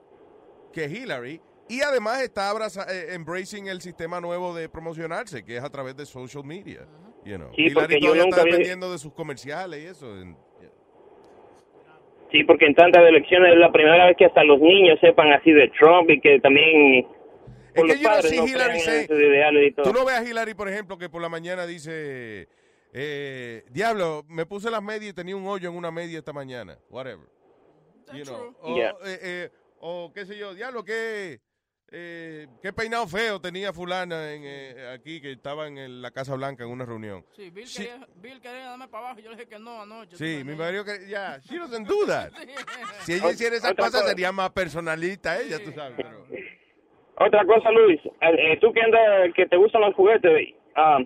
que Hillary. Y además está abraza- eh, embracing el sistema nuevo de promocionarse, que es a través de social media. You know. Sí, porque Hillary yo todavía nunca está vi- dependiendo de sus comerciales y eso. En- Sí, porque en tantas elecciones es la primera vez que hasta los niños sepan así de Trump y que también por que yo no sé Hillary say-. Tú no ves a Hillary, por ejemplo, que por la mañana dice, eh, diablo, me puse las medias y tenía un hoyo en una media esta mañana. Whatever. You know, O, Yeah. eh, eh, o qué sé yo, diablo, qué, eh, qué peinado feo tenía fulana en, eh, aquí que estaba en el- la Casa Blanca en una reunión. Sí, Bill, Quería, Bill quería darme para abajo y yo le dije que no anoche. Sí, mi marido que ya, she doesn't do that. Si ella hiciera esas cosas cosa. sería más personalista ella, tú sabes. pero- Otra cosa, Luis, eh, eh, tú que andas, que te gustan los juguetes, ah,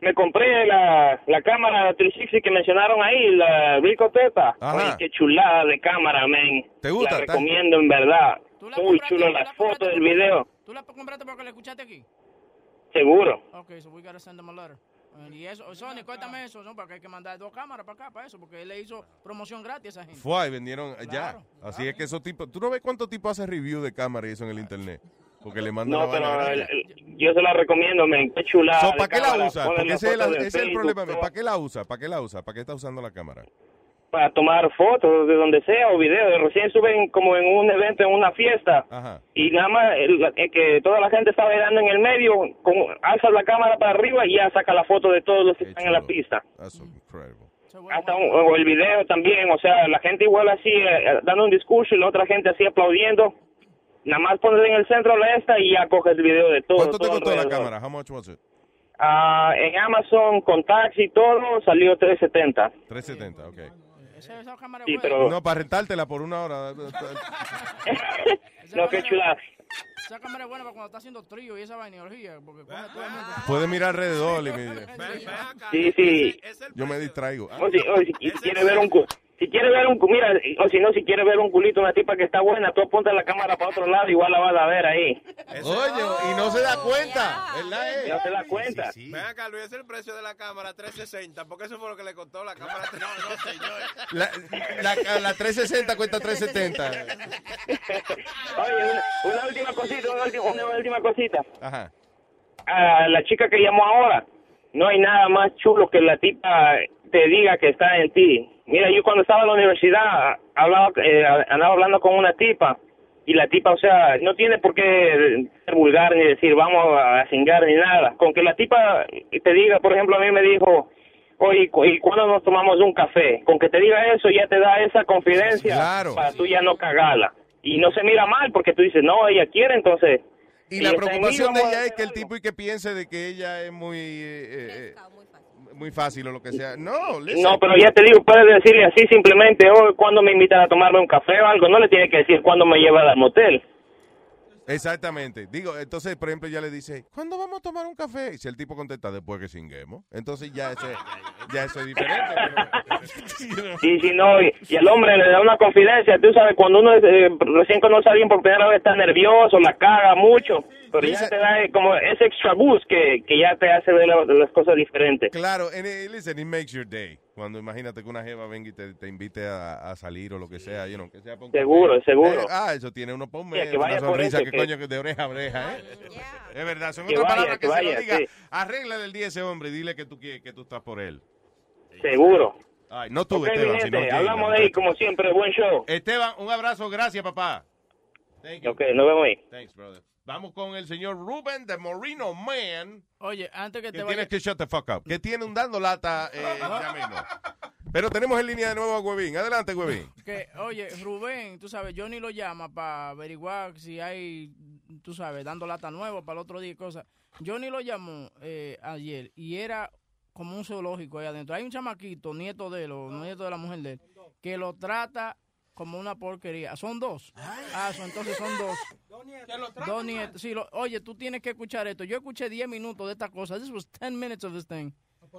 me compré la, la cámara 360 que mencionaron ahí, la Rico Teta. Ajá. Oye, qué chulada de cámara, men. ¿Te gusta? La recomiendo en verdad. Muy chulo las fotos del video. ¿Tú la compraste porque la escuchaste aquí? Seguro. Ok, so we gotta send them a letter. And y eso, Sony, cuéntame eso, ¿no? Porque hay que mandar dos cámaras para acá, para eso, porque él le hizo promoción gratis a esa gente. Fue y vendieron ya. Así es que esos tipos, tú no ves cuántos tipos hacen review de cámara y eso en el internet. Porque le mandan No, pero gratis. el- el- yo se la recomiendo, men. Qué chulada. So, ¿Para qué la usa? Ponen Porque ese es, la- fotos de ese es el problema. ¿Para qué la usa? ¿Para qué la usa? ¿Para qué está usando la cámara? Para tomar fotos de donde sea o videos. Recién suben como en un evento, en una fiesta. Ajá. y nada más el- el que toda la gente está bailando en el medio, con, alza la cámara para arriba y ya saca la foto de todos los que están en la pista. That's incredible. Hasta un- o el video también, o sea, la gente igual así, eh, eh, dando un discurso y la otra gente así aplaudiendo. Nada más pones en el centro la esta y ya coges el video de todo. ¿Cuánto te todo costó la cámara? How much was it? Ah, en Amazon con tax y todo salió 370. 370, ok. Esa, esa cámara Sí, buena. pero- No, para rentártela por una hora. No, qué chula. Esa cámara es buena para cuando está haciendo trío y esa vaina, porque. Puede mirar alrededor y me- Sí, sí. yo me distraigo. Ah, Oye, oye, si quiere ver un cu- Si quieres ver un, mira, o si no, si quieres ver un culito, una tipa que está buena, tú apunta la cámara para otro lado, igual la vas a ver ahí. Oye, y no se da cuenta, ¿verdad? eh? No se da cuenta. Ven acá, Luis, es el precio de la cámara 360, porque eso fue lo que le costó la cámara 360. No, no, señor. La, la, la 360 cuesta 370. Oye, una, una última cosita, una última, una última cosita. Ajá. A la chica que llamó ahora, no hay nada más chulo que la tipa te diga que está en ti. Mira, yo cuando estaba en la universidad hablaba, eh, andaba hablando con una tipa y la tipa, o sea, no tiene por qué ser vulgar ni decir vamos a cingar ni nada. Con que la tipa te diga, por ejemplo, a mí me dijo, oye, ¿cu- ¿y cuándo nos tomamos un café? Con que te diga eso ya te da esa confidencia Claro. para tú ya no cagarla. Y no se mira mal porque tú dices, no, ella quiere, entonces... Y la mí, preocupación de ella es que el algo. tipo y que piense de que ella es muy eh, eh, muy fácil o lo que sea. No, listen. No, pero ya te digo, puedes decirle así simplemente, hoy cuando me invitan a tomarme un café o algo, no le tiene que decir cuándo me lleva al motel. Exactamente. Digo, entonces, por ejemplo, ya le dice, ¿cuándo vamos a tomar un café? Y si el tipo contesta después que singuemos, entonces ya eso, ya eso es diferente. pero- Y si no, y, y el hombre le da una confidencia, tú sabes, cuando uno eh, recién conoce a alguien por primera vez está nervioso, la caga mucho, pero ya te da eh, como ese extra boost que, que ya te hace ver la- las cosas diferentes. Claro, and it, listen, it makes your day. Cuando imagínate que una jeva venga y te, te invite a, a salir o lo que sea, you know, que sea Seguro, café. seguro. Eh, ah, eso tiene uno por Sí, medio, que una vaya sonrisa eso, que, que- coño que de oreja a oreja, ¿eh? Es verdad, son Que otras vaya, palabras que, que se lo vaya, diga. sí. Arréglale el día a ese hombre y dile que tú, quieres- que tú estás por él. Seguro. Ay, no tú, Ok, mi Esteban, gente, sino hablamos la de ahí, como siempre, buen show. Esteban, un abrazo, gracias, papá. Ok, nos vemos ahí. Thanks, brother. Vamos con el señor Ruben de Moreno Man. Oye, antes que Que te tienes vayas... que shut the fuck up. Que tiene un dando lata eh, ya mismo. Pero tenemos en línea de nuevo a Huevín. Adelante, Huevín. Que, oye, Rubén, tú sabes, Johnny lo llama para averiguar si hay, tú sabes, dando lata nueva para el otro día y cosas. Johnny lo llamó eh, ayer y era como un zoológico ahí adentro. Hay un chamaquito, nieto de él, o nieto de la mujer de él, que lo trata como una porquería. Son dos. Ah, son- entonces son dos. Dos nietos. Sí, lo- oye, tú tienes que escuchar esto. Yo escuché 10 minutos de esta cosa. This was 10 minutes of this thing.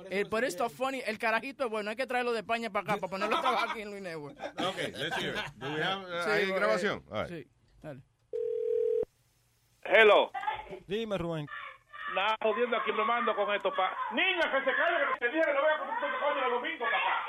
El, por esto funny, el carajito es bueno, hay que traerlo de España para acá, para ponerlo a trabajar aquí en Luis Network. Ok, let's hear it. Do we have, uh, Sí, ¿hay eh, grabación? All right. Sí, dale. Hello. Dime, Rubén. Nada, jodiendo aquí me mando con esto, pa. Niña, que se calle, que te dije que no voy a comer tu coño el domingo, papá.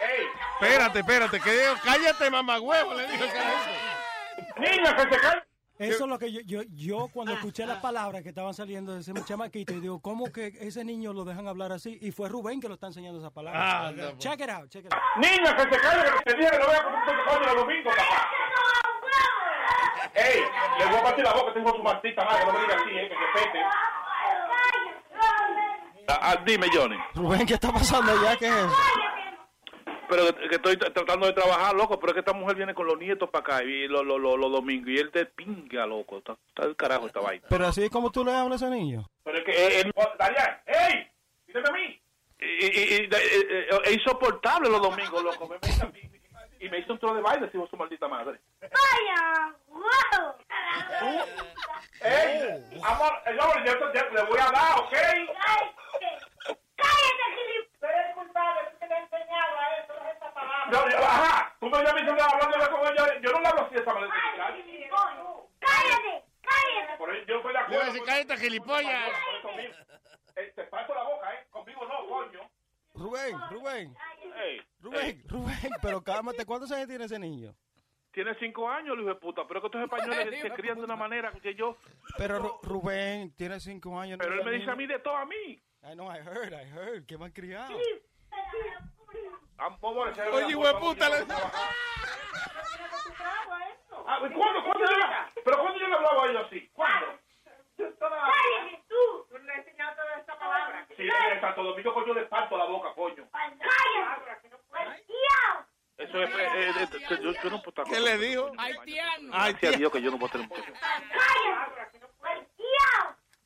Ey, Espérate, espérate. Que digo, cállate, mamagüevo, le dijo el niña, que se calle. Eso es lo que yo, yo, yo cuando escuché las palabras que estaban saliendo de ese chamaquito, y digo, ¿cómo que ese niño lo dejan hablar así? Y fue Rubén que lo está enseñando esas palabras. Ah, no, check it out, check it out. Niña, que se calle, que te dije que no voy a comer tu coño el domingo, papá. Ey, le voy a partir la boca, tengo su maldita madre, no me digas así, eh, que se pete. Ah, ah, dime, Johnny. Rubén, ¿qué está pasando allá? ¿Qué es eso? Pero que, estoy tratando de trabajar, loco, pero es que esta mujer viene con los nietos para acá y los lo, lo- los domingos y él te pinga, loco. Está, está del carajo esta vaina. Pero así es como tú le hablas a ese niño. Pero es que, eh, Darian, ¡ey! Dígame a mí. Y, y, y- y- eh, eh, es insoportable los domingos, loco. Me, y me hizo un trozo de baile, si vos su maldita madre. ¡Vaya! ¡Wow! ¡Ey! Amor, eh, yo, yo, yo le voy a dar, ¿ok? ¡Cállate, tú te has enseñado a eso, esta palabra. Yo, yo, ajá, tú me llamas diciendo hablando con ella. Yo no le hablo así de esa manera. ¡Cállate! ¡Cállate! Por eso yo estoy de acuerdo. a decir, cállate, gilipollas. Eh, te parto la boca, ¿eh? Conmigo no, coño. Rubén, Rubén, Ey, Rubén, Rubén, pero cálmate, ¿cuántos años tiene ese niño? Tiene cinco años, hijo de puta, pero es que estos españoles se crían de una manera que yo... Pero Ru- Rubén tiene cinco años. Pero no él me es dice a mí de todo a mí. I know, I heard, I heard, que mal criado. Se- Oye, hueputa, le- Ah, ¿y ¿Cuándo? ¿Cuándo yo le- ¿Pero cuándo yo le hablaba a ellos así? ¿Cuándo? ¡Cállate tú! Tú le has enseñado toda esta palabra. Sí, en Santo Domingo, coño, le parto la boca, coño. ¡Cállate! Eso es... eh, eh, eh, yo, yo no puedo estar ¿Qué le dijo? Haitiano. Dios que yo no puedo tener muchacho. ¡Cállate!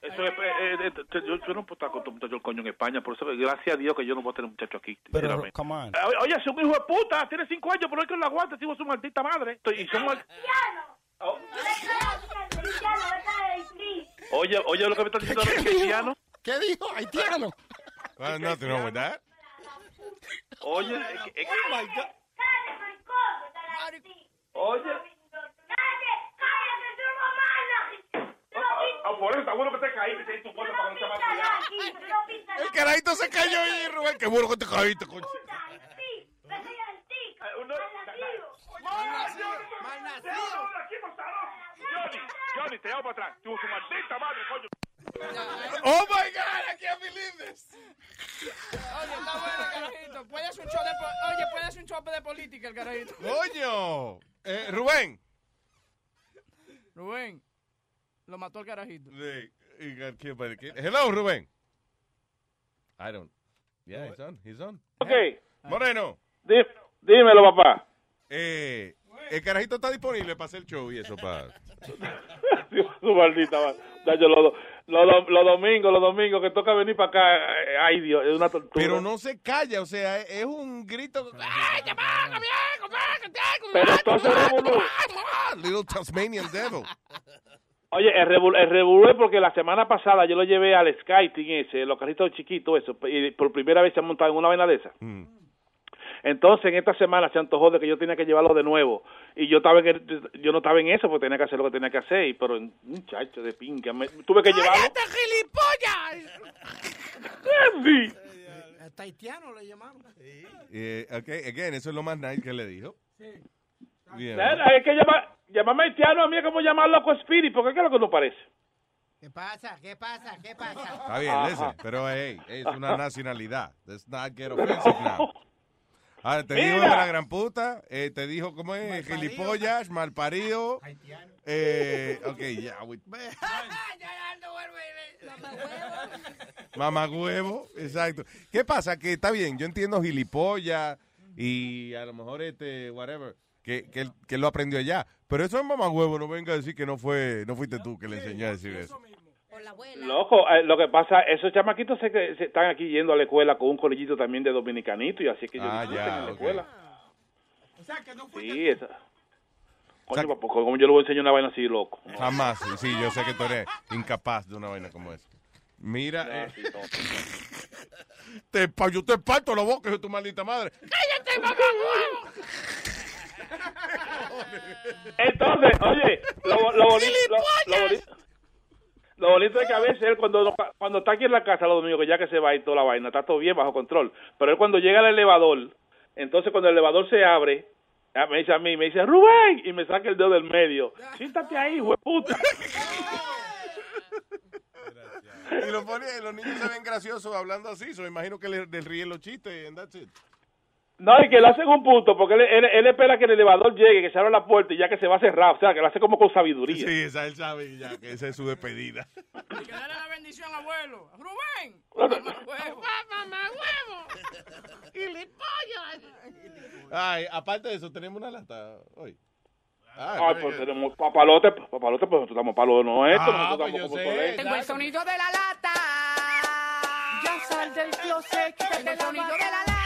Eso es... eh, eh, yo, yo no puedo estar con tu muchacho el coño en España, por eso, gracias a Dios que yo no puedo tener muchacho aquí. Pero, come on. Eh, Oye, es un hijo de puta, tiene cinco años, pero es que lo aguanta, sigo su maldita madre. Estoy- Y son mal- Oh. Oye, oye lo que me está diciendo el haitiano. ¿Qué dijo? Haitiano. Well, nothing wrong with that. Oye, es que- es que- Oye. Ah, por eso está bueno que te caíste, tu cuerpo para que no se vaya El carajito se cayó ahí, Rubén. Qué bueno que te caíste, coño. Johnny, Johnny, te llamo para atrás. Tu su maldita madre, coño. Oh my God, I can't believe this. Oye, está bueno, carajito. Puede hacer un show de po- Oye, puede hacer un show de política el carajito. Coño. Eh, Rubén. Rubén, lo mató el carajito. Sí, y got killed by the kid. Hello, Rubén. I don't. Yeah, he's on. He's on. Ok. Moreno. Dí- dímelo, papá. Eh, el carajito está disponible para hacer el show y eso para. Su maldita madre. Ya, yo los, los, los, los domingos, los domingos que toca venir para acá. eh, Ay, Dios, es una tortura. Pero no se calla, o sea, es, es un grito. Pero entonces revolú. Little Tasmanian Devil. Oye, el revolú, el revolú es porque la semana pasada yo lo llevé al skating ese, los carritos chiquitos, eso, y por primera vez se han montado en una vaina de esa. Mm. Entonces, en esta semana se antojó de que yo tenía que llevarlo de nuevo. Y yo estaba en el- yo no estaba en eso, porque tenía que hacer lo que tenía que hacer. y- Pero, muchacho de pinga, me- tuve que llevarlo. Sí. El taitiano le llamaron. Eh, ok, again, eso es lo más nice que le dijo. Bien. Hay que llamar, llamarme haitiano a mí es como llamar loco Spirit, porque ¿qué es lo que no parece? ¿Qué pasa? ¿Qué pasa? ¿Qué pasa? Está bien, listen, pero hey, es una nacionalidad. Let's not get offensive now. Ahora, te dijo de Mira. la gran puta, eh, te dijo, ¿cómo es? Gilipollas, malparido. Eh, ok, ya. we- Mamagüevo, exacto. ¿Qué pasa? Que está bien, yo entiendo gilipollas y a lo mejor este, whatever, que, que, él- que él lo aprendió allá. Pero eso es mamagüevo, no venga a decir que no fue, no fuiste tú que le enseñó a decir eso. Loco, eh, lo que pasa, esos chamaquitos se, que- se están aquí yendo a la escuela con un colillito también de dominicanito y así que ellos Ah, ya, en la ok. escuela. O sea, que no fue Sí, esa. Coño, papá, como yo le voy a enseñar una vaina así, loco. Jamás, sí, yo sé que tú eres incapaz de una vaina como esa. Mira, eh, te, pa- yo te parto la boca, hijo de tu maldita madre. ¡Cállate, Entonces, oye, lo, lo bonito, lo, lo bonito, lo bonito es que a veces él cuando, cuando está aquí en la casa los domingos, que ya que se va y toda la vaina, está todo bien bajo control. Pero él cuando llega al elevador, entonces cuando el elevador se abre, me dice a mí, me dice, Rubén, y me saca el dedo del medio. Siéntate ahí, hijo de puta. Y lo pone, los niños se ven graciosos hablando así, so me imagino que le, le ríen los chistes and that's it. No, y que le hacen un punto, porque él, él, él espera que el elevador llegue, que se abra la puerta y ya que se va a cerrar, o sea, que lo hace como con sabiduría. Sí, esa él sabe ya que esa es su despedida. Y que dale la bendición, abuelo. Rubén. Mamá huevo. Ay, aparte de eso, tenemos una lata hoy. Ay, pues tenemos papalote, papalote, pues nosotros estamos palo de nuestro, Ah, nosotros pues como sé. Soleil. Tengo el sonido de la lata. Ya sal del closet, el sonido de la lata.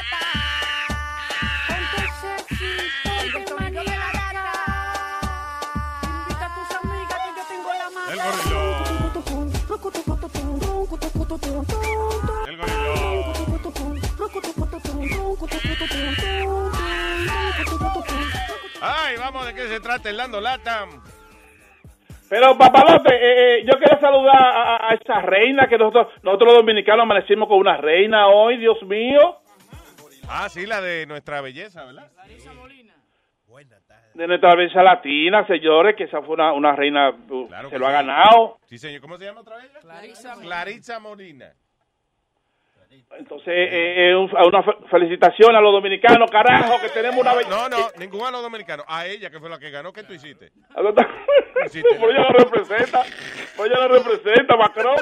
Ay, vamos, ¿de qué se trata el Lando Latam? Pero, papalote, eh, eh, yo quiero saludar a, a- a esa reina que nosotros, nosotros los dominicanos amanecimos con una reina hoy, Dios mío, Ah, sí, la de nuestra belleza, ¿verdad? de nuestra belleza latina, señores, que esa fue una, una reina, uh, Claro se que lo ha ganado. Sí, señor. ¿Cómo se llama otra vez? Clarisa. Clarisa Molina. Entonces, eh, eh, un- una fe- felicitación a los dominicanos, carajo, que tenemos una belleza. No, no, ninguno de los dominicanos. A ella, que fue la que ganó, ¿qué tú hiciste? Pues ella lo representa, pues ella lo representa, Macron.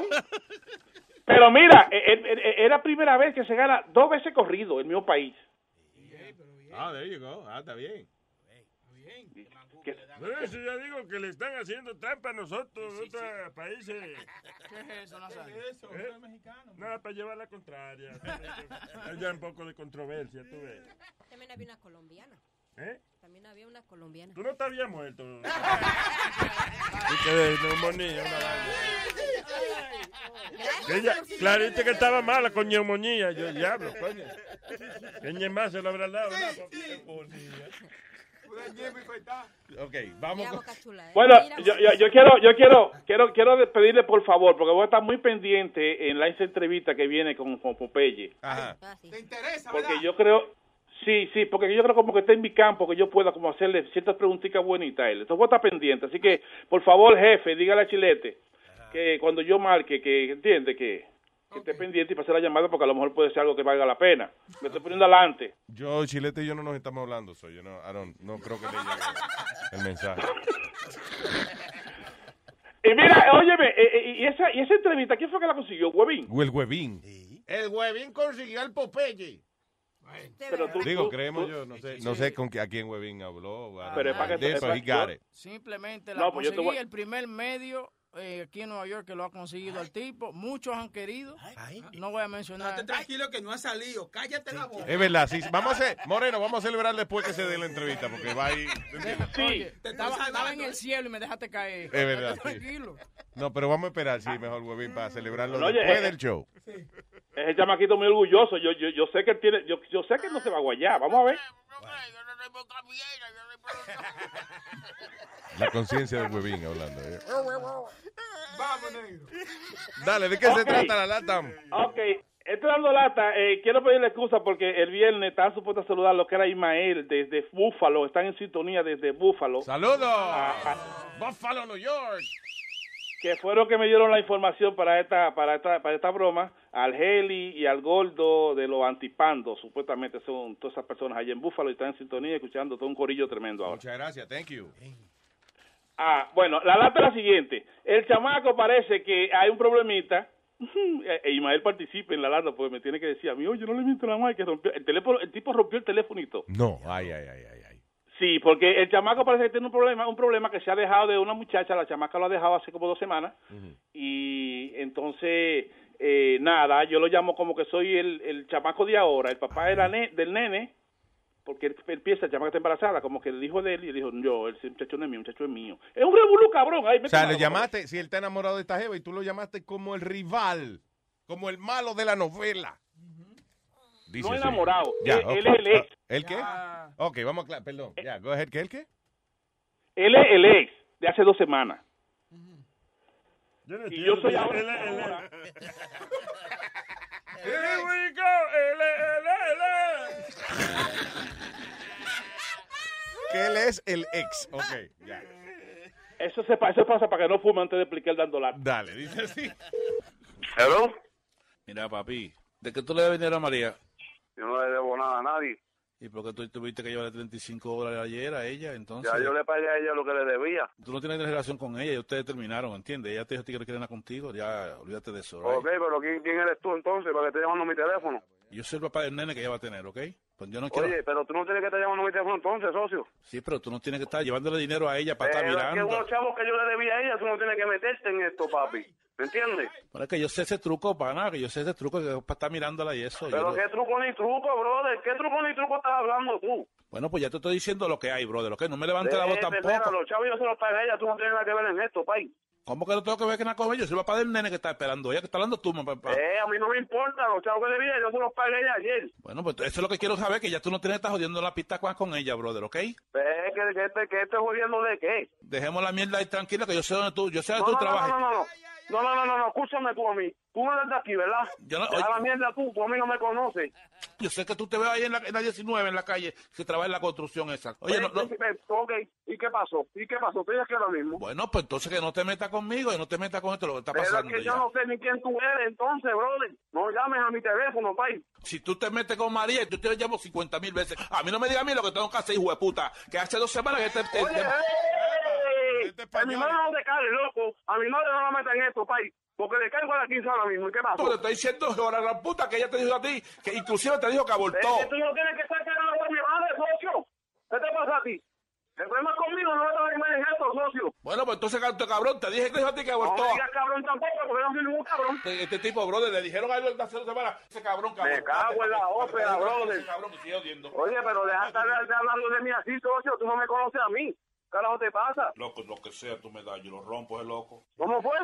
Pero mira, eh, eh, es la primera vez que se gana dos veces corrido en mi mismo país. Ah, there you go. Ah, está bien. No, eso ya digo que le están haciendo trampa a nosotros, otros países. ¿Qué es eso, Nazario? ¿Eh? Nada, para llevar la contraria. Hay ya un poco de controversia, tú ves. También había una colombiana. ¿Eh? También había una colombiana. Tú no te habías muerto. De neumonía, ella, clarita que estaba mala con neumonía. Yo, diablo, coño. ¿Quién más se lo habrá dado? Ok, vamos. con- Bueno, yo, yo, yo quiero, yo quiero, quiero, quiero pedirle por favor, porque voy a estar muy pendiente en la esa entrevista que viene con, con Popeye. Ajá. ¿Te interesa, Porque verdad? yo creo, sí, sí, porque yo creo como que está en mi campo que yo pueda como hacerle ciertas preguntitas bonitas a él. Entonces voy a estar pendiente. Así que, por favor, jefe, dígale a Chilete que cuando yo marque, que entiende que, que esté pendiente y pase la llamada porque a lo mejor puede ser algo que valga la pena. Me estoy poniendo adelante. Yo, Chilete y yo no nos estamos hablando, soy yo no, I don't- no creo que le llegue el mensaje. Y mira, óyeme, eh, eh, y, esa, y esa entrevista, ¿quién fue que la consiguió? Huevín. O el huevín. El huevín consiguió el Popeye. Pero tú- Digo, tú- creemos tú- yo, no sé, no sé con qué, a quién huevín habló. Pero es para que- Did, es para- he got yo- it. Simplemente la No, pues yo voy- el primer medio eh, aquí en Nueva York que lo ha conseguido el tipo. Muchos han querido. No voy a mencionar. Estate tranquilo que no ha salido. Cállate la boca. Es verdad, sí. Vamos a hacer, Moreno, vamos a celebrar después que se dé la entrevista, porque va a ir. Oye, estaba, estaba en el cielo y me dejaste caer. Es verdad, sí. Tranquilo. No, pero vamos a esperar, sí, mejor, huevín, para celebrarlo No, oye, después eh, del show. Es el chamaquito muy orgulloso. Yo, yo, yo sé que él tiene, yo, yo sé que no se va a guayar. Vamos a ver. La conciencia del huevín hablando. eh. Vamos, negro. Dale, ¿de qué se trata la lata? Ok, estoy dando lata. Eh, quiero pedirle excusa porque el viernes estaba supuesto a saludar lo que era Ismael desde Búfalo. Están en sintonía desde Búfalo. ¡Saludos! Ah, Buffalo, New York. Que fueron que me dieron la información para esta para esta para esta broma al Heli y al Gordo de los antipandos supuestamente son todas esas personas allá en Búfalo y están en sintonía escuchando todo un corillo tremendo ahora Muchas gracias, thank you. ah bueno la lata es la siguiente el chamaco parece que hay un problemita e e Ismael participa en la lata porque me tiene que decir a mí oye no le miento la madre que rompió el teléfono el tipo rompió el telefonito No, ay, ay, ay, ay. ay. Sí, porque el chamaco parece que tiene un problema, un problema que se ha dejado de una muchacha, la chamaca lo ha dejado hace como dos semanas, y entonces, eh, nada, yo lo llamo como que soy el, el chamaco de ahora, el papá de la ne- del nene, porque él, él piensa, el chamaco está embarazada, como que el hijo de él, y él dijo, yo, ese muchacho no es mío, el muchacho es mío. Es un revolú, cabrón. Ahí, O sea, le llamaste, si él está enamorado de esta jeva y tú lo llamaste como el rival, como el malo de la novela. Dice No enamorado, Ya, él- es el ex. ¿El qué? Ok, vamos a aclarar, perdón. Ya, go ahead, ¿qué el qué? Él es el ex de hace dos semanas. Yo no Y yo soy ahora- él- ahora- Here we go. Él, él, él, él. Que él es el ex. Ok, ya. Eso, se, pa- eso pasa para que no fume antes de explicar dando la... Dale, dice así. Hello. Mira, papi, ¿de qué tú le debes dinero a María? Yo no le debo nada a nadie. ¿Y por qué tú tuviste que llevarle 35 dólares ayer a ella? Entonces, Ya yo le pagué a ella lo que le debía. tú no tienes relación con ella y ustedes terminaron, ¿entiendes? Ella te dijo que no quiere nada contigo, ya olvídate de eso. right? Ok, pero ¿quién, quién eres tú entonces para que estés llamando mi teléfono? Yo soy el papá del nene que ella va a tener, ¿ok? Pues yo no quiero... Oye, pero tú no tienes que estar llamando mi teléfono entonces, socio. Sí, pero tú no tienes que estar llevándole dinero a ella para estar Pero es que mirando. unos chavos que yo le debía a ella, tú no tienes que meterte en esto, papi. ¿Me entiendes? Pero es que yo sé ese truco, pana, que yo sé ese truco que es para estar mirándola y eso. Pero lo- qué truco ni truco, brother. ¿Qué truco ni truco estás hablando tú? Bueno, pues ya te estoy diciendo lo que hay, brother, ¿ok? No me levante la voz Vete, tampoco. mira, los chavos yo se los pagué a ella, tú no tienes nada que ver en esto, pay. ¿Cómo que no tengo que ver que nada con ella? Yo soy el papá del nene que está esperando. Ella que está hablando tú, papá. Eh, a mí no me importa, los chavos que debía, yo se los pagué a ella ayer. Bueno, pues eso es lo que quiero saber, que ya tú no tienes que estar jodiendo la pista con- ella, brother, ¿ok? Eh, que, que, que estoy jodiendo de qué. Dejemos la mierda ahí tranquila, que yo sé dónde tú, yo sé dónde No, tú no, trabajas. no, no, no. No, no, no, no, no, escúchame tú a mí. Tú no eres de aquí, ¿verdad? Yo no- la mierda tú, tú a mí no me conoces. Yo sé que tú te ves ahí en la, en la 19, en la calle, que trabaja en la construcción esa. Oye, no, no- Eh, Ok, ¿y qué pasó? ¿Y qué pasó? Estoy aquí ahora mismo. Bueno, pues entonces que no te metas conmigo y no te metas con esto, lo que está Pero es pasando que ya. yo no sé ni quién tú eres, entonces, brother. No llames a mi teléfono, pay. Si tú te metes con María y tú te llamo 50 mil veces, a mí no me digas a mí lo que tengo que hacer, hijo de puta, que hace dos semanas que te... te- Oye, te- ey, a mi madre no te cale, loco. A mi madre no la meta en esto, pay. Porque le caigo a la 15 ahora mismo. ¿Y qué pasó? Tú le estoy diciendo, ahora la puta, que ella te dijo a ti, que inclusive te dijo que abortó. Tú no tienes que cagando a mi madre, socio. ¿Qué te pasa a ti? El problema conmigo, no vas a en esto, socio. Bueno, pues entonces, cabrón, te dije que te dijo a ti que abortó. No digas cabrón tampoco, porque no soy ningún cabrón. Este, este tipo, brother, le dijeron a él hace dos semanas, ese cabrón, cabrón. Me cago en la ópera, brother. Ese cabrón que sigue odiando. Oye, pero deja de estar hablando de mí así, socio. Tú no me conoces a mí. ¿Qué carajo te pasa? Loco, lo que sea, tú me das, yo lo rompo, es loco. ¿Cómo fue?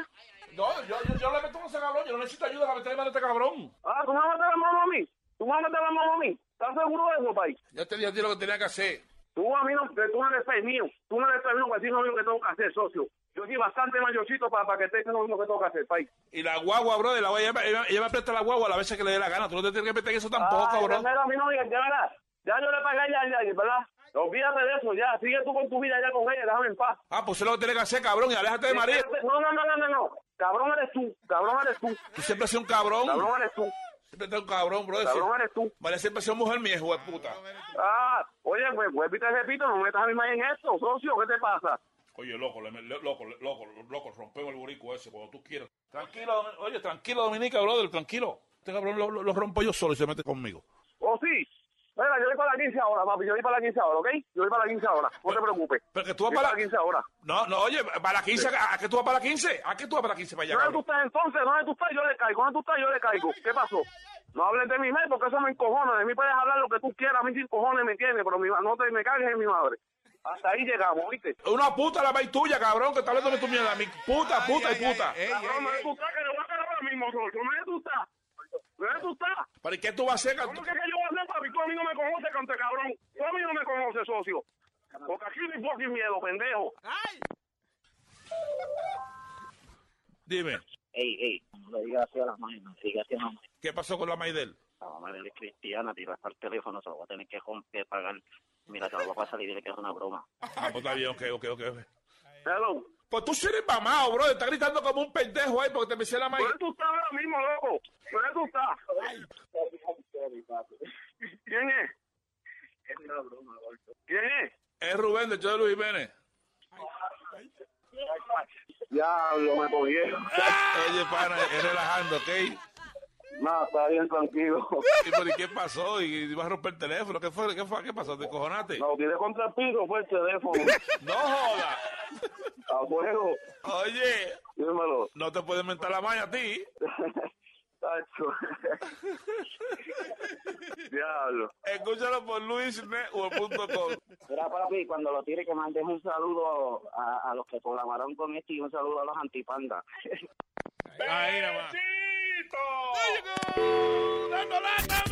No, yo, yo, yo le meto con ese cabrón, yo no necesito ayuda para meterme a este cabrón. Ah, ¿tú me vas a meter la mano a mí? ¿Tú vas a meter la mano a mí? ¿Estás seguro de eso, país? Ya te dije a ti lo que tenía que hacer. Tú a mí no, tú no eres país mío. Tú no eres país mío, pues no lo que tengo que hacer, socio. Yo soy bastante mayorcito para, para que haciendo lo mismo que tengo que hacer, país. Y la guagua, bro, la guagua, ella, me- ella, ella me presta la guagua a la veces que le dé la gana. Tú no te tienes que meter en eso tampoco, Ay, bro. mira, a mí no me ya verás. Ya yo le pagué ya, ya, ¿verdad? Olvídate de eso, ya. Sigue tú con tu vida ya con ella, déjame en paz. Ah, pues eso es lo que tienes que hacer, cabrón, y aléjate de María. No, no, no, no, no, no. Cabrón eres tú, cabrón eres tú. Tú siempre has sido un cabrón. Cabrón eres tú. Siempre has sido un cabrón, bro. Cabrón eres tú. María siempre ha sido mujer mía, hijo de puta. Ah, oye, pues vuelve y te repito, no me metas a mi madre en esto, socio, ¿qué te pasa? Oye, loco, loco, loco, loco, rompemos el borico ese cuando tú quieras. Tranquilo, oye, tranquilo, Dominica, brother, tranquilo. Este cabrón lo, lo- lo rompo yo solo y se mete conmigo. ¿O sí? Mira, yo voy para la 15 ahora, papi, yo voy para la 15 ahora, ¿ok? Yo voy para la 15 ahora, no te preocupes. Pero que tú vas Voy para la... la 15 ahora. No, no, oye, para la 15, ¿a a qué tú vas para la 15? ¿A qué tú vas para la 15 para allá, ¿Dónde tú cabrón? estás entonces? ¿Dónde tú estás? Yo le caigo. ¿Dónde tú estás? Yo le caigo. ¿Qué pasó? No hables de mi madre porque eso me encojona. De mí puedes hablar lo que tú quieras. A mí sin cojones me tiene, pero mi, no te me cagues en mi madre. Hasta ahí llegamos, ¿viste? Una puta la maíz tuya, cabrón, que está hablando de tu mierda. Mi puta, puta y puta. Cabrón, ¿dónde tú estás? Que le voy a ahora mismo. ¿Dónde tú estás? ¿Dónde tú estás? ¿Para qué tú vas a hacer? ¿Cómo que, que yo voy a hacer, papi? Tú a mí no me conoces, cante cabrón. Tú a mí no me conoces, socio. Porque aquí no hay fucking miedo, pendejo. Dime, Ey, ey, no le digas así a las manos, no le digas así a las manos. ¿qué pasó con la Maidel? La mamá de él es cristiana, tiras para el teléfono, se lo voy a tener que romper, pagar. Mira, te lo voy a pasar y dile que es una broma. Ah, pues está bien, ok, ok, ok. Hello. Pues tú sí eres mamado, bro. Estás gritando como un pendejo ahí porque te me la maíz. ¿Dónde tú estás ahora mismo, loco? ¿Dónde tú estás? ¿Quién es? Es una broma, gordo. ¿Quién es? Es Rubén de Luis Jiménez. Diablo, me cogieron. Oye, pana, es relajando, ¿ok? No, está bien, tranquilo. ¿Y, pero, ¿y qué pasó? ¿Y ibas a romper el teléfono? ¿Qué fue? ¿Qué, fue? ¿Qué pasó? ¿Te cojonaste? No, tiré contra el piso, fue el teléfono. No joda. A fuego. Oye, Dímelo. no te puedes mentar la maña a ti. Diablo. Escúchalo por luisnetwork.com. Mira, papi, cuando lo tire, que mandes un saludo a, a los que colaboraron con esto y un saludo a los antipandas. Ahí nada más.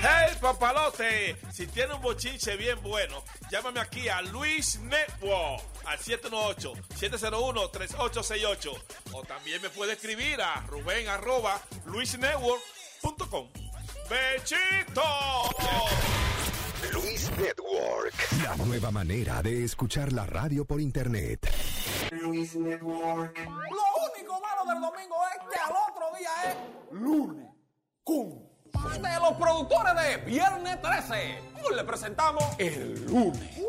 Hey, papalote, si tiene un bochinche bien bueno, llámame aquí a Luis Network al 718-701-3868 o también me puede escribir a ruben arroba luisnetwork.com. ¡Bechito! Luis Network, la nueva manera de escuchar la radio por internet. Luis Network. Lo único malo del domingo es que al otro día es lunes. Cum. De los productores de Viernes 13, hoy le presentamos el lunes.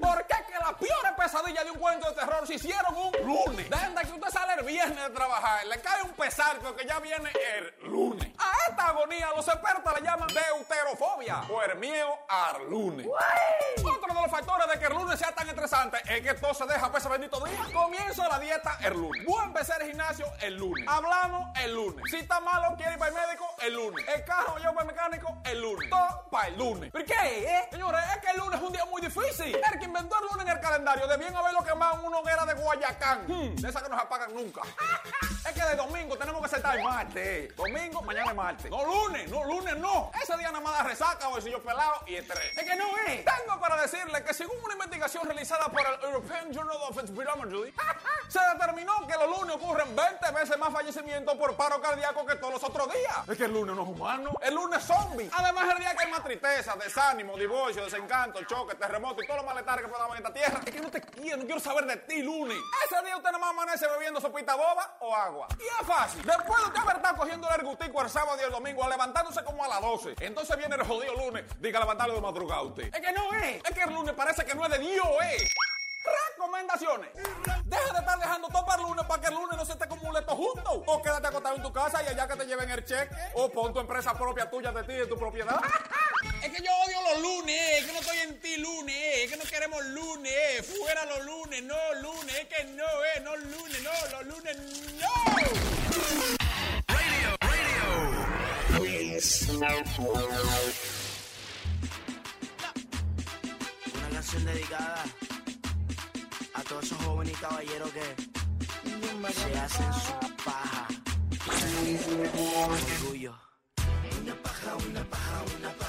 ¿Por qué que las peores pesadillas de un cuento de terror se hicieron un lunes? Desde que usted sale el viernes de trabajar, le cae un pesar porque ya viene el lunes. A esta agonía los expertos le llaman deuterofobia o el miedo al lunes. Otro de los factores de que el lunes sea tan estresante es que todo se deja para ese bendito día. Comienzo la dieta el lunes. Voy a empezar el gimnasio el lunes. Hablamos el lunes. Si está malo, quiere ir para el médico el lunes. El carro yo para el mecánico el lunes. Todo para el lunes. ¿Por qué? eh? Señores, es que el lunes es un día muy difícil. El que inventó el lunes en el calendario debían haberlo quemado en una hoguera de Guayacán. Hmm, de esa que no se apagan nunca. es que de domingo tenemos que sentar el martes. Domingo, mañana es martes. No lunes, no lunes, no. Ese día nada más da resaca, bolsillo pelado y estrés. Es que no es. Tengo para decirle que según una investigación realizada por el European Journal of Epidemiology, se determinó que los lunes ocurren 20 veces más fallecimientos por paro cardíaco que todos los otros días. Es que el lunes no es humano. El lunes es zombie. Además, es el día que hay más tristeza, desánimo, divorcio, desencanto, choque, terremoto y todos los malestares que podamos en esta tierra. Es que no te quiero, no quiero saber de ti, lunes. Ese día usted nada más amanece bebiendo sopita boba o agua. Y es fácil. Después de usted haber estado cogiendo el ergutico el sábado y el domingo, levantándose como a las 12. Entonces viene el jodido lunes, diga levantarlo de madrugada usted. Es que no es. Es que el lunes parece que no es de Dios, eh. Recomendaciones. Deja de estar dejando todo para el lunes para que el lunes no se te acumule todo junto. O quédate acostado en tu casa y allá que te lleven el cheque. O pon tu empresa propia tuya de ti, de tu propiedad. Es que yo odio los lunes, es que no estoy en ti lunes, es que no queremos lunes, fuera los lunes, no lunes, es que no, eh, no lunes, no, los lunes, no. Luis Network. Una canción dedicada todos esos jóvenes y caballeros que se hacen su paja. Orgullo. Una paja, una paja, una paja,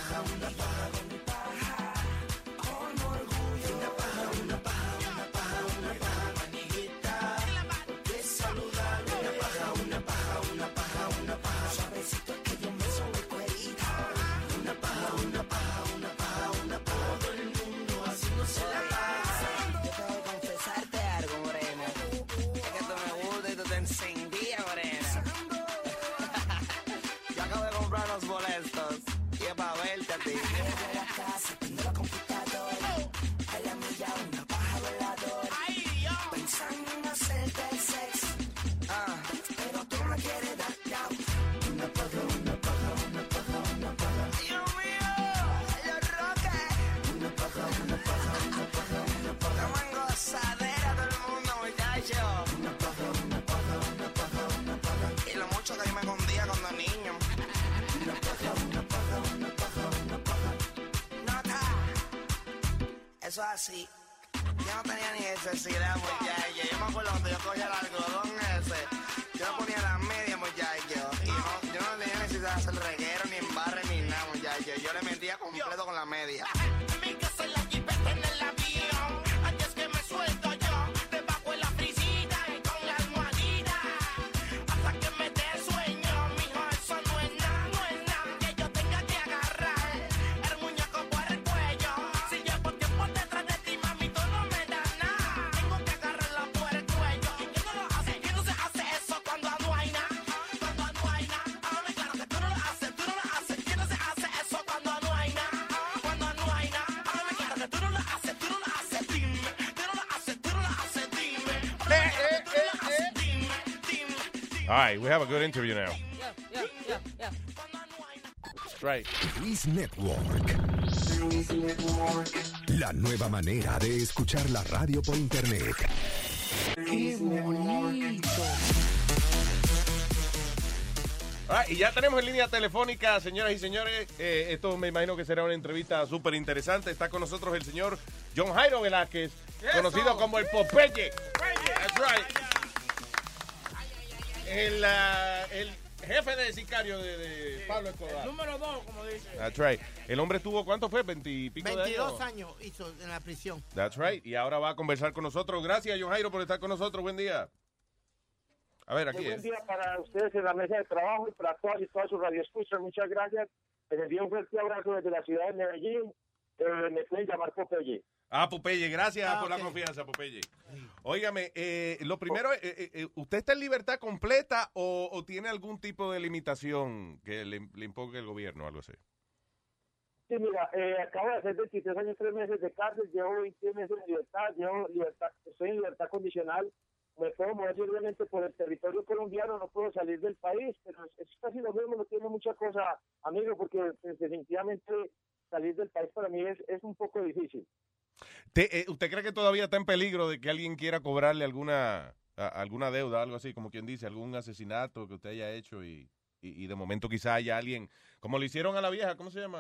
así. Yo no tenía ni necesidad, muchacho. Yo me acuerdo cuando yo cogía el algodón ese. Yo me ponía las medias, muchacho. Y no, yo no tenía necesidad de hacer reguero, ni embarre, ni nada, muchacho. Yo le metía completo con la media. Right, we have a good interview now. Right. Luis Network. La nueva manera de escuchar la radio por internet. Qué bonito. Ah, y ya tenemos en línea telefónica, señoras y señores. eh, esto me imagino que será una entrevista súper interesante. Está con nosotros el señor John Jairo Velázquez, conocido como el Popeye. That's right. El, el jefe de sicario de, de Pablo Escobar. Número dos, como dice. That's right. El hombre tuvo, ¿cuánto fue? ¿Veintipico de años? 22 años hizo en la prisión. That's right. Y ahora va a conversar con nosotros. Gracias, John Jairo, por estar con nosotros. Buen día. A ver, aquí Muy buen es. día para ustedes en la mesa de trabajo y para todas y todas sus radioescuchas. Muchas gracias. Les envío un fuerte abrazo desde la ciudad de Medellín. Eh, me pueden llamar Popeye. Ah, Popeye, gracias Ah, por la confianza, Popeye. Óigame, eh, lo primero, eh, eh, eh, ¿usted está en libertad completa o, o tiene algún tipo de limitación que le, le imponga el gobierno o algo así? Sí, mira, eh, acabo de hacer 23 años, 3 meses de cárcel, llevo 21 meses de libertad, llevo libertad, estoy en libertad condicional, me puedo mover libremente por el territorio colombiano, no puedo salir del país, pero es, es casi lo mismo, no tiene mucha cosa, amigo, porque pues, definitivamente salir del país para mí es, es un poco difícil. Te- eh, ¿Usted cree que todavía está en peligro de que alguien quiera cobrarle alguna a- alguna deuda, algo así, como quien dice, algún asesinato que usted haya hecho y, y, y de momento quizá haya alguien, como le hicieron a la vieja, ¿cómo se llama?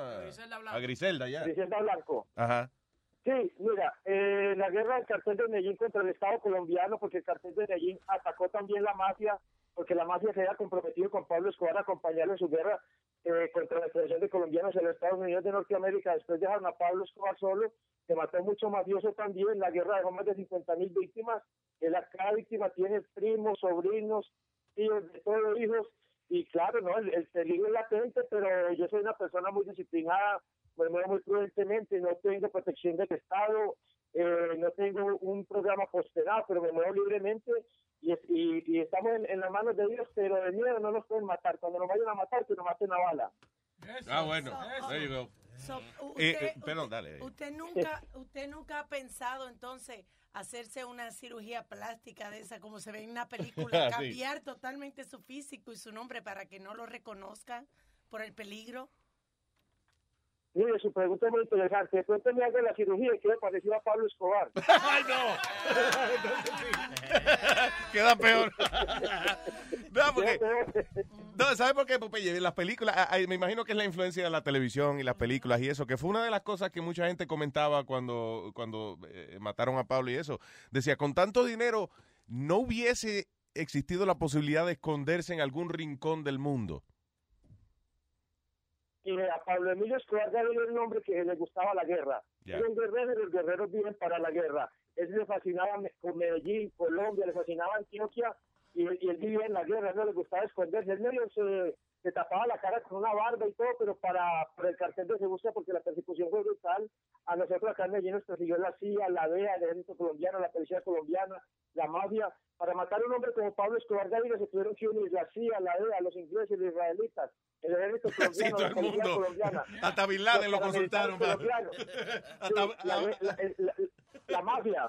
A Griselda, ya. Griselda Blanco. Ajá. Sí, mira, eh, la guerra del cartel de Medellín contra el Estado colombiano, porque el cartel de Medellín atacó también la mafia, porque la mafia se había comprometido con Pablo Escobar a acompañarlo en su guerra eh, contra la extradición de colombianos en los Estados Unidos de Norteamérica. Después dejaron a Pablo Escobar solo, se mató mucho mafioso también, la guerra dejó más de 50 mil víctimas, la, cada víctima tiene primos, sobrinos, tíos, de todos hijos, y claro, no, el, el peligro es latente, pero yo soy una persona muy disciplinada, me muevo muy prudentemente, no tengo protección del Estado, eh, no tengo un programa posterado, pero me muevo libremente y, es- y, y estamos en, en las manos de Dios, pero de miedo no nos pueden matar. Cuando nos vayan a matar, que nos maten a bala. Ah, bueno. There you go. So, Eh, usted, eh, perdón, dale. usted nunca, usted nunca ha pensado entonces hacerse una cirugía plástica de esa, como se ve en una película, Sí. cambiar totalmente su físico y su nombre para que no lo reconozcan por el peligro. Mire, su pregunta es muy interesante. Cuénteme algo de la cirugía y qué le pareció a Pablo Escobar. ¡Ay, Queda peor. no, porque, no, ¿sabe por qué, Popeye? Las películas, ah, me imagino que es la influencia de la televisión y las películas y eso, que fue una de las cosas que mucha gente comentaba cuando, cuando eh, mataron a Pablo y eso. Decía, con tanto dinero, no hubiese existido la posibilidad de esconderse en algún rincón del mundo. Y a Pablo Emilio Escobar era un hombre que le gustaba la guerra. Ya. Era un guerrero y los guerreros viven para la guerra. Él le fascinaba con Medellín, Colombia, le fascinaba Antioquia y, él- y él vivía en la guerra, no le gustaba esconderse. Él medio se, se tapaba la cara con una barba y todo, pero para, para el cartel de Segusta, porque la persecución fue brutal. A nosotros acá en Medellín nos persiguió la CIA, la DEA, el ejército colombiano, la policía colombiana, la mafia. Para matar a un hombre como Pablo Escobar Gaviria se tuvieron que unir la CIA, la DEA, los ingleses, los israelitas, el ejército colombiano, Sí, la policía colombiana. Hasta Bin Laden lo consultaron. la, la- la- la mafia.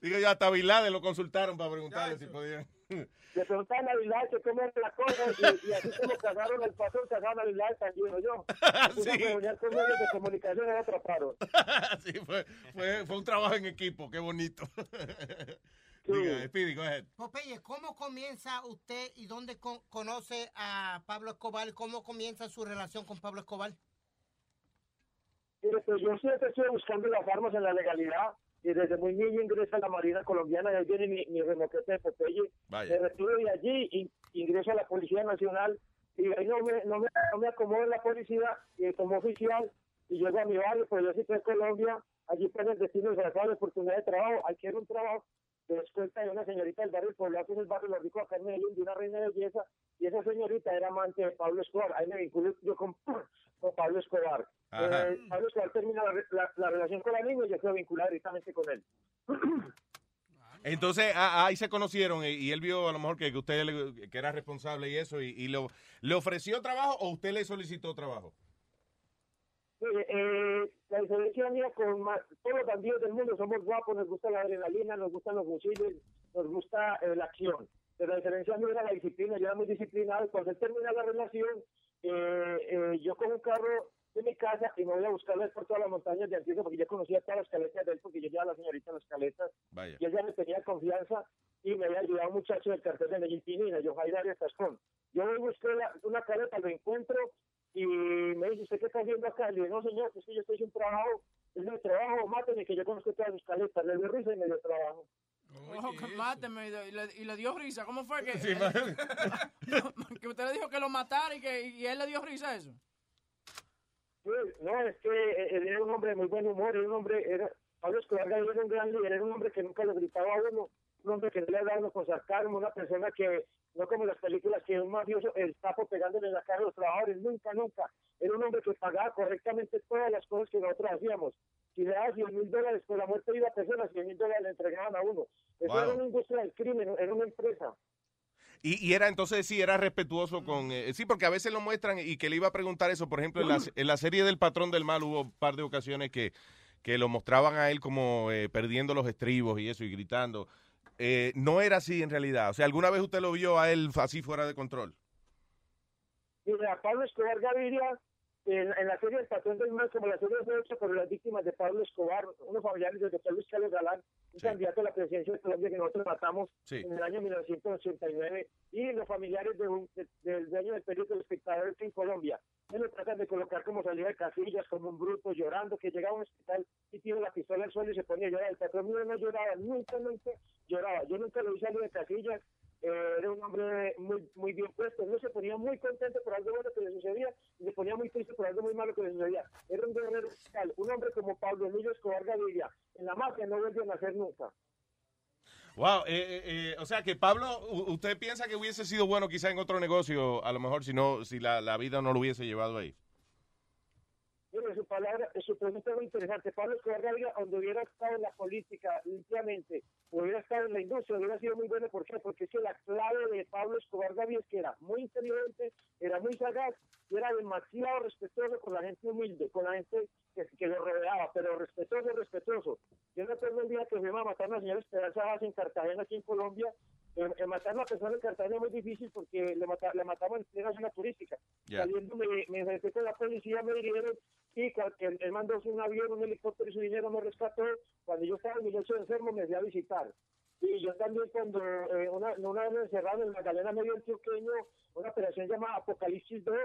Digo yo, hasta Bin Laden lo consultaron para preguntarle si podían. Le preguntaban a Bin Laden que cómo era la cosa y, y así como cagaron el pasón, cagaron a Bin Laden también, yo. Sí. Una reunión con medios de comunicación y atraparon. sí, fue, fue, fue un trabajo en equipo, qué bonito. Diga, Speedy, go ahead. Popeye, ¿cómo comienza usted y dónde con- conoce a Pablo Escobar? ¿Cómo comienza su relación con Pablo Escobar? Pues yo siempre estoy buscando las armas en la legalidad y desde muy niño ingreso a la Marina Colombiana y ahí viene mi, mi remoquete de Popeye. Vaya. Me retiro de allí y ingreso a la Policía Nacional y ahí no me, no me, no me acomodo en la policía y como oficial y llego a mi barrio, pues yo sí estoy en Colombia, allí pues el destino de la oportunidad de trabajo, adquiero un trabajo de descuenta de una señorita del barrio Poblado, que es el barrio Los Ricos acá en Medellín, de una reina de belleza, y esa señorita era amante de Pablo Escobar, ahí me vinculo yo con, con Pablo Escobar. Eh, Pablo Escobar termina la, la- la relación con la niña y yo quedo vinculado directamente con él. Entonces, ah, ahí se conocieron y, él vio a lo mejor que, que usted que era responsable y eso, y, y lo, le ofreció trabajo o usted le solicitó trabajo. Eh, eh, la diferencia mía con ma- todos los bandidos del mundo somos guapos, nos gusta la adrenalina, nos gustan los fusiles, nos gusta eh, la acción. Pero la diferencia mía era la disciplina, yo era muy disciplinado. Cuando él termina la relación, eh, eh, yo cojo un carro de mi casa y me voy a buscarlo por todas las montañas de Antioquia porque ya conocía todas las caletas de él porque yo llevaba a la señorita en las caletas Vaya. y él ya me tenía confianza y me había ayudado un muchacho del cartel de Medellín Pinina, yo Jair Arias Tascón. Yo me busqué la- una caleta, lo encuentro y me dice, ¿usted qué está haciendo acá? Le digo, no señor, es que yo estoy sin trabajo, es mi trabajo, máteme que yo conozco todas mis caletas, le dio risa y me dio trabajo. Ojo, que máteme, y le, y dio risa. ¿Cómo fue que, Sí, que usted le dijo que lo matara y que y él le dio risa a eso? Sí, no, es que eh, él era un hombre de muy buen humor, era un hombre, era, Pablo Escobar era un gran líder, era un hombre que nunca le gritaba a uno, un hombre que no le daba uno con sarcasmo, una persona que, no como las películas, que un mafioso, el sapo pegándole en la cara a los trabajadores, nunca, nunca. Era un hombre que pagaba correctamente todas las cosas que nosotros hacíamos. Si le daba 100 mil dólares por la muerte de una persona, 100 mil dólares le entregaban a uno. Eso Wow. era una industria del crimen, era una empresa. Y, y era entonces, sí, era respetuoso con... eh, sí, porque a veces lo muestran y que le iba a preguntar eso. Por ejemplo, en la, en la serie del Patrón del Mal hubo un par de ocasiones que, que lo mostraban a él como eh, perdiendo los estribos y eso y gritando. Eh, no era así en realidad. O sea, ¿alguna vez usted lo vio a él así fuera de control? Mira, Pablo Escobar Gaviria, en, en la serie El Patrón del Mal, como la serie fue hecha por las víctimas de Pablo Escobar, unos familiares del doctor Luis Carlos Galán, un candidato a la presidencia de Colombia que nosotros matamos Sí. en el año 1989, y los familiares de un- de- del dueño del periódico El Espectador en Colombia. Él lo tratan de colocar como salida de casillas, como un bruto, llorando, que llegaba a un hospital y tiene la pistola al suelo y se ponía a llorar. El patrón mío no lloraba, nunca, nunca lloraba. Yo nunca lo vi salir de casillas, era un hombre muy muy bien puesto, no se ponía muy contento por algo bueno que le sucedía y se ponía muy triste por algo muy malo que le sucedía. Era un guerrero fiscal, un hombre como Pablo Emilio Escobar Gaviria, en la mafia no vuelve a nacer nunca. Wow, eh, eh, eh, o sea que Pablo, ¿usted piensa que hubiese sido bueno quizá en otro negocio, a lo mejor si no, si la, la vida no lo hubiese llevado ahí? Mire, su palabra, su pregunta es muy interesante. Pablo Escobar Gaviria, donde hubiera estado en la política limpiamente, hubiera estado en la industria, hubiera sido muy bueno. ¿Por qué? Porque es que la clave de Pablo Escobar Gaviria es que era muy inteligente, era muy sagaz y era demasiado respetuoso con la gente humilde, con la gente que, lo rodeaba, pero respetuoso, respetuoso. Yo me acuerdo el día que fuimos a matar a la señora Esperanza Vaz en Cartagena, aquí en Colombia. Eh, matar a una persona en Cartagena es muy difícil porque le, mata- le matamos en plena zona turística. Ya. Saliendo me, me la policía, me dirigieron y él, él mandó un avión, un helicóptero y su dinero me rescató. Cuando yo estaba en mi lecho de enfermo me fui a visitar. Y yo también cuando eh, una, una vez me encerraron en Magdalena Medio Antioqueño, una operación llamada Apocalipsis 2,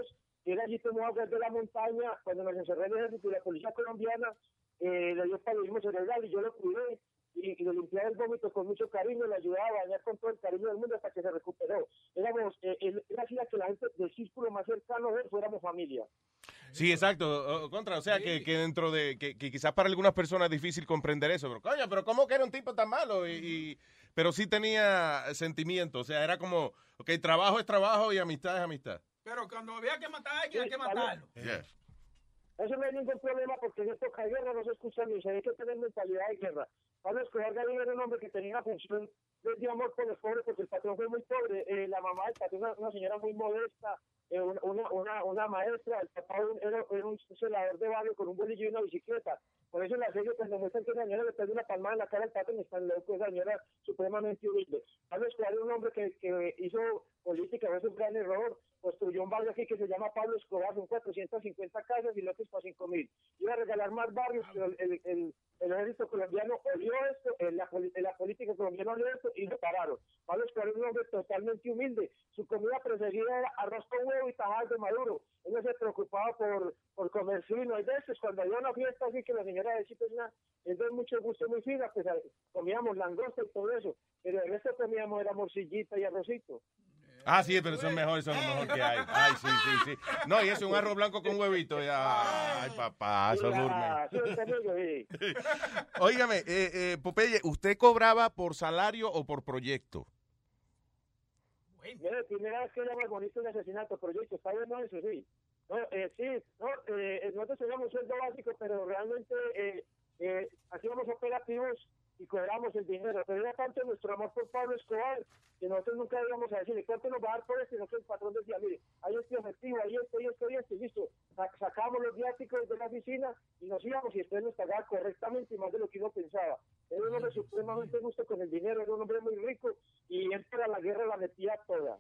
que era allí tomó aguas de la montaña, cuando nos encerró el ejército y la policía colombiana, eh, le dio paludismo cerebral y yo lo cuidé y, y le limpiaba el vómito con mucho cariño, le ayudaba a bañar con todo el cariño del mundo hasta que se recuperó. Éramos, eh, él, él hacía que la gente del círculo más cercano de él fuéramos familia. Sí, exacto. contra, o sea, que, que dentro de. Que, que quizás para algunas personas es difícil comprender eso. Pero, coño, pero ¿cómo que era un tipo tan malo? Y, y- pero sí tenía sentimiento. O sea, era como, ok, trabajo es trabajo y amistad es amistad. Pero cuando había que matar a alguien, hay que matarlo. Yeah. Eso no hay ningún problema porque en de guerra no se escucha ni se hay que tener mentalidad de guerra. Pablo Escobar Gaviria era un hombre que tenía una función de amor por los pobres porque el patrón fue muy pobre. Eh, la mamá del patrón era una señora muy modesta, una, una, una, una maestra, el papá era, era un celador de barrio con un bolillo y una bicicleta. Por eso en la serie cuando muestran que esa señora le pega una palmada en la cara al patrón están locos, esa señora supremamente humilde. Pablo Escobar era un hombre que, que hizo política, fue un gran error, construyó un barrio aquí que se llama Pablo Escobar, son 450 casas y lotes para 5 mil. Iba a regalar más barrios, pero el, el, el, el ejército colombiano olió esto, eh, la, poli- la política colombiana olió esto y lo pararon. Pablo Escobar era un hombre totalmente humilde. Su comida preferida era arroz con huevo y tajadas de maduro. Él no se preocupaba por, por comer fino. Y de estos, cuando había una fiesta así que la señora de Chito es una, es de mucho gusto, muy fina, pues comíamos langosta y todo eso. Pero el resto comíamos era morcillita y arrocito. Ah, sí, pero eso es mejor, eso es lo mejor que hay. Ay, sí, sí, sí. No, y es un arroz blanco con huevito. ya. Ay, papá, eso sí. Óigame, eh, eh, Popeye, ¿usted cobraba por salario o por proyecto? Mira, primera vez que era más bonito el asesinato, proyecto, está bueno eso, sí. No, eh, sí, no, eh, nosotros teníamos sueldo básico, pero realmente eh, eh, hacíamos operativos y cobramos el dinero. Pero era tanto nuestro amor por Pablo Escobar que nosotros nunca íbamos a decirle cuánto nos va a dar por esto, que el patrón decía, mire, hay este efectivo, hay esto, hay esto, hay esto, y listo. Sa- Sacábamos los viáticos de la oficina y nos íbamos y después nos pagaba correctamente y más de lo que uno pensaba. Era un hombre supremamente justo con el dinero, era un hombre muy rico y él para la guerra la metía toda.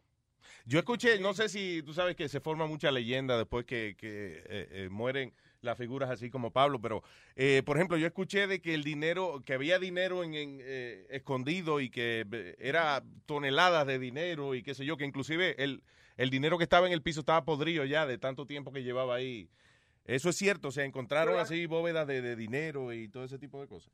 Yo escuché, no sé si tú sabes que se forma mucha leyenda después que, que, eh, eh, mueren las figuras así como Pablo, pero eh, por ejemplo yo escuché de que el dinero, que había dinero en, en, eh, escondido y que eh, era toneladas de dinero y qué sé yo, que inclusive el, el dinero que estaba en el piso estaba podrido ya de tanto tiempo que llevaba ahí. Eso es cierto, o sea, encontraron así bóvedas de, de dinero y todo ese tipo de cosas.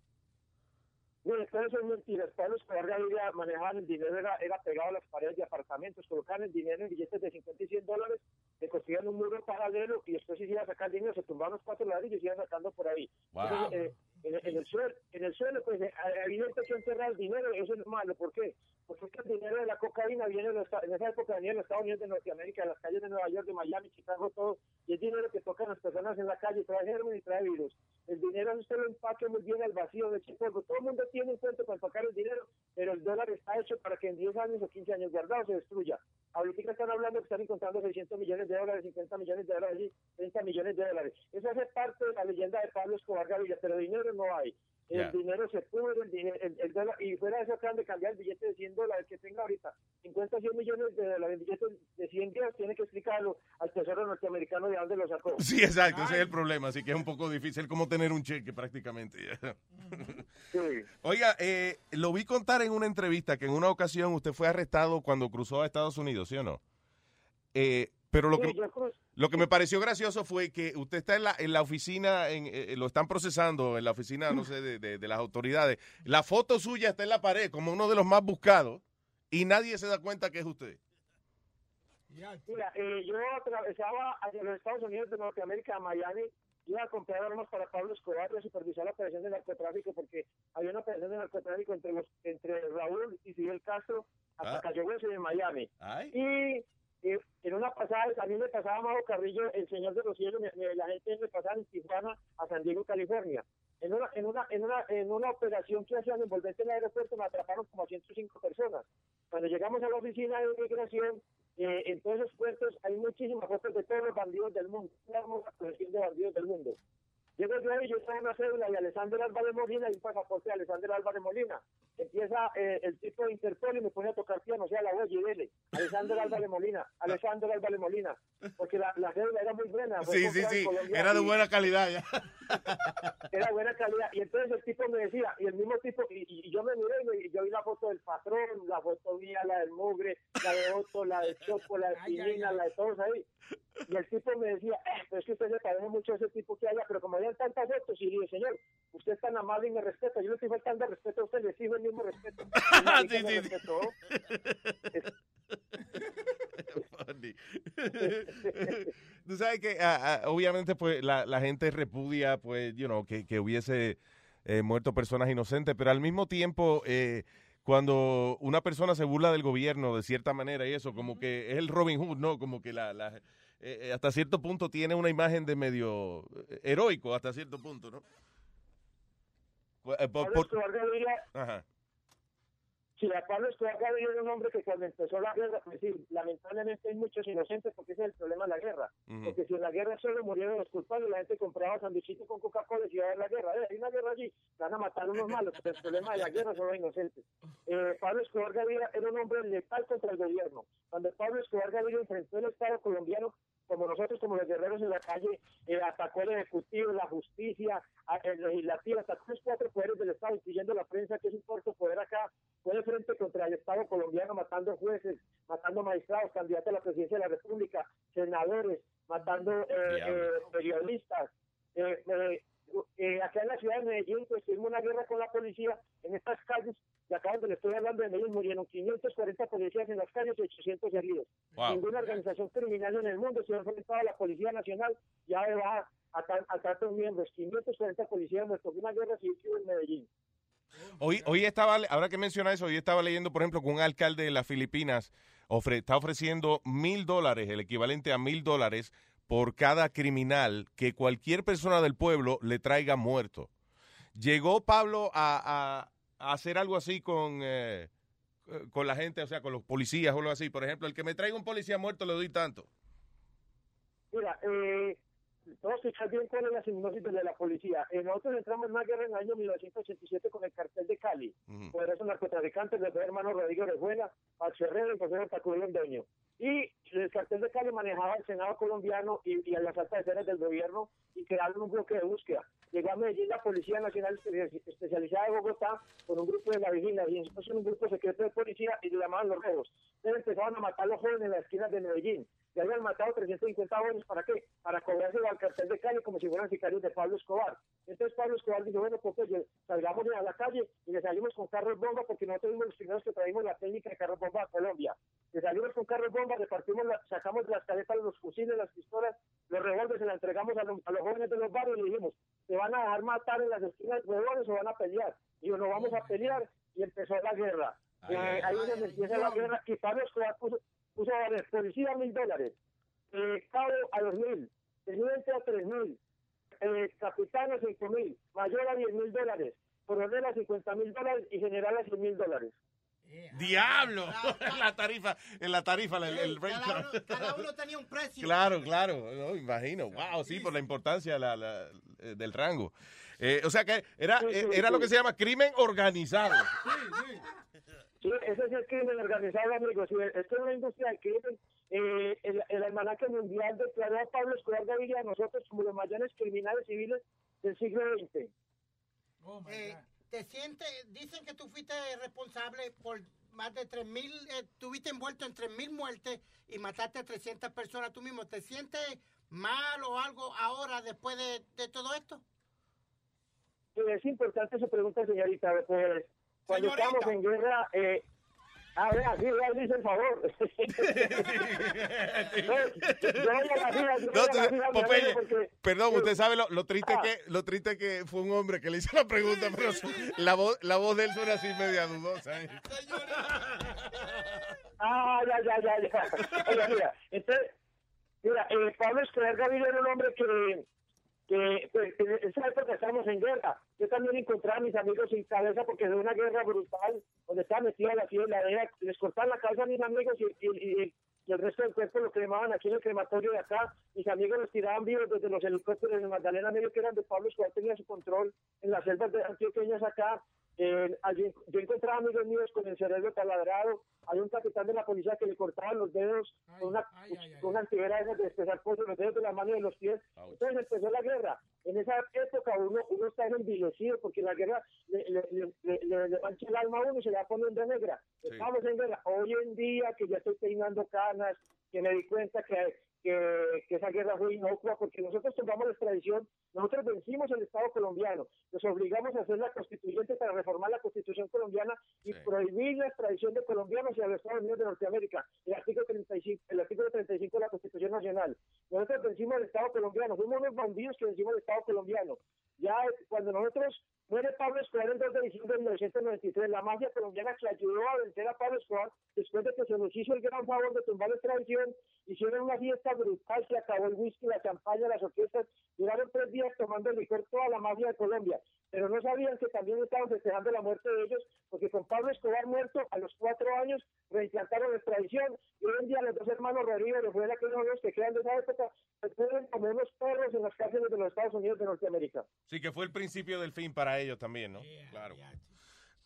Mire, todo eso es mentira. Pablo Escobar Gaviria manejaban el dinero, era, era pegado a las paredes de apartamentos, colocaban el dinero en billetes de 50 y 100 dólares, le construían un muro paralelo y después se iban a sacar dinero, se tumbaban los cuatro ladrillos y iban sacando por ahí. Wow. Entonces, eh, en, en el suelo, en el suelo, pues eh, evidente que enterrar el dinero, eso es malo. ¿Por qué? Porque es que el dinero de la cocaína viene de los, en esa época venía de los Estados Unidos de Norteamérica, de las calles de Nueva York, de Miami, Chicago, todo, y es dinero que tocan las personas en la calle, trae germen y trae virus. El dinero usted lo empaque muy bien al vacío de polvo. Todo el mundo tiene un cuento para empacar el dinero, pero el dólar está hecho para que en 10 años o 15 años guardado se destruya. Ahorita están hablando que están encontrando 600 millones de dólares, 50 millones de dólares, y 30 millones de dólares. Eso hace parte de la leyenda de Pablo Escobar Gaviria, pero dinero no hay. El Ya. dinero se pudre, el, dinero, el, el dólar, y fuera de eso acaban de cambiar el billete de 100 dólares que tenga ahorita. 50, 100 millones de dólares, el billete de 100 días, tiene que explicarlo al tesoro norteamericano de dónde lo sacó. Sí, exacto, ese es el problema, así que es un poco difícil como tener un cheque prácticamente. Oiga, eh, lo vi contar en una entrevista que en una ocasión usted fue arrestado cuando cruzó a Estados Unidos, ¿sí o no? Eh, pero lo que, Sí, yo cruz- lo que me pareció gracioso fue que usted está en la, en la oficina, en, eh, lo están procesando en la oficina, no sé, de, de- de las autoridades. La foto suya está en la pared como uno de los más buscados y nadie se da cuenta que es usted. Mira, eh, yo atravesaba hacia los Estados Unidos de Norteamérica, a Miami, iba a comprar armas para Pablo Escobar y a supervisar la operación de narcotráfico, porque había una operación de narcotráfico entre los, entre Raúl y Fidel Castro hasta Ah. Cayo en Miami. Ay. Y eh, en una pasada, a me pasaba Majo Carrillo, el señor de los cielos, me- la gente me pasaba en Tijuana a San Diego, California. En una, en una, en una, en una operación que hacían envolvente en el aeropuerto me atraparon como a 105 personas. Cuando llegamos a la oficina de inmigración, eh, en todos esos puestos hay muchísimas fotos de todos los bandidos del mundo, una colección de bandidos del mundo. Llego yo y yo traigo una cédula y Alessandro Álvarez Molina y un pasaporte de Alessandro Álvarez Molina. Empieza eh, el tipo de Interpol y me pone a tocar piano, o sea, la voz y dele. Alessandro Álvarez Molina, Alessandro Álvarez Molina. Porque la, la cédula era muy buena. Sí, sí, sí, era de buena calidad ya. era buena calidad. Y entonces el tipo me decía, y el mismo tipo, y, y yo me miré y yo vi la foto del patrón, la foto mía, la del mugre, la de Otto, la de Choco, la de Pinina, la de todos ahí. Y el tipo me decía, eh, pero es que usted se parece mucho a ese tipo que haya, pero como habían tantas fotos, y le dije, señor, usted es tan amable y me respeta, yo le estoy faltando respeto a usted, le exijo el mismo respeto. Me respetó. Funny. Tú sabes que ah, ah, obviamente pues la, la gente repudia pues, you know, que, que hubiese eh, muerto personas inocentes, pero al mismo tiempo eh, cuando una persona se burla del gobierno de cierta manera y eso, como que es el Robin Hood, ¿no? Como que la, la- eh, hasta cierto punto tiene una imagen de medio eh, heroico, hasta cierto punto, ¿no? Eh, por- Pablo por- Ajá. si a Pablo Escobar Gaviria era un hombre que cuando empezó la guerra, pues sí, lamentablemente hay muchos inocentes porque ese es el problema de la guerra. Porque si en la guerra solo murieron los culpables, la gente compraba sanduichitos con Coca-Cola y iba a ver la guerra. Eh, hay una guerra allí, van a matar unos malos, pero el problema de la guerra son los inocentes. Eh, Pablo Escobar Gaviria era un hombre letal contra el gobierno. Cuando Pablo Escobar Gaviria enfrentó el Estado colombiano, como nosotros, como los guerreros en la calle, eh, atacó el Ejecutivo, la justicia, el legislativo, atacó los cuatro poderes del Estado, incluyendo la prensa, que es un cuarto poder acá, fue de frente contra el Estado colombiano, matando jueces, matando magistrados, candidatos a la presidencia de la República, senadores, matando eh, eh, periodistas. Eh, acá en la ciudad de Medellín, pues tuvimos una guerra con la policía en estas calles, y acá donde le estoy hablando de Medellín, murieron 540 policías en las calles y 800 heridos. Wow. Ninguna organización criminal en el mundo se ha enfrentado a la Policía Nacional, ya va a, ta- a tantos miembros, 540 policías muertos, una guerra civil en Medellín. Hoy, hoy estaba, ahora que menciona eso, hoy estaba leyendo, por ejemplo, que un alcalde de las Filipinas ofre- está ofreciendo mil dólares, el equivalente a mil dólares, por cada criminal que cualquier persona del pueblo le traiga muerto. Llegó Pablo a, hacer algo así con, eh, con la gente, o sea, con los policías o algo así. Por ejemplo, el que me traiga un policía muerto le doy tanto. Mira, eh, todos fijar bien cuál es la sinopsis de la policía. Eh, nosotros entramos en una guerra en el año 1987 con el cartel de Cali. Por eso narcotraficantes, los dos hermanos Rodrigo Orejuela, Pacho Herrera y José Tacudo Londoño. Y el cartel de Cali manejaba el Senado colombiano y, y a las altas esferas del gobierno y crearon un bloque de búsqueda. Llegó a Medellín la Policía Nacional Espe- Especializada de Bogotá con un grupo de la y después un grupo secreto de policía y le llamaban los robos. Entonces empezaban a matar a los jóvenes en las esquinas de Medellín. Y habían matado 350 jóvenes, ¿para qué? Para cobrarse al cartel de Cali como si fueran sicarios de Pablo Escobar. Entonces Pablo Escobar dijo, bueno, pues oye, salgamos a la calle y le salimos con carros bomba porque nosotros fuimos los primeros que traímos la técnica de carros bomba a Colombia. Le salimos con carros bomba, repartimos, la- sacamos las caretas los fusiles, las pistolas, los revólveres, se las entregamos a los, a los jóvenes de los barrios y le dijimos, ¿se van a dejar matar en las esquinas de huevones o van a pelear? Y yo, no vamos a pelear y empezó la guerra. Ay, Eh, ay, ahí ay, ay, empieza la guerra y Pablo Escobar puso, puso a valer policía mil dólares, eh, cabo a dos mil, teniente a tres mil, eh, capitán a cinco mil, mayor a diez mil dólares, coronel a cincuenta mil dólares y general a cien mil dólares. ¡Diablo! en la tarifa, en la tarifa, el, el rate Cada uno, cada uno tenía un precio. Claro, claro, no, imagino. Wow, sí, por la importancia la- la- eh, del rango. Eh, o sea que era, eh, era lo que se llama crimen organizado. Sí, ese es el crimen organizado, amigos. Sí, esto es una industria del crimen. Eh, el, el almanaque mundial declaró a Pablo Escobar Gaviria a nosotros como los mayores criminales civiles del siglo XX. Eh, ¿Te sientes? Dicen que tú fuiste responsable por más de 3 mil, eh, tuviste envuelto en 3 mil muertes y mataste a 300 personas tú mismo. ¿Te sientes mal o algo ahora después de, de todo esto? Eh, es importante su pregunta, señorita. Pues, cuando Señorita. estamos en guerra, eh, a ver, así le dice el favor. Perdón, usted sabe lo, lo triste Ah. que lo triste que fue un hombre que le hizo la pregunta, pero la voz la voz de él suena así media dudosa. ¿eh? Ah, ya, ya, ya, ya. Oiga, mira, entonces, mira, eh, Pablo Escobar Gaviria era un hombre que, que en esa época estábamos en guerra. Yo también encontraba a mis amigos sin cabeza porque fue una guerra brutal, donde estaba metida la ciudad, la DEA, les cortaban la cabeza a mis amigos y, y, y- y el resto del cuerpo lo cremaban aquí en el crematorio de acá. Mis amigos los tiraban vivos desde los helicópteros de Magdalena Medio, que eran de Pablo Escobar, tenía su control en las selvas de antioqueñas acá. Eh, allí- yo encontraba amigos míos con el cerebro taladrado. Hay un capitán de la policía que le cortaban los dedos con una, con una antiguera de los dedos de la mano y de los pies. Entonces empezó la guerra. En esa época uno, uno está envilecido porque la guerra le, le, le, le- le- le mancha el alma a uno y se la pone de negra. Estamos en guerra. Hoy en día que ya estoy peinando canas, que me di cuenta que, que, que esa guerra fue inocua, porque nosotros tomamos la extradición, nosotros vencimos el Estado colombiano, nos obligamos a hacer la constituyente para reformar la constitución colombiana y prohibir la extradición de colombianos hacia los Estados Unidos de Norteamérica, el artículo 35, el artículo 35 de la Constitución Nacional. Nosotros vencimos el Estado colombiano, fuimos unos bandidos que vencimos el Estado colombiano. Ya cuando nosotros muere Pablo Escobar el 2 de diciembre de 1993, la mafia colombiana que ayudó a vencer a Pablo Escobar, después de que se nos hizo el gran favor de tumbar la extradición, hicieron una fiesta brutal, se acabó el whisky, la champaña, las orquestas, duraron tres días tomando licor toda la mafia de Colombia, pero no sabían que también estaban festejando la muerte de ellos, porque con Pablo Escobar muerto a los cuatro años reimplantaron la extradición, y hoy en día los dos hermanos Rodríguez Fuera, que los que quedan de esa época, se pueden comer unos perros en las cárceles de los Estados Unidos de Norteamérica. Sí, que fue el principio del fin para ellos también, ¿no? claro.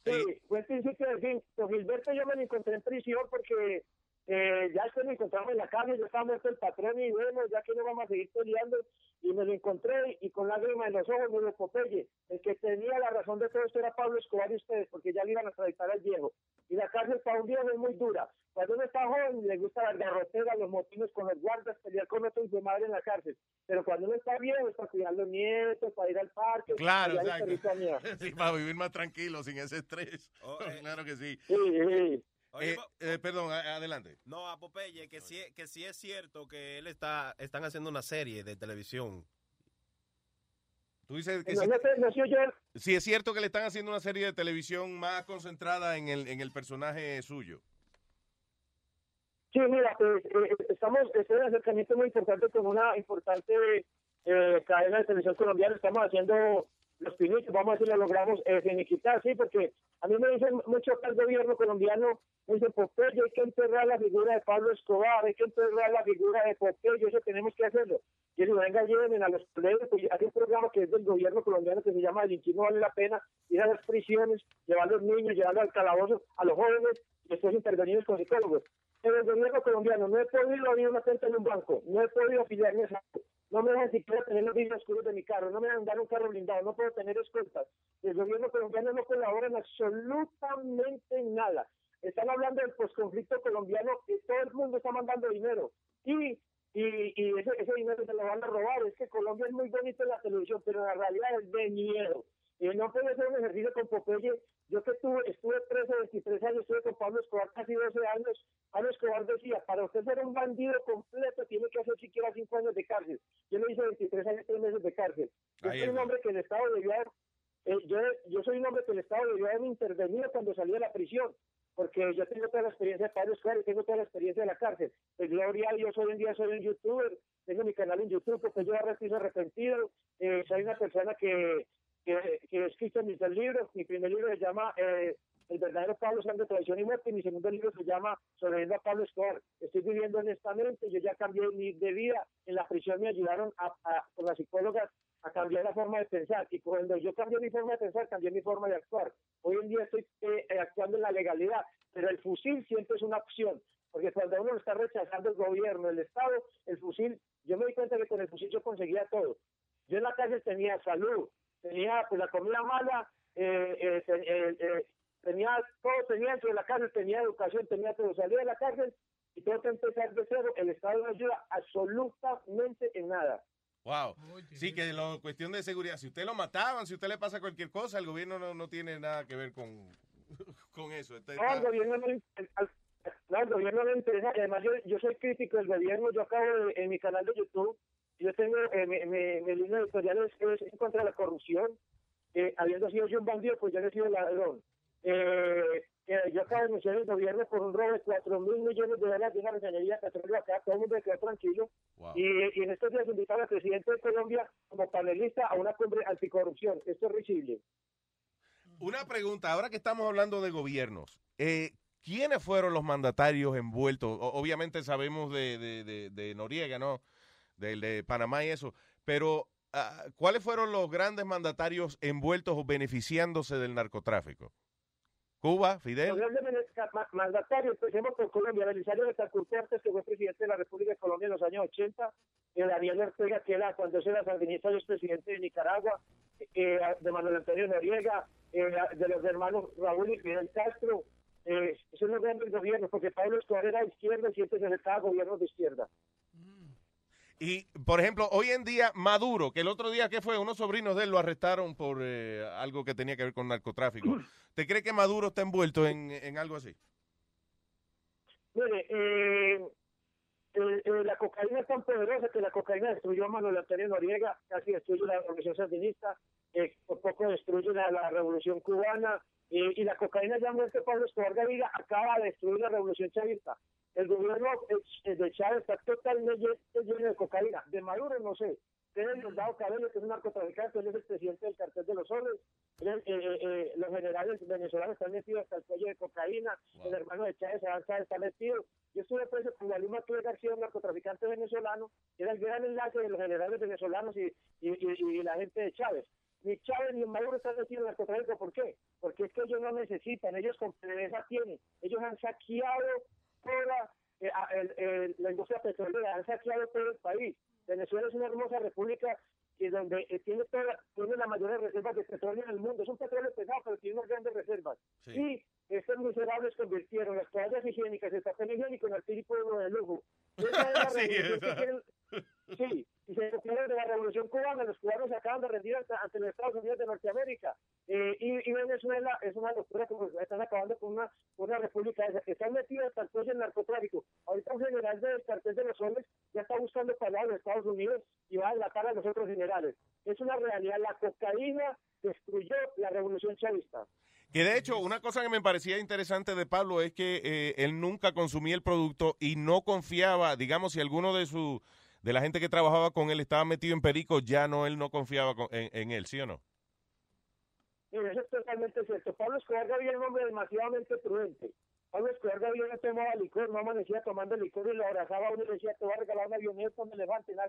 Sí, fue el principio del fin. Con Gilberto yo me lo encontré en prisión porque eh, ya después me encontramos en la cárcel, yo estaba muerto el patrón y bueno, ya que no vamos a seguir peleando, y me lo encontré y con lágrimas en los ojos me lo Popeye. El que tenía la razón de todo esto era Pablo Escobar y ustedes, porque ya le iban a extraditar al viejo. Y la cárcel para un viejo es muy dura. Cuando uno está joven le gusta las garroteras, los motines con los guardas, pelear con otros de madre en la cárcel. Pero cuando uno está viejo es para cuidar los nietos, para ir al parque, Claro, para exacto. Sí, para vivir más tranquilo, sin ese estrés. claro que sí. Sí, sí. Eh, eh, perdón, adelante. No, a Popeye, que sí, que sí es cierto que él está, están haciendo una serie de televisión. Tú dices que yo, sí es cierto que le están haciendo una serie de televisión más concentrada en el, en el personaje suyo. Sí, mira, pues, eh, estamos, este es un acercamiento muy importante con una importante eh, cadena de televisión colombiana. Estamos haciendo los pinitos, vamos a ver si lo logramos eh, finiquitar, sí, porque a mí me dicen mucho que el gobierno colombiano dice, Popeye, hay que enterrar la figura de Pablo Escobar, hay que enterrar la figura de Popeye, eso tenemos que hacerlo. Y digo, venga, llévenme a los pues, hay un programa que es del gobierno colombiano que se llama Delinquir no vale la pena, ir a las prisiones, llevar a los niños, llevarlos al calabozo, a los jóvenes, y después intervenir con psicólogos. En el gobierno colombiano no he podido abrir una cuenta en un banco, no he podido afiliarme a no me dejan siquiera tener los vidrios oscuros de mi carro, no me dejan dar un carro blindado, no puedo tener escoltas. El gobierno colombiano no colabora en absolutamente nada. Están hablando del posconflicto colombiano y todo el mundo está mandando dinero. Y, y, y ese, ese dinero se lo van a robar. Es que Colombia es muy bonito en la televisión, pero la realidad es de miedo. Y no puede hacer un ejercicio con Popeye. Yo que estuve, estuve preso 23 años, estuve con Pablo Escobar casi 12 años. Pablo Escobar decía, para usted ser un bandido completo tiene que hacer siquiera 5 años de cárcel. Yo le hice 23 años, 3 meses de cárcel. Yo Ahí soy un hombre que el Estado debió haber, eh, yo, yo soy un hombre que el Estado debió haber intervenido cuando salí de la prisión. Porque yo tengo toda la experiencia de Pablo Escobar y tengo toda la experiencia de la cárcel. Pues gloria a Dios, hoy en día soy un youtuber, tengo mi canal en YouTube porque yo ahora estoy arrepentido. Eh, soy una persona que, que, que he escrito mis dos libros. Mi primer libro se llama eh, El verdadero Pablo Santo Traición y Muerte y mi segundo libro se llama Sobreviviendo a Pablo Escobar. Estoy viviendo honestamente, yo ya cambié mi de vida. En la prisión me ayudaron a, a- con las psicólogas a cambiar la forma de pensar. Y cuando yo cambié mi forma de pensar, cambié mi forma de actuar. Hoy en día estoy eh, eh, actuando en la legalidad, pero el fusil siempre es una opción. Porque cuando uno está rechazando el gobierno, el Estado, el fusil, yo me di cuenta que con el fusil yo conseguía todo. Yo en la calle tenía salud, tenía pues la comida mala, eh, eh, eh, eh, tenía todo, tenía dentro de la cárcel, tenía educación, tenía todo. Salí de la cárcel y tengo que empezar de cero. El Estado no ayuda absolutamente en nada. Wow. Sí, que la cuestión de seguridad, si usted lo mataban, si usted le pasa cualquier cosa, el gobierno no, no tiene nada que ver con, con eso. Este No, está- gobierno no, al gobierno no interesa. Además, yo, yo soy crítico del gobierno. Yo acabo de- en mi canal de YouTube, yo tengo eh, mi, mi, mi línea editorial es, en contra de la corrupción. Eh, habiendo sido yo un bandido, pues yo no he sido ladrón. Eh, yo acabo de denunciar el gobierno por un robo de 4 mil millones de dólares de una refinería petróleo acá. Todo el mundo quedó tranquilo. Y, y en estos días invitaron al presidente de Colombia como panelista a una cumbre anticorrupción. Esto es risible. Una pregunta, ahora que estamos hablando de gobiernos, eh, ¿quiénes fueron los mandatarios envueltos? O- obviamente sabemos de, de- de- de Noriega, ¿no? Del de Panamá y eso, pero ah, ¿cuáles fueron los grandes mandatarios envueltos o beneficiándose del narcotráfico? Cuba, Fidel. Los grandes manda- ma- mandatarios, empecemos por Colombia, Belisario de Cortés, que fue presidente de la República de Colombia en los años 80, eh, Daniel Ortega, que era cuando era sandinista, es presidente de Nicaragua, eh, de Manuel Antonio Noriega, eh, de los hermanos Raúl y Fidel Castro, eh, son los grandes gobiernos, porque Pablo Escobar era de izquierda y siempre se acercaba a gobiernos de izquierda. Y, por ejemplo, hoy en día, Maduro, que el otro día, ¿qué fue? Unos sobrinos de él lo arrestaron por eh, algo que tenía que ver con narcotráfico. ¿Te cree que Maduro está envuelto en, en algo así? Mire, eh, eh, eh, la cocaína es tan poderosa que la cocaína destruyó a Manuel Antonio Noriega, casi destruye la revolución sandinista, eh, por poco destruye la, la revolución cubana, eh, y la cocaína ya muerte Pablo Escobar Gaviria acaba de destruir la revolución chavista. El gobierno eh, de Chávez está totalmente lleno de cocaína. De Maduro no sé. Tiene Diosdado Cabello, que es un narcotraficante, él es el presidente del cartel de los. Él, eh, eh, eh, los generales venezolanos están metidos hasta el cuello de cocaína. El hermano de Chávez, Chávez, está metido. Yo estuve preso con la Lima Tuve García, un narcotraficante venezolano. Era el gran enlace de los generales venezolanos y, y, y- y la gente de Chávez. Ni Chávez ni Maduro están metidos en el narcotráfico. ¿Por qué? Porque es que ellos no necesitan, ellos con PDVSA tienen. Ellos han saqueado toda eh, el- el- la industria petrolera, han saqueado todo el país. Venezuela es una hermosa república que donde eh, tiene toda, tiene la mayor reservas de petróleo en el mundo. Es un petróleo pesado, pero tiene unas grandes reservas. Y estos miserables convirtieron las toallas higiénicas, el papel higiénico en artículo de lujo. La Sí, quieren- Sí, y se de la revolución cubana, los cubanos se acaban de rendir ante, los Estados Unidos de Norteamérica. Eh, y, y Venezuela es una locura, como están acabando con una, una república esa, que están metidos el cuello en narcotráfico. Ahorita un general del cartel de los soles ya está buscando palabras los Estados Unidos y va a delatar a los otros generales. Es una realidad, la cocaína destruyó la revolución chavista. Que de hecho, una cosa que me parecía interesante de Pablo es que eh, él nunca consumía el producto y no confiaba, digamos, si alguno de su de la gente que trabajaba con él estaba metido en perico, ya no, él no confiaba con- en, él, ¿sí o no? Mire, eso es totalmente cierto. Pablo Escobar Gaviria era un hombre demasiadamente prudente. Pablo Escobar Gaviria no tomaba licor, no amanecía tomando licor y lo abrazaba a uno y decía, te voy a regalar una avioneta, un elefante, no.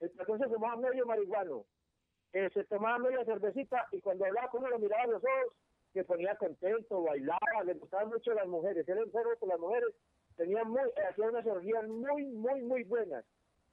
El patrón se tomaba medio marihuano, eh, se tomaba media cervecita y cuando hablaba con uno lo miraba a los ojos, se ponía contento, bailaba, le gustaban mucho las mujeres, era enfermo con las mujeres, tenía muy, hacía unas orgías muy, muy, muy buenas.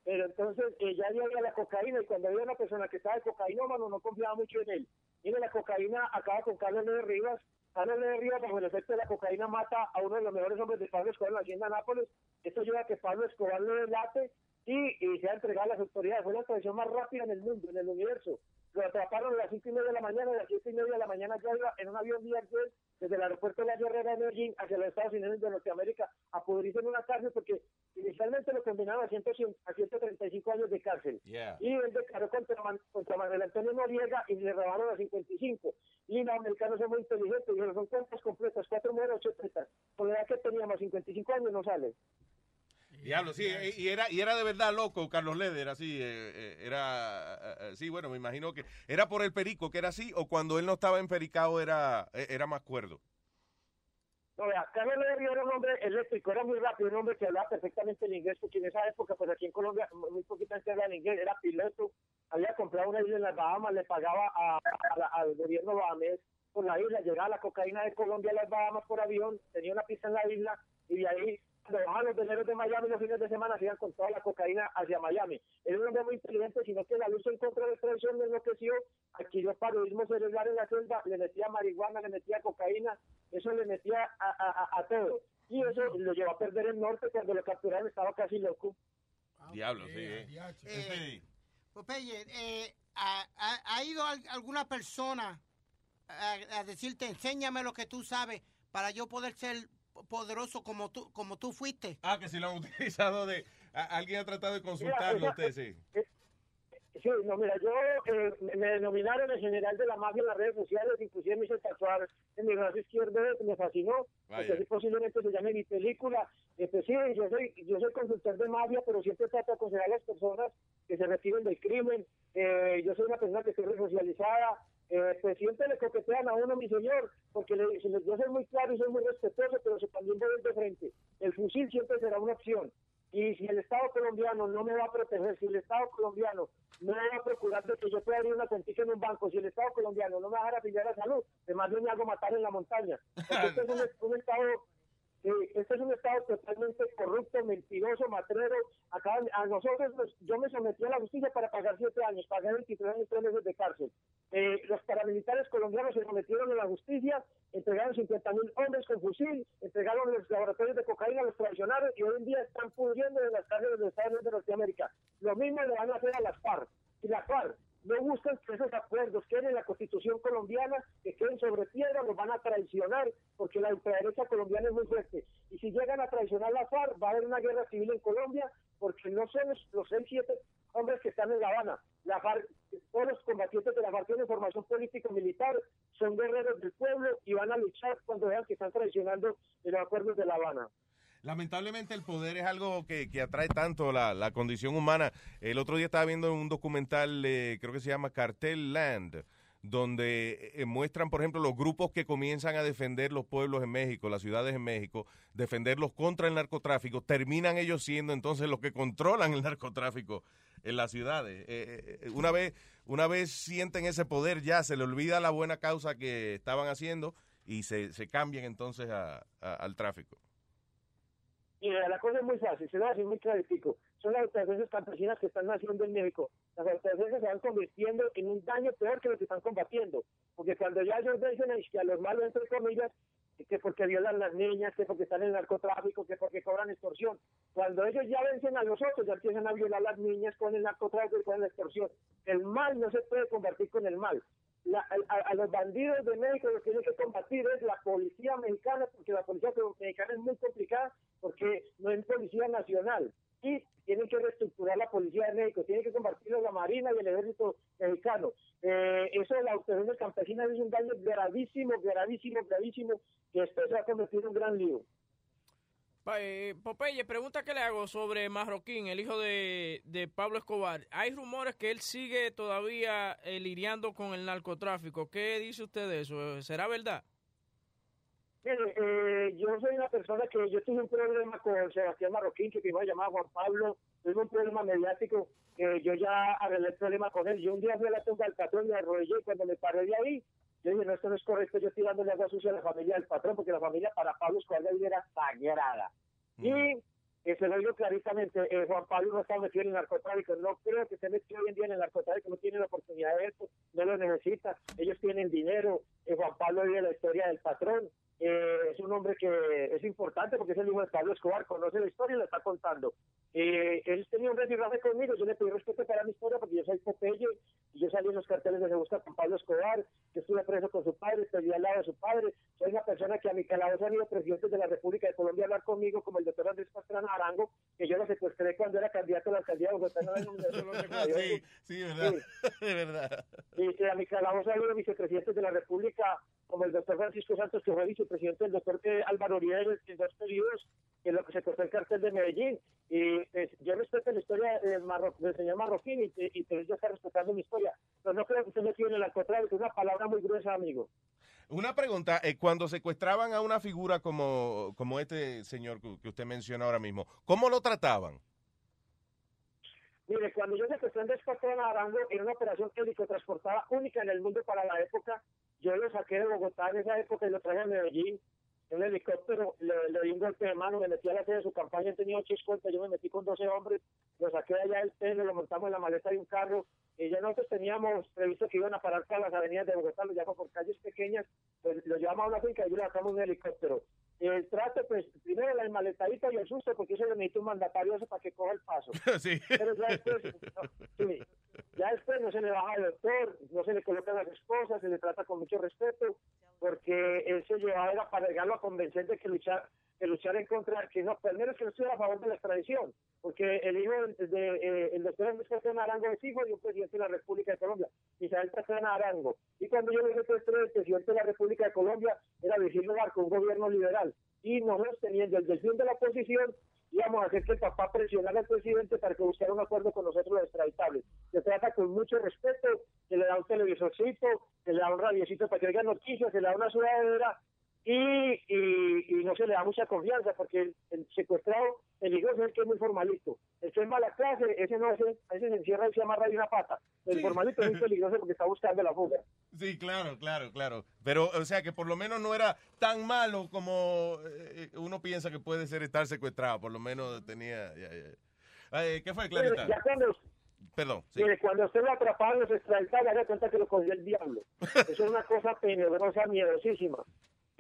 Pero entonces eh, ya había la cocaína y cuando había una persona que estaba de cocainómano no confiaba mucho en él. Mire, la cocaína acaba con Carlos de Rivas. Carlos de Rivas, bajo el efecto de la cocaína, mata a uno de los mejores hombres de Pablo Escobar en la hacienda Nápoles. Esto lleva a que Pablo Escobar lo delate y, y sea entregado a las autoridades. Fue la traición más rápida en el mundo, en el universo. Lo atraparon a las cinco y media de la mañana, y a las siete y media de la mañana ya iba en un avión Viajet desde el aeropuerto de la Guerrera de Medellín hacia los Estados Unidos de Norteamérica a pudrirse en una cárcel porque inicialmente lo condenaron a, 100, a 135 años de cárcel. Y él declaró contra, Man- contra Manuel Antonio Noriega y le rebajaron a 55. Y los americanos son muy inteligentes, dijeron, son cuentas completas, cuatro mujeres, ocho tetas. Por la edad que teníamos, 55 años no sale. Diablo, sí, y era, y era de verdad loco Carlos Leder, así, eh, eh, era, eh, eh, sí, bueno, me imagino que era por el perico que era así, o cuando él no estaba empericado era, era más cuerdo. No, vea, Carlos Ledery era un hombre eléctrico, era muy rápido, un hombre que hablaba perfectamente el inglés, porque en esa época, pues aquí en Colombia, muy poquita gente hablaba inglés, era piloto, había comprado una isla en las Bahamas, le pagaba a- a la- al gobierno bahamés por la isla, llegaba la cocaína de Colombia a las Bahamas por avión, tenía una pista en la isla, y de ahí, bajaban los veleros de Miami los fines de semana, se iban con toda la cocaína hacia Miami. Era un hombre muy inteligente, sino que la lucha en contra de la extradición lo enloqueció, adquirió paludismo cerebral en la selva, le metía marihuana, le metía cocaína, eso le metía a, a, a- a todo. Y eso lo llevó a perder el norte cuando lo capturaron, estaba casi loco. Diablo, sí. eh. Eh, Popeye, eh, ¿ha, ha- ido al- alguna persona a, a decirte, enséñame lo que tú sabes para yo poder ser poderoso como tú, como tú fuiste? Ah, que si lo han utilizado de, a- alguien ha tratado de consultarlo a Mira, usted, sí. Sí, no, mira, yo eh, me- denominaron el general de la mafia en las redes sociales, inclusive me hice tatuar en mi brazo izquierdo, me fascinó, porque así posiblemente se llame mi película. Eh, pues sí, yo soy, yo soy consultor de mafia, pero siempre trato de aconsejar a las personas que se retiren del crimen. Eh, yo soy una persona que estoy resocializada. Eh, pues siempre le coquetean a uno, mi señor, porque le, se les- yo soy muy claro y soy muy respetuoso, pero se también voy de frente. El fusil siempre será una opción. Y si el Estado colombiano no me va a proteger, si el Estado colombiano no me va a procurar de que yo pueda abrir una cuentica en un banco, si el Estado colombiano no me va a dejar afiliar a salud, además yo me hago matar en la montaña. Porque este es un, un Estado eh, este es un Estado totalmente corrupto, mentiroso, matrero. Acá, a nosotros, nos- yo me sometí a la justicia para pagar siete años, pagué 23 años, tres meses de cárcel. Eh, los paramilitares colombianos se sometieron a la justicia entregaron 50 mil hombres con fusil, entregaron los laboratorios de cocaína a los traicionarios y hoy en día están pudriendo en las cárceles de los Estados Unidos de Norteamérica. Lo mismo le van a hacer a las FARC. Y las FARC no buscan que esos acuerdos queden en la constitución colombiana, que queden sobre piedra, los van a traicionar, porque la ultraderecha colombiana es muy fuerte. Y si llegan a traicionar la FARC, va a haber una guerra civil en Colombia, porque no son los, 6, 7 hombres que están en La Habana. La FARC, todos los combatientes de la FARC tienen formación político-militar, son guerreros del pueblo y van a luchar cuando vean que están traicionando los acuerdos de La Habana. Lamentablemente el poder es algo que, que atrae tanto la, la condición humana. El otro día estaba viendo un documental, eh, creo que se llama Cartel Land, donde eh, muestran, por ejemplo, los grupos que comienzan a defender los pueblos en México, las ciudades en México, defenderlos contra el narcotráfico, terminan ellos siendo entonces los que controlan el narcotráfico en las ciudades. Eh, una vez una vez sienten ese poder ya se le olvida la buena causa que estaban haciendo y se, se cambian entonces a- al tráfico. Mira, la cosa es muy fácil, se lo decir muy claritico. Son las autoridades campesinas que están naciendo en México. Las autoridades se van convirtiendo en un daño peor que lo que están combatiendo. Porque cuando ya ellos que a los malos, entre comillas, que porque violan las niñas, que porque están en el narcotráfico, que porque cobran extorsión. Cuando ellos ya vencen a los otros, ya empiezan a violar las niñas con el narcotráfico y con la extorsión. El mal no se puede combatir con el mal. La- a, a los bandidos de México lo que tiene que combatir es la policía mexicana, porque la policía mexicana es muy complicada, porque no es policía nacional. Y tienen que reestructurar la policía de México, tienen que combatirlo la Marina y el ejército mexicano. Eh, eso de la autonomía campesina es un daño gravísimo, gravísimo, gravísimo, que después se va a convertir en un gran lío. Eh, Popeye, pregunta que le hago sobre Marroquín, el hijo de, de Pablo Escobar. Hay rumores que él sigue todavía eh, lidiando con el narcotráfico. ¿Qué dice usted de eso? ¿Será verdad? Mire, eh, yo soy una persona que yo tuve un problema con Sebastián Marroquín, que primero llamaba Juan Pablo, tuve un problema mediático, que yo ya arreglé el problema con él. Yo un día fui a la tumba del patrón, me arrodillé y cuando me paré de ahí, yo dije, no, esto no es correcto, yo estoy dándole agua sucia a la familia del patrón, porque la familia para Pablo Escobar era sagrada. Y eh, se lo digo claritamente, eh, Juan Pablo no está metido en el narcotráfico, no creo que esté metido hoy en día en el narcotráfico, no tiene la oportunidad de esto, no lo necesita, ellos tienen dinero, eh, Juan Pablo vive la historia del patrón, eh, es un hombre que es importante porque es el hijo de Pablo Escobar, conoce la historia y la está contando. Él tenía un rifirrafe conmigo, yo le pedí respeto para mi historia porque yo soy Popeye yo salí en los carteles de Se Busca con Pablo Escobar, yo estuve preso con su padre, estoy al lado de su padre, soy una persona que a mi calabozo han ido presidentes de la República de Colombia a hablar conmigo, como el doctor Andrés Pastrana Arango, que yo lo secuestré cuando era candidato a la alcaldía de Bogotá. no, Sí, sí, verdad. De verdad. y, y a mi calabozo ha habido vicepresidentes de la República, como el doctor Francisco Santos, que fue vicepresidente del doctor eh, Álvaro Uribe en, dos periodos, que lo que se cortó el cartel de Medellín. Y pues, yo respeto la historia del, marro- del señor Marroquín y, y pero yo está respetando mi historia. Pero no creo que usted me tiene el narcotráfico, es una palabra muy gruesa, amigo. Una pregunta, eh, cuando secuestraban a una figura como, como este señor que que usted menciona ahora mismo, ¿cómo lo trataban? Mire, cuando yo secuestré a Andrés Pastrana Arango en una operación transportada única en el mundo para la época, yo lo saqué de Bogotá en esa época y lo traje a Medellín un helicóptero, le, le di un golpe de mano, me metí a la sede de su campaña, tenía ocho escoltas, yo me metí con 12 hombres, lo saqué allá del pelo, lo montamos en la maleta de un carro, y ya nosotros teníamos previsto que iban a parar para las avenidas de Bogotá, lo llamo por calles pequeñas, pues lo llevamos a una finca y yo le sacamos un helicóptero. El trato, pues, primero la enmaletadita y el susto, porque eso le necesita un mandatario eso para que coja el paso. Sí. Pero ya después, no, sí, ya después no se le baja el doctor, no se le colocan las esposas, se le trata con mucho respeto, porque llevaba era para llegarlo a convencer de que luchar, que luchar en contra, que no, primero que no estuviera a favor de la extradición, porque el hijo de, de, eh, el doctor Pastrana Arango es hijo de un presidente de la República de Colombia, Isabel Pastrana Arango. Y cuando yo le dije esto del presidente de la República de Colombia, era Virgilio Barco, un gobierno liberal. Y nosotros teniendo el desvío de la oposición, íbamos a hacer que el papá presionara al presidente para que buscara un acuerdo con nosotros los extraditables. Se trata con mucho respeto, se le da un televisorcito, se le da un radiocito para que oiga noticias, se le da una sudadera y, y, y no se le da mucha confianza porque el, el secuestrado peligroso es el que es muy formalito. El que es mala clase, ese no ese, ese se encierra y se amarra de una pata. El formalito es muy peligroso porque está buscando la fuga. Sí, claro, claro, claro. Pero, o sea, que por lo menos no era tan malo como eh, uno piensa que puede ser estar secuestrado. Por lo menos tenía... ya, ya. Eh, ¿Qué fue, Clarita? Ya cuando, Perdón, sí. Mire, cuando usted lo atrapaban los extraditados, haga cuenta que lo cogió el diablo. Eso es una cosa tenebrosa, miedosísima.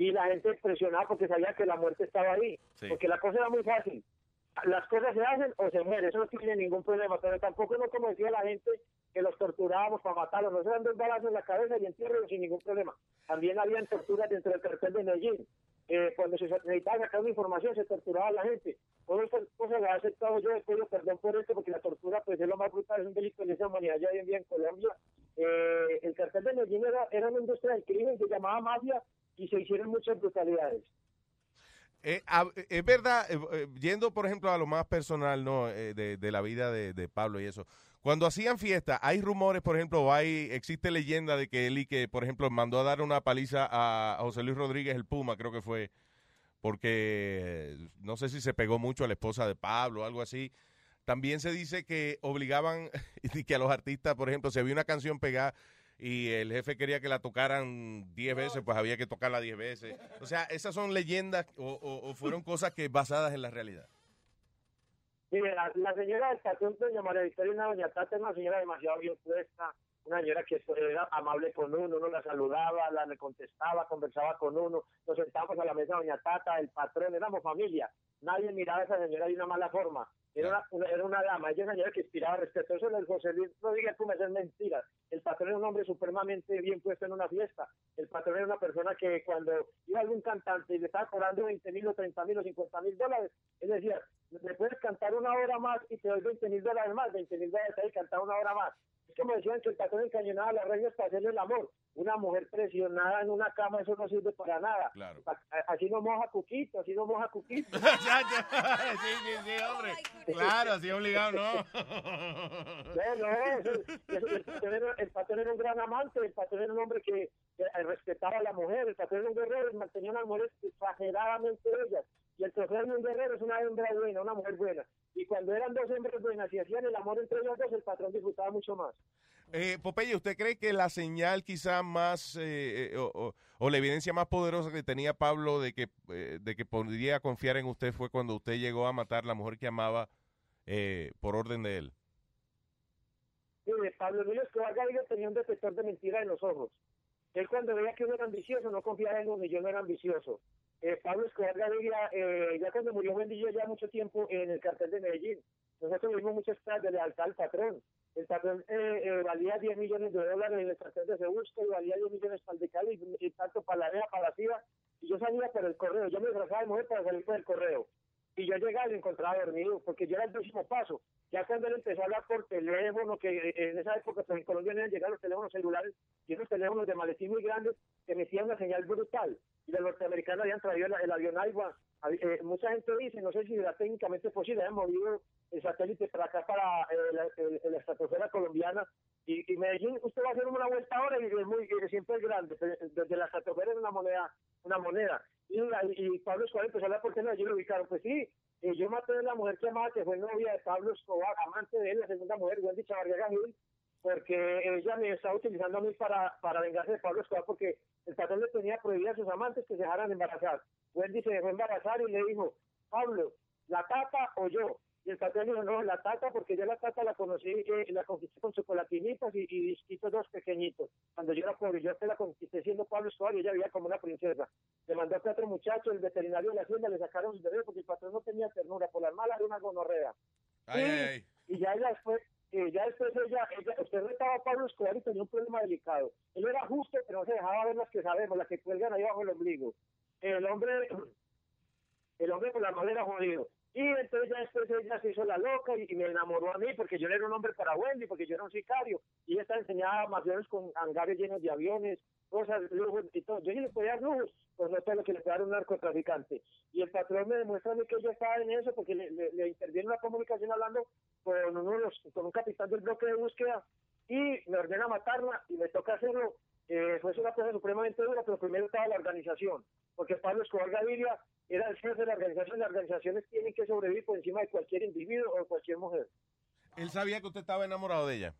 Y la gente presionaba porque sabía que la muerte estaba ahí. Sí. Porque la cosa era muy fácil. Las cosas se hacen o se muere, eso no tiene ningún problema, pero tampoco no como decía la gente que los torturábamos para matarlos, nos eran dos balazos en la cabeza y entierro sin ningún problema. También habían torturas dentro del cartel de Medellín. Eh, cuando se necesitaba sacar una información se torturaba a la gente. Todas estas cosas las he aceptado yo, después yo perdón por esto, porque la tortura pues es lo más brutal, es un delito de lesa humanidad ya hoy en día en Colombia. Eh, el cartel de Medellín era, era una industria del crimen, se llamaba mafia y se hicieron muchas brutalidades. Eh, a- es verdad, eh, eh, yendo por ejemplo a lo más personal no Eh, de, de la vida de, de Pablo y eso. Cuando hacían fiesta, hay rumores, por ejemplo, hay existe leyenda de que él y que, por ejemplo, mandó a dar una paliza a, José Luis Rodríguez el Puma, creo que fue, porque eh, no sé si se pegó mucho a la esposa de Pablo o algo así. También se dice que obligaban que a los artistas, por ejemplo, si había una canción pegada y el jefe quería que la tocaran 10 veces, pues había que tocarla 10 veces. O sea, esas son leyendas o, o- o fueron cosas que basadas en la realidad. Mire, la, la señora del patrón, doña María Victoria, una doña Tata, es una señora demasiado bien puesta, una señora que era amable con uno, uno la saludaba, la le contestaba, conversaba con uno, nos sentábamos a la mesa, doña Tata, el patrón, éramos familia, nadie miraba a esa señora de una mala forma, era una, una- era una dama, ella era una señora que inspiraba respeto, eso del José Luis Rodríguez Puma es mentira, el patrón era un hombre supremamente bien puesto en una fiesta, el patrón era una persona que cuando iba algún cantante y le estaba cobrando 20 mil o 30 mil o 50 mil dólares, él decía, me puedes cantar una hora más y te doy 20 mil dólares más, 20 mil dólares ahí, cantar una hora más. Es como decían que el patrón encañonaba a las reinas para hacerle el amor. Una mujer presionada en una cama, eso no sirve para nada. Claro. Así no moja cuquito, así no moja cuquito. sí, sí, sí, hombre. Claro, así obligado, no. No, no, eso- eso- el, patrón era, el patrón era un gran amante, el patrón era un hombre que, que, respetaba a la mujer, el patrón era un guerrero, y mantenía a las mujeres exageradamente bellas. Y el trofeo de un guerrero es una hembra buena, una mujer buena. Y cuando eran dos hembras buenas y hacían el amor entre ellos dos, el patrón disfrutaba mucho más. Eh, Popeye, ¿usted cree que la señal quizá más eh, eh, o, o- o la evidencia más poderosa que tenía Pablo de que eh, de que podría confiar en usted fue cuando usted llegó a matar a la mujer que amaba eh, por orden de él? Mire, Pablo Emilio Escobar Gaviria tenía un detector de mentiras en los ojos. Él cuando veía que uno era ambicioso, no confiaba en uno y yo no era ambicioso. Eh, Pablo Escobar Gaviria, eh, ya cuando murió Bendillo ya mucho tiempo en el cartel de Medellín, nosotros vimos muchas pruebas de lealtad al patrón. El patrón eh, eh, valía 10 millones de dólares en el cartel de Sebusca y valía 10 millones para el de Cali y, tanto para la DEA, para la. Y yo salía por el correo, yo me disfrazaba de mujer para salir por el correo. Y yo llegaba y lo encontraba dormido, porque yo era el próximo paso. Ya cuando él empezó a hablar por teléfono, que eh, en esa época en Colombia no iban a llegar los teléfonos celulares, y esos teléfonos de maletín muy grandes que emetían una señal brutal. Y los norteamericanos habían traído el, el avión. Hab- eh, mucha gente dice, no sé si era técnicamente posible, habían movido el satélite para acá, para eh, la, el- la estratosfera colombiana. Y, y Medellín, usted va a hacer una vuelta ahora y es muy, y siempre es grande. pero Desde la estratosfera es una moneda, una moneda. Y, y Pablo Escobar empezó a hablar por teléfono, allí lo ubicaron. Pues sí, eh, yo maté a la mujer que amaba, que fue novia de Pablo Escobar, amante de él, la segunda mujer, Wendy Chavarriaga Gil, porque ella me estaba utilizando a mí para, para vengarse de Pablo Escobar, porque el patrón le tenía prohibida a sus amantes que se dejaran embarazar. Wendy se dejó embarazar y le dijo, Pablo, ¿la tata o yo? Y el patrón dijo, no, la tata, porque yo la tata la conocí, eh, la conquisté con chocolatinitas y, y disquitos dos pequeñitos. Cuando yo era pobre, yo te la conquisté siendo Pablo Escobar y ella vivía como una princesa. Le mandó a cuatro muchachos, el veterinario de la hacienda le sacaron sus bebés porque el patrón no tenía ternura, por las malas de una gonorrea. Ay, y, ay, ay. y ya ella después, eh, ya después ella, ella, usted retaba a Pablo Escobar y tenía un problema delicado. Él era justo, pero no se dejaba ver las que sabemos, las que cuelgan ahí bajo el ombligo. El hombre, el hombre por la mano era jodido. Y entonces ya después ella se hizo la loca y, me enamoró a mí porque yo era un hombre para Wendy, porque yo era un sicario. Y ella estaba enseñaba a aviones con hangares llenos de aviones, cosas, lujos y todo. Yo sí le podía dar lujos, pues no todo lo que le puede dar un narcotraficante. Y el patrón me demuestra que yo estaba en eso porque le, le, le interviene una comunicación hablando con, uno de los, con un capitán del bloque de búsqueda y me ordena matarla y me toca hacerlo. Eh, fue una cosa supremamente dura, pero primero estaba la organización, porque Pablo Escobar Gaviria era el jefe de la organización. Las organizaciones tienen que sobrevivir por encima de cualquier individuo o de cualquier mujer. Él sabía que usted estaba enamorado de ella.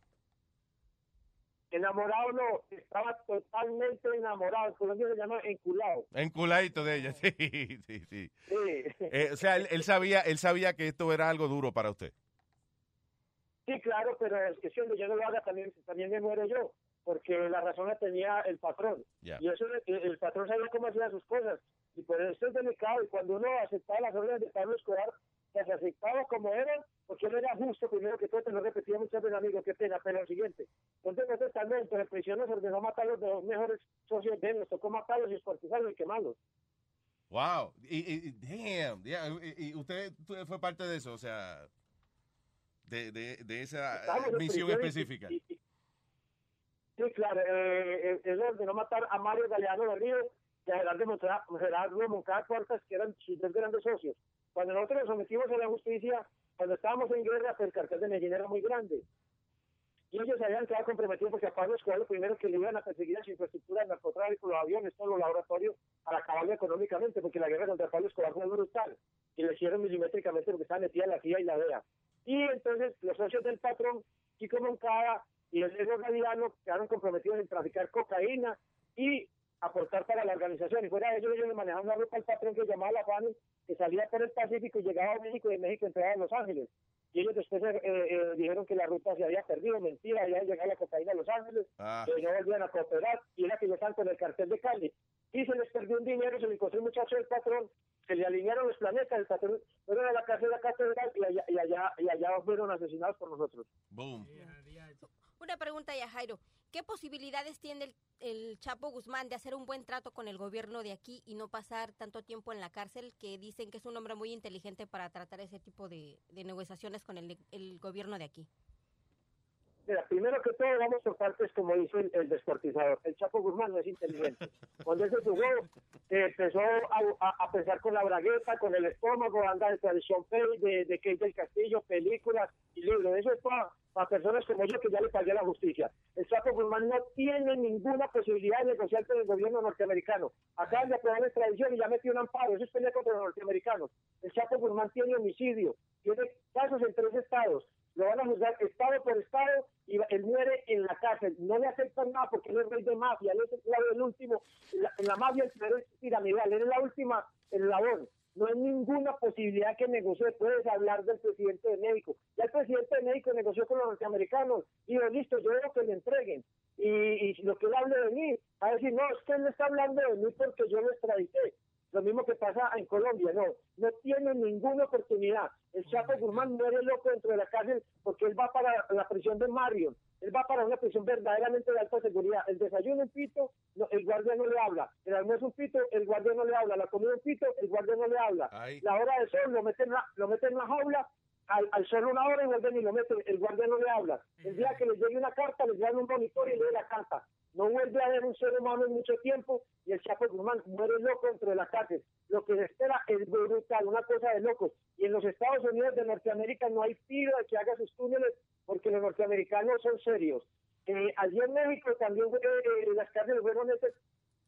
Enamorado no, estaba totalmente enamorado. En Colombia se llama enculado. Enculadito de ella, sí, sí, sí. Sí. Eh, o sea, él, él sabía, él sabía que esto era algo duro para usted. Sí, claro, pero es que si yo no lo haga, también, también me muero yo. porque la razón la tenía el patrón. Y eso, el, el patrón sabía cómo hacía sus cosas. Y por eso es delicado. Y cuando uno aceptaba las órdenes de Pablo Escobar, las aceptaba como eran, porque él era justo, primero que todo, te lo repetía muchas veces, amigo, qué pena, pero lo siguiente. Entonces, nosotros estando dentro de prisión nos ordenó matar a los dos mejores socios de él, nos tocó matarlos y escuartizarlos y quemarlos. Wow. Y, damn. yeah, Y, y usted, fue parte de eso, o sea, de, de, de esa eh, en misión específica. y- Sí, claro, eh, él- él ordenó matar a Mario Galeano de Río y a Gerardo Moncada, Gerardo Moncada Cuartas, que eran sus dos grandes socios. Cuando nosotros nos sometimos a la justicia, cuando estábamos en guerra, pues el cartel de Medellín era muy grande. Y ellos se habían quedado comprometidos porque a Pablo Escobar lo primero que le iban a perseguir a su infraestructura, el narcotráfico, los aviones, todos los laboratorios, para acabarlo económicamente, porque la guerra contra Pablo Escobar fue brutal. Y lo hicieron milimétricamente porque estaba metida la CIA y la DEA. Y entonces los socios del patrón, Chico Moncada y el negro Galiano, quedaron comprometidos en traficar cocaína y aportar para la organización. Y fuera de ellos, ellos le manejaban una ruta al patrón que llamaba La Fani, que salía por el Pacífico y llegaba a México y de México entraba a Los Ángeles. Y ellos después eh, eh, dijeron que la ruta se había perdido, mentira, había llegado la cocaína a Los Ángeles, Ah. que no volvían a cooperar, y era que ellos estaban con el cartel de Cali. Y se les perdió un dinero, se le encontró un muchacho del patrón, se le alinearon los planetas, el patrón fueron a la cárcel de la catedral y allá, y allá, y allá fueron asesinados por nosotros. Boom. Una pregunta ya, Jairo. ¿Qué posibilidades tiene el, el Chapo Guzmán de hacer un buen trato con el gobierno de aquí y no pasar tanto tiempo en la cárcel? Que dicen que es un hombre muy inteligente para tratar ese tipo de, negociaciones con el, el gobierno de aquí. Primero que todo, vamos por partes, como dice el, el. El Chapo Guzmán no es inteligente. Cuando él se jugó, eh, empezó a, pensar con la bragueta, con el estómago, anda de tradición de, de Kate del Castillo, películas y libros. Eso es para personas como yo que ya le pagué la justicia. El Chapo Guzmán no tiene ninguna posibilidad de negociar con el gobierno norteamericano. Acaban de aprobar la extradición y ya metió un amparo. Eso es pelea contra los norteamericanos. El Chapo Guzmán tiene homicidio, tiene casos en tres estados lo van a juzgar estado por estado y él muere en la cárcel. No le aceptan nada porque él es rey de mafia, él es el, último, en la, en la mafia el poder es piramidal, él es la última eslabón. No hay ninguna posibilidad que negocie. Puedes hablar del presidente de México. Ya el presidente de México negoció con los norteamericanos. Dijo, listo, yo veo que le entreguen. Y, y lo que él hable de mí, a decir, no, es que él está hablando de mí porque yo lo extradité. Lo mismo que pasa en Colombia, no, no tiene ninguna oportunidad. El Chapo Guzmán muere loco dentro de la cárcel porque él va para la prisión de Marion, él va para una prisión verdaderamente de alta seguridad. El desayuno un pito, no, el guardia no le habla. El almuerzo un pito, el guardia no le habla. La comida un pito, el guardia no le habla. La hora de sol lo meten en la, lo meten en la jaula, al, al sol una hora y vuelven y lo meten, el guardia no le habla. El día que les llegue una carta, les dan un monitor y lee la carta. No vuelve a haber un ser humano en mucho tiempo y el Chapo Guzmán muere loco dentro de la cárcel. Lo que se espera es brutal, una cosa de locos. Y en los Estados Unidos de Norteamérica no hay tiro de que haga sus túneles porque los norteamericanos son serios. Eh, allí en México también eh, las cárceles fueron hechas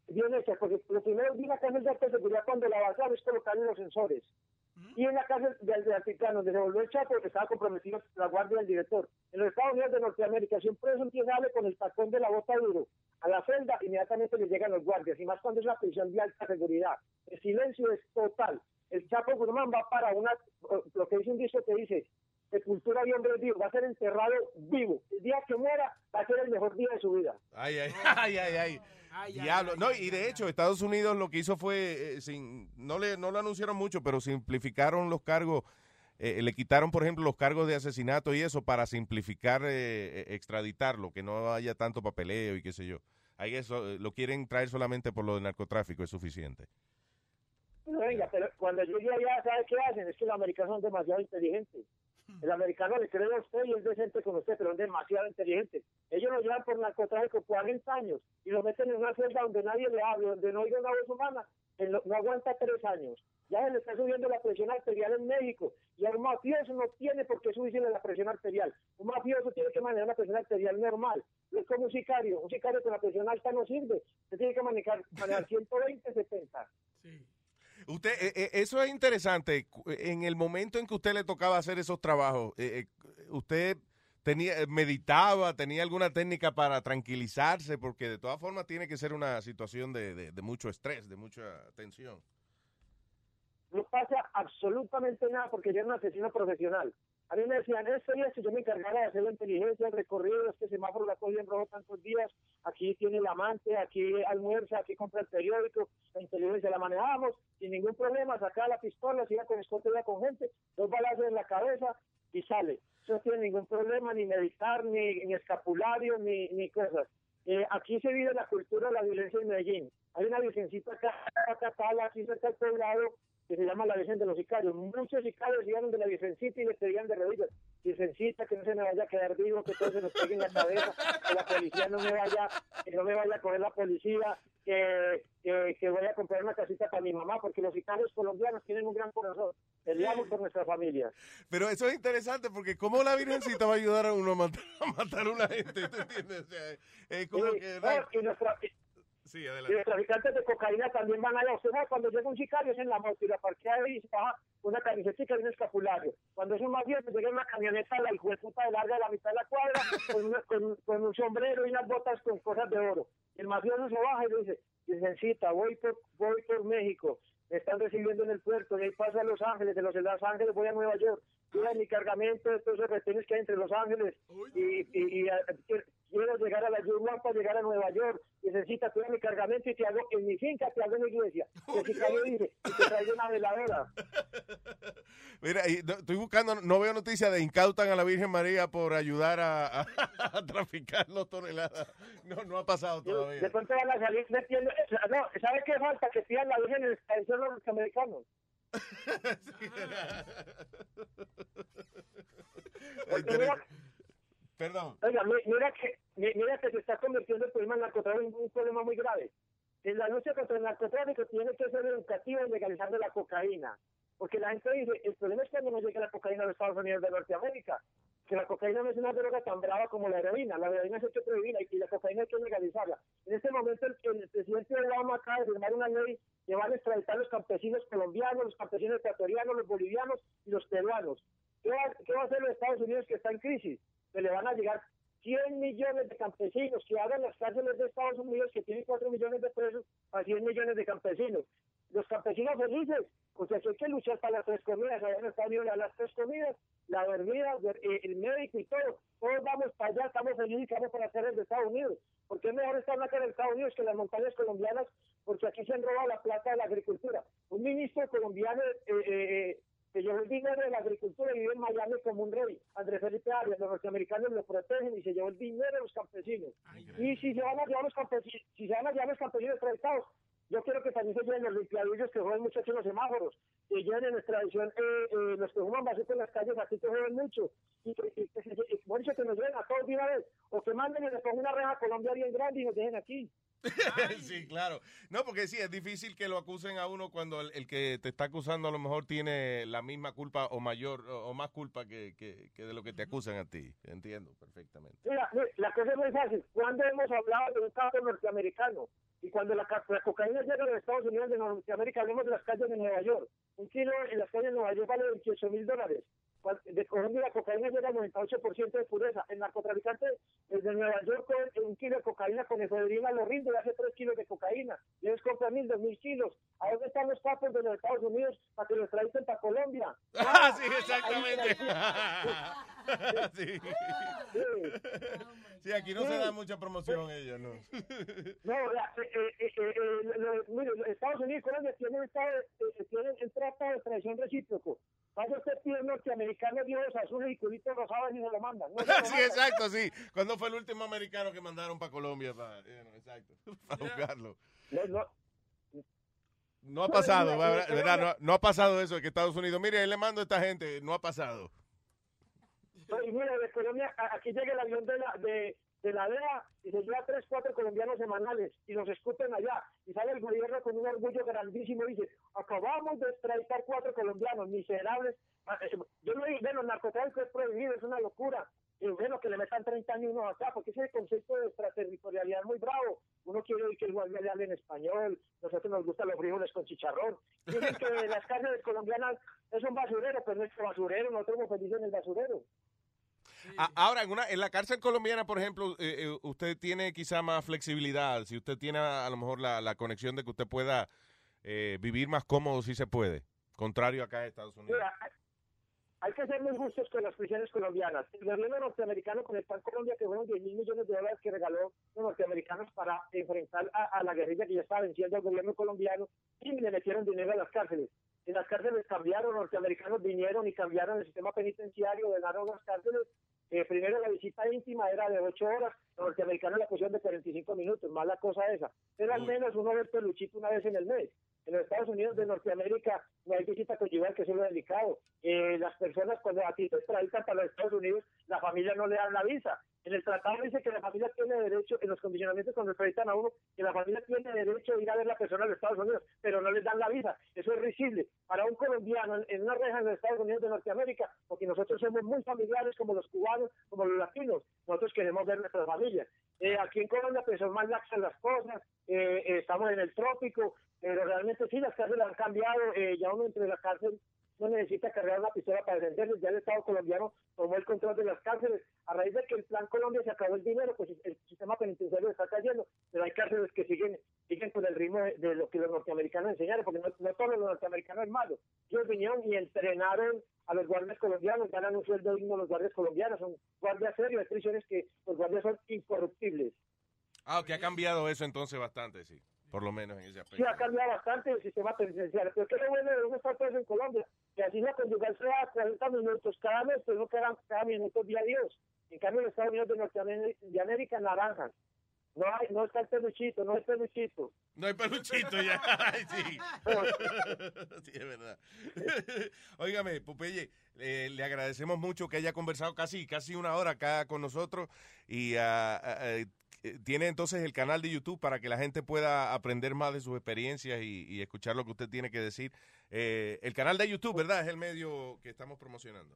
bien hechas, porque lo primero vi la cárcel de alta seguridad cuando la basaron es colocarle los sensores. Y en la cárcel de, de Altiplano, donde se volvió el Chapo, estaba comprometido la guardia del director. En los Estados Unidos de Norteamérica, si un preso empieza a con el tacón de la bota duro a la celda, inmediatamente le llegan los guardias, y más cuando es una prisión de alta seguridad. El silencio es total. El Chapo Guzmán va para una, lo que dice un disco que dice, sepultura de hombres vivos, va a ser enterrado vivo. El día que muera va a ser el mejor día de su vida. Ay, ay, ay, ay, ay. Diablo. No, y de hecho, Estados Unidos lo que hizo fue, eh, sin, no, le, no lo anunciaron mucho, pero simplificaron los cargos. eh, le quitaron, por ejemplo, los cargos de asesinato y eso para simplificar eh, eh, extraditarlo, que no haya tanto papeleo y qué sé yo. Ahí eso eh, lo quieren traer solamente por lo del narcotráfico, es suficiente. No, venga, pero cuando yo llegue allá, ¿sabe qué hacen? Es que los americanos son demasiado inteligentes. El americano le cree a usted y es decente con usted, pero es demasiado inteligente. Ellos lo llevan por narcotráfico 40 años y lo meten en una celda donde nadie le hable, donde no oiga una voz humana. Él no, no aguanta tres años. Ya se le está subiendo la presión arterial en México. Y un mafioso no tiene por qué subirse la presión arterial. Un mafioso tiene que manejar una presión arterial normal. No es como un sicario. Un sicario con la presión alta no sirve. Usted tiene que manejar, manejar 120, 70. Usted, eh, eh, eso es interesante. En el momento en que usted le tocaba hacer esos trabajos, eh, eh, usted tenía meditaba, tenía alguna técnica para tranquilizarse, porque de todas formas tiene que ser una situación de, de- de mucho estrés, de mucha tensión. no pasa absolutamente nada porque yo era un asesino profesional. A mí me decían esto y esto, yo me encargaba de hacer la inteligencia, el recorrido, este semáforo la cogió en rojo tantos días, aquí tiene el amante, aquí almuerza, aquí compra el periódico, la inteligencia la manejábamos sin ningún problema, sacaba la pistola, se iba con escote, iba con gente, dos balazos en la cabeza y sale. No tiene ningún problema, ni meditar, ni, ni escapulario, ni, ni cosas. Eh, aquí se vive la cultura de la violencia en Medellín. Hay una virgencita acá, acá, acá, aquí cerca del poblado, que se llama la Virgen de los Sicarios. Muchos sicarios iban de la Virgencita y le pedían de rodillas, Virgencita, que no se me vaya a quedar vivo, que todo se nos pegue en la cabeza, que la policía no me vaya, que no me vaya a coger la policía, que, que, que voy a comprar una casita para mi mamá, porque los sicarios colombianos tienen un gran corazón. Peleamos por nuestra familia. Pero eso es interesante porque ¿cómo la Virgencita va a ayudar a uno a matar a, matar a una gente? ¿Te entiendes? O sea, es como Sí, que... no, y nuestra- Sí, Y los traficantes de cocaína también van allá. Usted sabe, cuando llega un sicario es en la moto y la parquea ahí y se baja una camiseta y un escapulario. Cuando es un mafioso llega una camioneta la puta de larga de la mitad de la cuadra con, una- con- con un sombrero y unas botas con cosas de oro. El mafioso se baja y le dice, licencita, voy por, voy por México. Me están recibiendo en el puerto, de ahí paso a Los Ángeles, de los de Los Ángeles voy a Nueva York. Cuida mi cargamento de esos retenes que hay entre Los Ángeles y, y, y, a- quiero llegar a la Yurman para llegar a Nueva York. Necesita cuida mi cargamento y te hago en mi finca, te hago en la iglesia. Sicario dice, y te traigo una veladora. Mira, y no- estoy buscando, no veo noticias de incautan a la Virgen María por ayudar a, a- a traficar los toneladas. No, no ha pasado De todavía. pronto van a salir metiendo. No, ¿sabe qué falta? Que pidan la Virgen en el extensión los mira, Perdón. Oiga, mi- mira que, mi- mira que se está convirtiendo el problema del narcotráfico en un problema muy grave. En la lucha contra el narcotráfico tiene que ser educativa y legalizando la cocaína. Porque la gente dice, el problema es cuando no llega la cocaína a los Estados Unidos de Norteamérica. Que la cocaína no es una droga tan brava como la heroína. La heroína es hecho prohibida y la cocaína hay que legalizarla. En este momento el, el presidente Obama acaba de firmar una ley que van a extraditar los campesinos colombianos, los campesinos ecuatorianos, los bolivianos y los peruanos. ¿Qué va, qué va a hacer los Estados Unidos que está en crisis? Que le van a llegar 100 millones de campesinos que hagan las cárceles de Estados Unidos que tienen 4 millones de presos a 100 millones de campesinos. Los campesinos felices, porque aquí hay que luchar para las tres comidas, allá en Estados Unidos las tres comidas, la dormida, el médico y todo. Todos vamos para allá, estamos felices y vamos para hacer de Estados Unidos. Porque es mejor estar acá en Estados Unidos que en las montañas colombianas, porque aquí se han robado la plata de la agricultura. Un ministro colombiano eh, eh, eh, que llevó el dinero de la agricultura y vive en Miami como un rey. Andrés Felipe Arias, los norteamericanos lo protegen y se llevó el dinero de los campesinos. Y si se van a llevar los campesinos, si se van a llevar los campesinos extraditados, yo quiero que también se lleven los limpiadillos que juegan muchachos en los semáforos, que lleven en extradición eh, eh, los que fuman basura en las calles, aquí que juegan mucho. Y que, y y- por eso que nos lleven a todos de una vez, o que manden y les pongan una reja a Colombia bien grande y nos dejen aquí. sí, claro. No, porque sí, es difícil que lo acusen a uno cuando el, el que te está acusando a lo mejor tiene la misma culpa o mayor o, o más culpa que, que- que de lo que te acusan a ti. Entiendo perfectamente. Mira, mira, la cosa es muy fácil. ¿Cuándo hemos hablado de un caso norteamericano? Y cuando la, la cocaína llega a los Estados Unidos de Norteamérica, hablemos de las calles de Nueva York. Un kilo en las calles de Nueva York vale 28 mil dólares. Cual- De Colombia la cocaína llega al 98% de pureza. El narcotraficante eh, de Nueva York con un kilo de cocaína con efedrina lo rinde y hace 3 kilos de cocaína. Y ellos compran mil, dos mil kilos. ¿A dónde están los capos de los Estados Unidos para que los traigan para Colombia? Ah, sí, exactamente. sí. Sí, aquí no se da mucha promoción ellos, ¿no? No, la- eh, eh, eh, eh, mire, Estados Unidos y Colombia tienen, eh, tienen un tratado de traición recíproco. Pasa usted pide norteamericano Dios azules y culitos rosados y se lo mandan. No se lo sí, mandan. exacto, sí. ¿Cuándo fue el último americano que mandaron para Colombia? Para, you know, exacto, para jugarlo. No, no. No ha pasado, ¿verdad? No, no ha pasado eso de que Estados Unidos, mire, él le mando a esta gente, no ha pasado. Y mira, de Colombia, aquí llega el avión de la, de, de la DEA y se lleva tres, cuatro colombianos semanales y los escupen allá. Y sale el gobierno con un orgullo grandísimo y dice, acabamos de extraditar cuatro colombianos miserables. Ah, eh, Yo no digo, bueno, el narcotráfico es prohibido, es una locura. Y bueno, que le metan 30 años uno acá, porque ese concepto de extraterritorialidad es muy bravo. Uno quiere oír que el guardia le hable en español, nosotros nos gustan los frijoles con chicharrón. Dicen que las cárceles colombianas es un basurero, pero no es basurero, nosotros somos felices en el basurero. Ahora, en, una, en la cárcel colombiana, por ejemplo, eh, eh, usted tiene quizá más flexibilidad. Si usted tiene a, a lo mejor la, la conexión de que usted pueda eh, vivir más cómodo, si se puede. Contrario acá en Estados Unidos. Mira, hay- que ser muy justos con las prisiones colombianas. El gobierno norteamericano con el Plan Colombia, que fueron 10 mil millones de dólares que regaló los norteamericanos para enfrentar a, a la guerrilla que ya estaba venciendo al gobierno colombiano, y le metieron dinero a las cárceles. En las cárceles cambiaron, norteamericanos vinieron y cambiaron el sistema penitenciario, ordenaron las cárceles. Eh, primero la visita íntima era de 8 horas, los norteamericanos la pusieron de 45 minutos, más la cosa esa. Pero al menos uno ve el peluchito una vez en el mes. En los Estados Unidos de Norteamérica no hay visita conyugal, que es lo delicado. Eh, las personas cuando a ti te extraditan para los Estados Unidos, la familia no le dan la visa. En el tratado dice que la familia tiene derecho, en los condicionamientos cuando extraditan a uno, que la familia tiene derecho a ir a ver la persona los Estados Unidos, pero no les dan la visa. Eso es risible. Para un colombiano en, una reja en los Estados Unidos de Norteamérica, porque nosotros somos muy familiares como los cubanos, como los latinos, nosotros queremos ver nuestra familia. Eh, aquí en Colombia pues son más laxas las cosas, eh, eh, estamos en el trópico, pero realmente sí las cárceles han cambiado, eh, ya uno entre la cárcel no necesita cargar una pistola para defenderse, ya el Estado colombiano tomó el control de las cárceles, a raíz de que el plan Colombia se acabó el dinero, pues el sistema penitenciario está cayendo, pero hay cárceles que siguen siguen con el ritmo de, lo que los norteamericanos enseñaron, porque no, no todos los norteamericanos es malo, ellos vinieron y entrenaron a los guardias colombianos, ganan un sueldo digno los guardias colombianos, son guardias serios, hay prisiones que los guardias son incorruptibles. Ah, que ha cambiado eso entonces bastante, sí. Por lo menos en ese aspecto. Sí, ha cambiado bastante el sistema penitenciario. Pero qué bueno de uno estar preso en Colombia. Que así la conyugal sea 40 minutos cada mes, pero no cada, cada minuto día a. En cambio, en Estados Unidos de Norteamérica, de América, naranjas. No hay, no está el peluchito, no hay peluchito. No hay peluchito ya. Ay, sí. sí, es verdad. Óigame, Popeye, eh, le agradecemos mucho que haya conversado casi, casi una hora acá con nosotros y eh, eh, tiene entonces el canal de YouTube para que la gente pueda aprender más de sus experiencias y, escuchar lo que usted tiene que decir. Eh, el canal de YouTube, ¿verdad? Es el medio que estamos promocionando.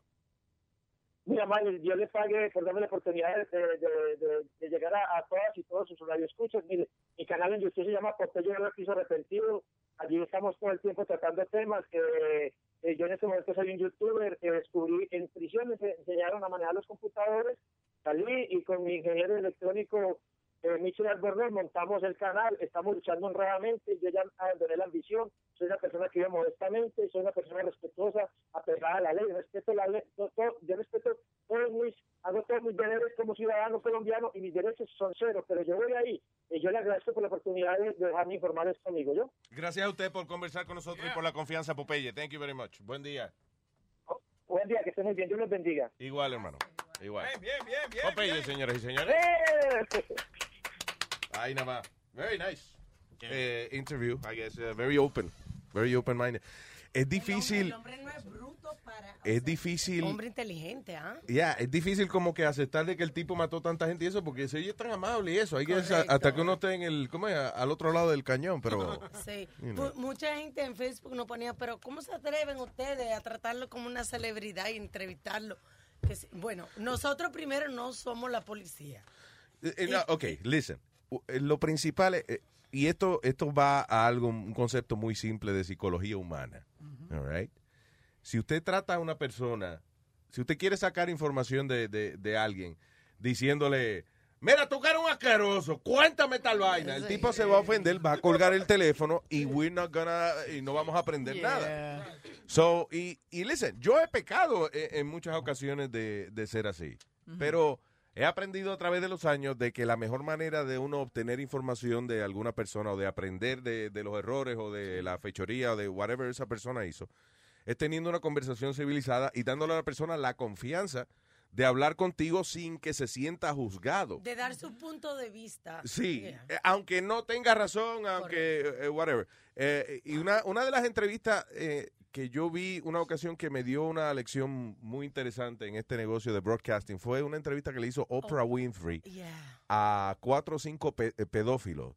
Mira, Mario, Dios le pague por darme la oportunidad de, de- de- de- de llegar a, todas y todos sus radioescuchas. Mire, mi canal en YouTube se llama Popeye el Piso Arrepentido. Allí estamos todo el tiempo tratando temas que eh, yo en este momento soy un youtuber que descubrí en prisión, me enseñaron a manejar los computadores. Salí y con mi ingeniero electrónico eh, Michel Albornoz montamos el canal, estamos luchando honradamente, yo ya abandoné la ambición, soy una persona que vive modestamente, soy una persona respetuosa, apegada a la ley, respeto la ley, yo respeto todos mis, hago todos mis deberes como ciudadano colombiano y mis derechos son cero, pero yo voy ahí y yo le agradezco por la oportunidad de, de dejarme informar esto, amigo, yo. Gracias a usted por conversar con nosotros y por la confianza, Popeye. Thank you very much. Buen día. Buen día, que estén muy bien, Dios los bendiga. Igual, hermano. Igual. Bien, bien, bien. Popeye, señoras y señores. ¡Eh! Ahí nada más. Very nice. Eh, interview, I guess. uh, very open. Very open-minded. Es difícil. El hombre no es bruto para... Es difícil. Hombre inteligente, ¿ah? Ya, es difícil como que aceptar de que el tipo mató tanta gente y eso, porque se oye tan amable y eso. Hay que hasta que uno esté en el, ¿cómo es? Al otro lado del cañón, pero. Sí. You know. Mu- Mucha gente en Facebook nos ponía, pero ¿cómo se atreven ustedes a tratarlo como una celebridad y entrevistarlo? Que Bueno, nosotros primero no somos la policía. Eh, eh, no, ok, listen. Eh, Lo principal es, eh, y esto, esto va a algo, un concepto muy simple de psicología humana. all right? Si usted trata a una persona, si usted quiere sacar información de, de, de alguien diciéndole, mira, tú que eres un asqueroso, cuéntame tal vaina, el tipo se va a ofender, va a colgar el teléfono y we're not gonna, y no vamos a aprender nada. So, y, y listen, yo he pecado en, en muchas ocasiones de, de ser así, pero he aprendido a través de los años de que la mejor manera de uno obtener información de alguna persona o de aprender de, de los errores o de la fechoría o de whatever esa persona hizo, es teniendo una conversación civilizada y dándole a la persona la confianza de hablar contigo sin que se sienta juzgado. De dar su punto de vista. Sí, Yeah. eh, aunque no tenga razón, aunque eh, whatever. Eh, y una, una de las entrevistas eh, que yo vi una ocasión que me dio una lección muy interesante en este negocio de broadcasting fue una entrevista que le hizo Oprah Winfrey Yeah. a cuatro o cinco pe- eh, pedófilos.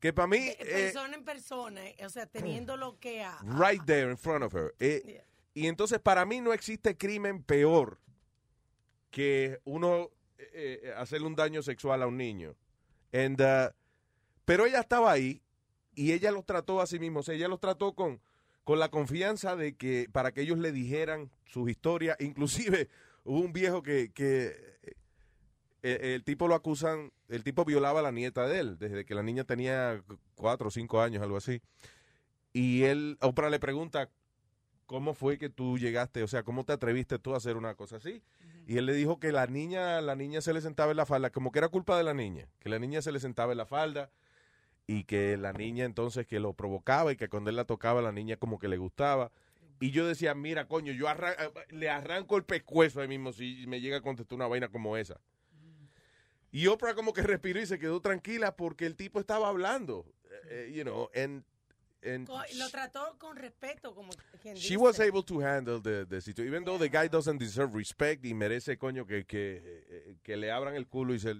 Que para mí, eh, persona en persona, o sea, teniendo lo que ha. right there in front of her. Y entonces para mí no existe crimen peor que uno hacerle un daño sexual a un niño. And, uh, pero ella estaba ahí y ella los trató a sí misma. O sea, ella los trató con, con la confianza de que para que ellos le dijeran sus historias. Inclusive hubo un viejo que, que eh, el tipo lo acusan, el tipo violaba a la nieta de él desde que la niña tenía cuatro o cinco años, algo así. Y él, Oprah le pregunta, ¿cómo fue que tú llegaste? O sea, ¿cómo te atreviste tú a hacer una cosa así? Y él le dijo que la niña, la niña se le sentaba en la falda, como que era culpa de la niña, que la niña se le sentaba en la falda y que la niña entonces que lo provocaba y que cuando él la tocaba la niña como que le gustaba. Y yo decía, mira, coño, yo arran- le arranco el pescuezo ahí mismo si me llega a contestar una vaina como esa. Y Oprah como que respiró y se quedó tranquila porque el tipo estaba hablando, eh, you know, and, Lo trató con respeto, como quien she dice. was able to handle the, the situation. Even though the guy doesn't deserve respect y merece, coño, que, que, eh, que le abran el culo y se, eh,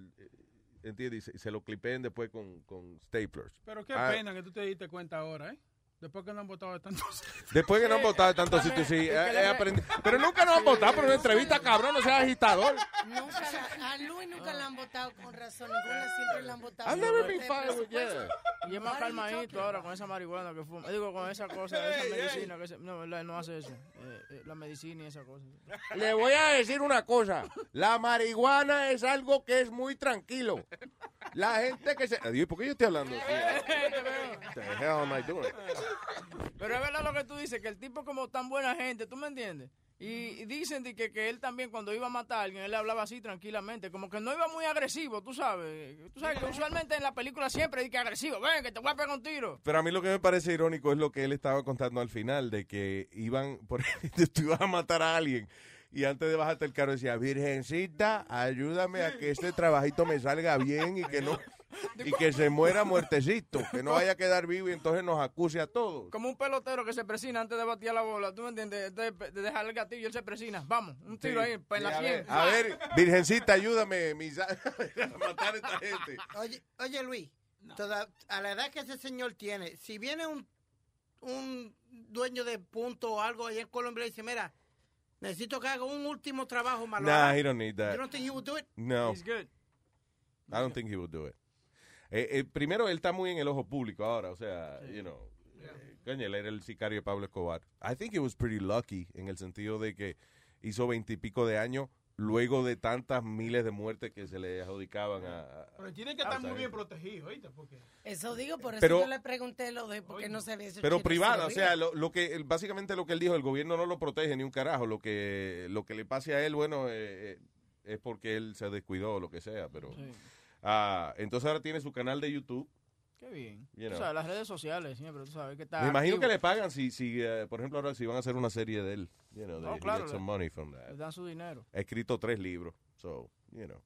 ¿entiendes? Y se, lo clipeen después con, con staplers. Pero qué Ah, pena que tú te diste cuenta ahora, ¿eh? Después que no han votado de tantos. Después que no han votado en tantos sitios, sí, he- aprendido. Pero nunca nos han votado por una entrevista, cabrón, no seas agitador. Nunca la- a Luis nunca la han votado con razón, ninguna siempre la han votado. I've never been fired with- presupuesto. Y es más calmadito ahora con esa marihuana que fuma. Digo, con esa cosa, esa medicina. Que se- no, él no hace eso. Eh, eh, la medicina y esa cosa. Le voy a decir una cosa. La marihuana es algo que es muy tranquilo. La gente que se... Adiós, ¿por qué yo estoy hablando así? What the hell am I doing? Pero es verdad lo que tú dices, que el tipo como tan buena gente, ¿tú me entiendes? Y, dicen de que, que él también cuando iba a matar a alguien, él le hablaba así tranquilamente, como que no iba muy agresivo, tú sabes. Tú sabes que usualmente en la película siempre dice que agresivo, ven, que te voy a pegar un tiro. Pero a mí lo que me parece irónico es lo que él estaba contando al final, de que iban, por tú ibas a matar a alguien y antes de bajarte el carro decía, Virgencita, ayúdame a que este trabajito me salga bien y que no y que se muera muertecito, que no vaya a quedar vivo y entonces nos acuse a todos. Como un pelotero que se presina antes de batir la bola, ¿tú me entiendes? De, de dejar el gatillo, él se presina. Vamos, un tiro Sí. ahí, pues, en la a, ver, a ver, Virgencita, ayúdame mis- a matar a esta gente. Oye, oye Luis, toda- a la edad que ese señor tiene, si viene un, un dueño de punto o algo ahí en Colombia y dice, mira, necesito que haga un último trabajo malo. Nah, he don't need that. You don't think he would do it? No. He's good. I don't think he would do it. Eh, eh, primero, él está muy en el ojo público ahora, o sea, you know, eh, coño, él era el sicario de Pablo Escobar. I think he was pretty lucky en el sentido de que hizo veintipico de años luego de tantas miles de muertes que se le adjudicaban a... a- Pero tiene que estar muy bien protegido, ¿oíste? Porque... Eso digo, por eso Pero- yo le pregunté lo de por qué no se había hecho Pero privada, o sea, lo, lo que básicamente lo que él dijo, el gobierno no lo protege ni un carajo. Lo que lo que le pase a él, bueno, eh, eh, es porque él se descuidó o lo que sea. Pero ah, entonces ahora tiene su canal de YouTube. Qué bien. You know. sabes, las redes sociales siempre, tú sabes que está Me imagino activo. que le pagan si, si eh, por ejemplo, ahora si van a hacer una serie de él. You know, No, they claro, get some le- money from that. Le dan su dinero. Ha escrito tres libros, so, you know.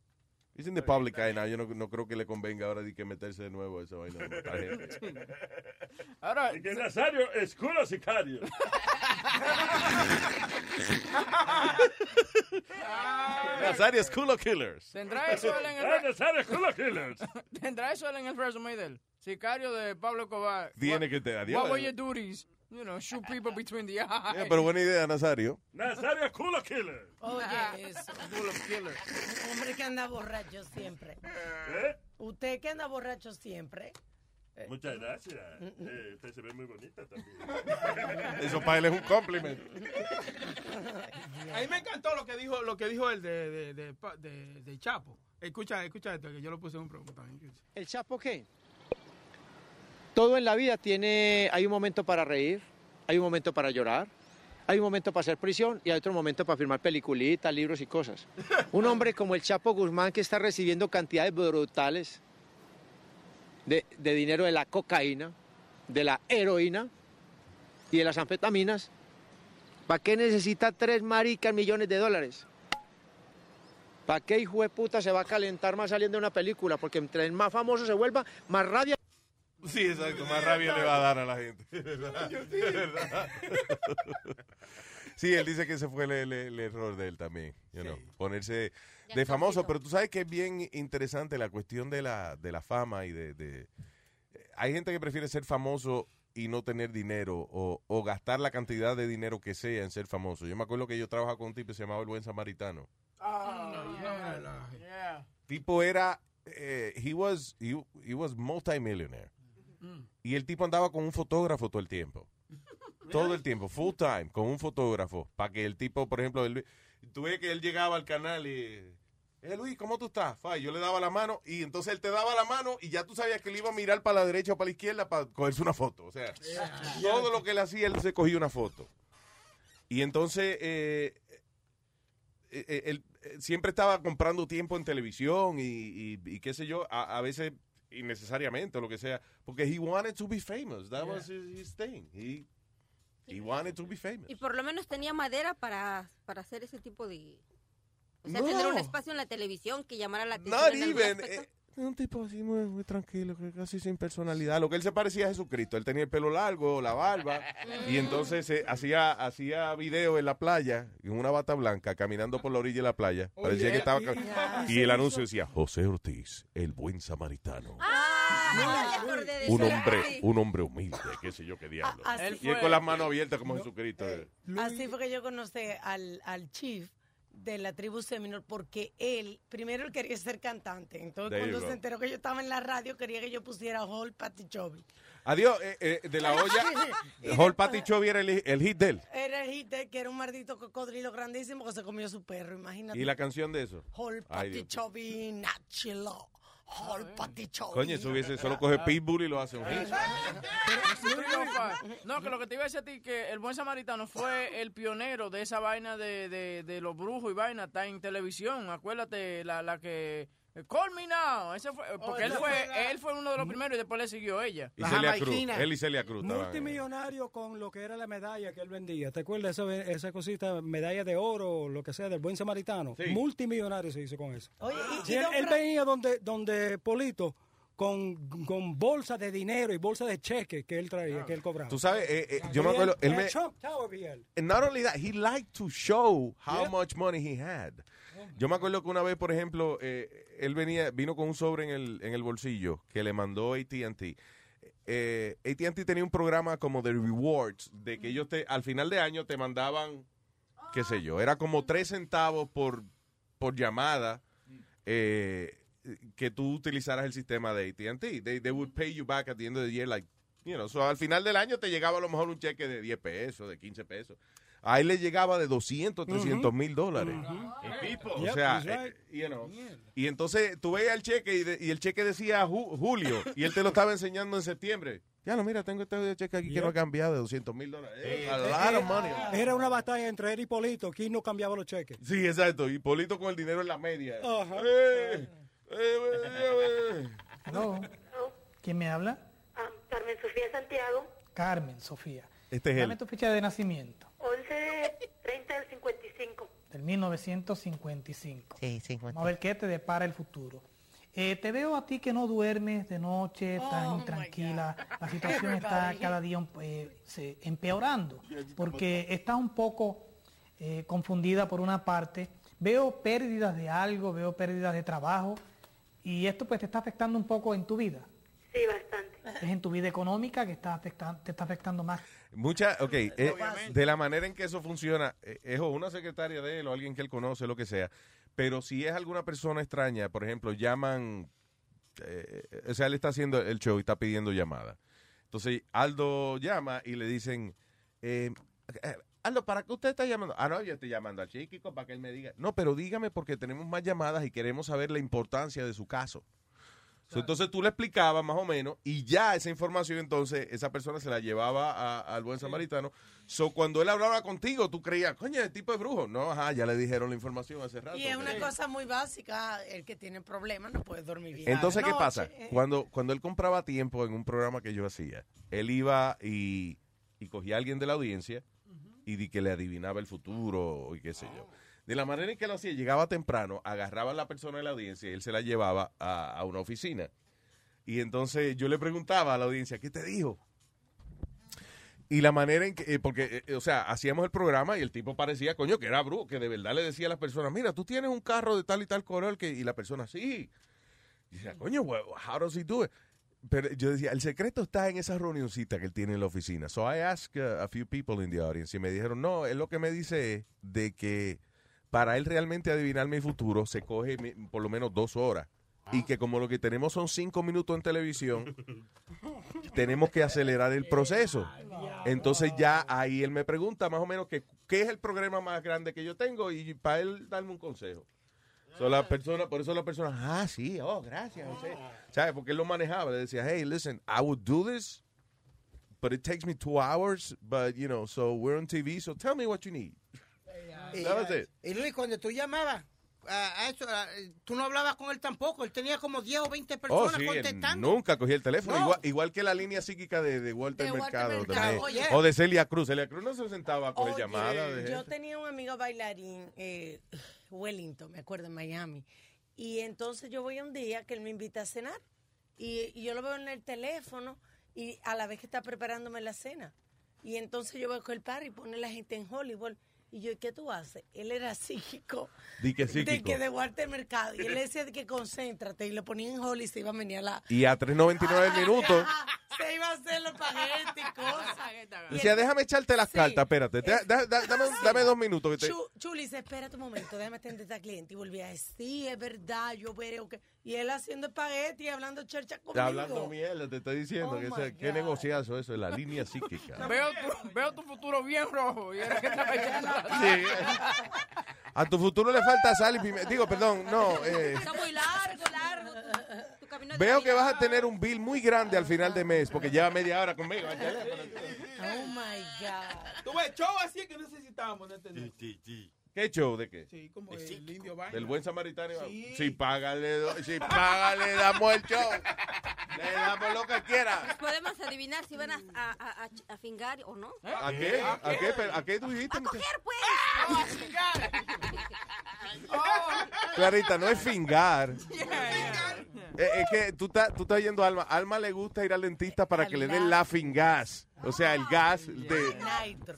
He's in the public eye now. Yo no, no creo que le convenga ahora de que meterse de nuevo a esa vaina. Ahora, Y que Nazario es culo sicario. Nazario es culo killers. ¿Tendrá eso él en Ah, el Nazario es culo killers. ¿Tendrá eso él en el resume de él? Sicario de Pablo Escobar. Tiene que tener, adiós. What were your duties? You know, shoot people between the eyes. Yeah, pero buena idea, Nazario. Nazario es culo killer. Oye, eso. Un hombre que anda borracho siempre. ¿Eh? Usted que anda borracho siempre. Muchas gracias. Eh, usted se ve muy bonita también. Eso para él es un compliment. A mí me encantó lo que dijo, lo que dijo él de, de, de, pa- de- de Chapo. Escucha, escucha esto, que yo lo puse en un programa también. ¿El Chapo qué? Todo en la vida tiene, hay un momento para reír, hay un momento para llorar, hay un momento para hacer prisión y hay otro momento para firmar peliculitas, libros y cosas. Un hombre como el Chapo Guzmán que está recibiendo cantidades brutales de, de dinero de la cocaína, de la heroína y de las anfetaminas, ¿para qué necesita tres maricas millones de dólares? ¿Para qué hijo de puta se va a calentar más saliendo de una película? Porque entre más famoso se vuelva, más rabia. Sí, exacto, más rabia le va a dar a la gente. ¿Verdad? ¿Verdad? Sí, él dice que ese fue el, el- el error de él también, you know, ponerse de famoso, pero tú sabes que es bien interesante la cuestión de la, de la fama y de, de- Hay gente que prefiere ser famoso y no tener dinero o, o gastar la cantidad de dinero que sea en ser famoso. Yo me acuerdo que yo trabajaba con un tipo que se llamaba El Buen Samaritano. Yeah. Tipo era... eh, he was he, he was multimillionaire. Y el tipo andaba con un fotógrafo todo el tiempo. Todo el tiempo, full time, con un fotógrafo. Para que el tipo, por ejemplo, ves que él llegaba al canal y. Eh, Luis, ¿cómo tú estás? Fa, y yo le daba la mano y entonces él te daba la mano y ya tú sabías que él iba a mirar para la derecha o para la izquierda para cogerse una foto. O sea, todo lo que él hacía, él se cogía una foto. Y entonces, eh, eh, eh, él eh, siempre estaba comprando tiempo en televisión y, y- y qué sé yo, a, a veces innecesariamente o lo que sea, porque he wanted to be famous. That Yeah. was his, his thing. He, he wanted to be famous. Y por lo menos tenía madera para, para hacer ese tipo de... O sea, No. tener un espacio en la televisión que llamara la atención. Not even. eh, un tipo así muy, muy tranquilo, casi sin personalidad. Lo que él se parecía a Jesucristo. Él tenía el pelo largo, la barba. y entonces eh, hacía, hacía video en la playa, en una bata blanca, caminando por la orilla de la playa. Parecía que estaba. y- el anuncio decía: José Ortiz, el buen samaritano. Ah, me acordé de Un eso. hombre, un hombre humilde, qué sé yo qué diablo. Así y él con las manos abiertas como Jesucristo. Así fue que yo conocí al, al chief de la tribu Seminole porque él, primero él quería ser cantante. Entonces There cuando se enteró que yo estaba en la radio quería que yo pusiera Hall Patty Chovy. Adiós, eh, eh, de la olla. Hall Patty Chovy era el, el hit de él. Era el hit de- que era un maldito cocodrilo grandísimo que se comió su perro, imagínate. ¿Y la canción de eso? Hall Patty. Chovy Nachilo. Hall Patty Chovy. Coño, eso hubiese, solo coge Pitbull y lo hace un hit. No, que lo que te iba a decir a ti, que el buen samaritano fue el pionero de esa vaina de, de, de los brujos y vaina, está en televisión. Acuérdate, la, la que... Call me now. Ese fue, porque él esa fue, él fue uno de los primeros y después le siguió ella. Y Celia Cruz. Él y Celia Cruz. Multimillonario con lo que era la medalla que él vendía. ¿Te acuerdas esa, esa cosita, medalla de oro, lo que sea, del buen samaritano? Multimillonario se hizo con eso. Oye, y- Sí, y él, él venía donde, donde Polito con, con bolsa de dinero y bolsa de cheques que él traía, que él cobraba. Tú sabes, eh, eh, yo me acuerdo, él me... Trump Tower él. And not only that, he liked to show how Yeah. much money he had. Yo me acuerdo que una vez, por ejemplo, eh, él venía, vino con un sobre en el, en el bolsillo que le mandó AT&T. Eh, AT&T tenía un programa como de rewards, de que ellos te, al final de año te mandaban, qué sé yo, era como tres centavos por, por llamada eh, que tú utilizaras el sistema de AT&T. They, they would pay you back at the end of the year, like, you know, so al final del año te llegaba a lo mejor un cheque de 10 pesos, de 15 pesos. A él le llegaba de 200, 300 mil dólares. O sea, eh, you know. y entonces tú veías el cheque y, de- y el cheque decía Ju- Julio y él te lo estaba enseñando en septiembre. Ya no, mira, tengo este cheque aquí que no ha cambiado de 200 mil dólares. Eh, a lot of money. Era una batalla entre él y Polito. ¿Quién no cambiaba los cheques? Sí, exacto. Y Polito con el dinero en la media. Ajá. Eh, eh, eh. ¿Quién me habla? Ah, Carmen Sofía Santiago, Carmen Sofía. Este es Dame él. tu fecha de nacimiento. 11 30 del 55. Del 1955. Sí, 50. Vamos a ver qué te depara el futuro. Eh, te veo a ti que no duermes de noche, tan Oh, intranquila. La situación está cada día eh, se- empeorando porque está un poco eh, confundida por una parte. Veo pérdidas de algo, veo pérdidas de trabajo y esto pues te está afectando un poco en tu vida. Sí, bastante. Es en tu vida económica que está afectando, te está afectando más. Mucha, ok, eh, de la manera en que eso funciona, eh, es o una secretaria de él o alguien que él conoce, lo que sea, pero si es alguna persona extraña, por ejemplo, llaman, eh, o sea, él está haciendo el show y está pidiendo llamada. Entonces, Aldo llama y le dicen, eh, eh, Aldo, ¿para qué usted está llamando? Ah, no, yo estoy llamando a Chiquico para que él me diga. No, pero dígame porque tenemos más llamadas y queremos saber la importancia de su caso. So, entonces tú le explicabas más o menos y ya esa información entonces esa persona se la llevaba a- al buen samaritano. So, cuando él hablaba contigo, tú creías, coño, el tipo es brujo. No, ajá, ya le dijeron la información hace rato. Y es una cosa muy básica, el que tiene problemas no puede dormir bien. Entonces, ¿qué pasa? Cuando, cuando él compraba tiempo en un programa que yo hacía, él iba y, y cogía a alguien de la audiencia y di que le adivinaba el futuro y qué sé yo. De la manera en que lo hacía, llegaba temprano, agarraba a la persona de la audiencia y él se la llevaba a, a una oficina. Y entonces yo le preguntaba a la audiencia, ¿qué te dijo? Y la manera en que, eh, porque, eh, o sea, hacíamos el programa y el tipo parecía, coño, que era brujo, que de verdad le decía a las personas, mira, tú tienes un carro de tal y tal color, y la persona, sí. Y coño, well, how does he do it? Pero yo decía, el secreto está en esa reunioncita que él tiene en la oficina. So I asked uh, a few people in the audience y me dijeron, no, él lo que me dice es de que para él realmente adivinar mi futuro se coge por lo menos dos horas. Y que como lo que tenemos son cinco minutos en televisión, tenemos que acelerar el proceso. Entonces ya ahí él me pregunta más o menos que, qué es el programa más grande que yo tengo y para él darme un consejo. So, la persona, por eso la persona, ah, sí, oh, gracias, José. ¿Sabes? Porque él lo manejaba. Le decía, hey, listen, I would do this but it takes me two hours. But you know, so we're on TV. So tell me what you need. Y, y Luis, cuando tú llamabas a, a eso, a- tú no hablabas con él tampoco. Él tenía como 10 o 20 Oh, personas sí, contestando. nunca cogí el teléfono. No. Igual, igual que la línea psíquica de, de Walter De Walter Mercado. Mercado, también. oye. O de Celia Cruz. Celia Cruz no se sentaba a coger llamadas. de Yo gente. tenía un amigo bailarín, eh, Wellington, me acuerdo, en Miami. Y entonces yo voy un día que él me invita a cenar. Y, y yo lo veo en el teléfono y a la vez que está preparándome la cena. Y entonces yo veo que el party pone la gente en Hollywood. Y yo, ¿qué tú haces? Él era psíquico. De psíquico. que de Walter Mercado. Y él decía de que concéntrate. Y lo ponía en Hollywood y se iba a venir a la... Y a 3.99 minutos. Se iba a hacer los paquetes y cosas. Decía, déjame echarte las Sí. cartas, espérate. Da- da- da- dame, dame dos minutos. Que te... Chu- Chuli dice, espérate un momento, déjame atender a esta cliente. Y volví a decir, sí, es verdad, yo veré que... Y él haciendo espagueti y hablando chercha conmigo. Está hablando mierda, te estoy diciendo. Oh que ese- qué negociazo eso, es la línea psíquica. Veo tu, veo tu futuro bien rojo. Y era que estaba echando. Sí. A tu futuro le falta sal y pimienta. Digo, perdón, no. eh, Está muy largo, largo. Tu, tu veo que vas a tener un bill muy grande al final de mes porque lleva media hora conmigo. Oh my God. Tú ves, show así que necesitamos de tener. ¿Qué show de qué? Sí, como el indio vaina. Del buen samaritano. Sí. Si págale, do- si págale, damos el show. Le damos lo que quiera. Podemos adivinar si van a, a, a, a- a fingar o no. ¿A qué? ¿A qué? ¿A qué tú dijiste? A coger, pues. Clarita, no es fingar. Eh, Es que tú estás, tú estás yendo a Alma. Alma le gusta ir al dentista para que le den la gas. O sea, el gas de...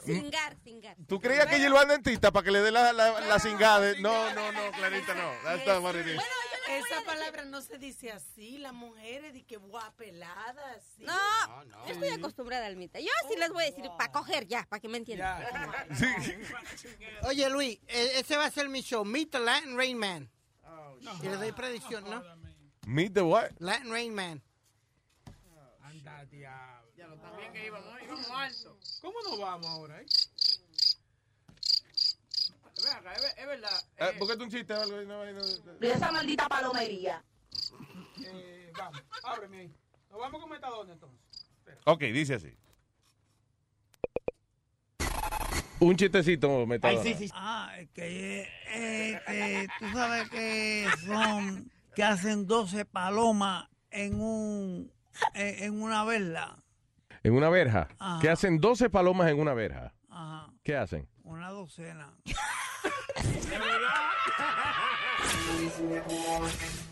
Singar, singar. ¿Tú creías que ella iba al dentista para que le dé la, la, la cingada? No, no, no, Clarita, no. That's not what it is. Esa palabra no se dice así. Las mujeres de que guapeladas. sí. No, yo estoy acostumbrada al mita. Yo sí les voy a decir para coger ya, para que me entiendan. Oye, Luis, e- ese va a ser mi show. Meet the Latin Rain Man. y le doy predicción, ¿no? Meet the what? Latin Rain Man. También que íbamos, íbamos alto. ¿Cómo nos vamos ahora? Eh? Ve acá, es, es verdad. Eh, búscate un chiste o algo. No, no, no. De esa maldita palomería. Eh, vamos, ábreme ahí. Nos vamos con Metadona entonces. Ok, dice así. Un chistecito, metadona. Ah, es que eh, eh, tú sabes que son que hacen 12 palomas en un en, en una verla. En una verja. Ajá. ¿Qué hacen 12 palomas en una verja? Ajá, ¿Qué hacen? una docena.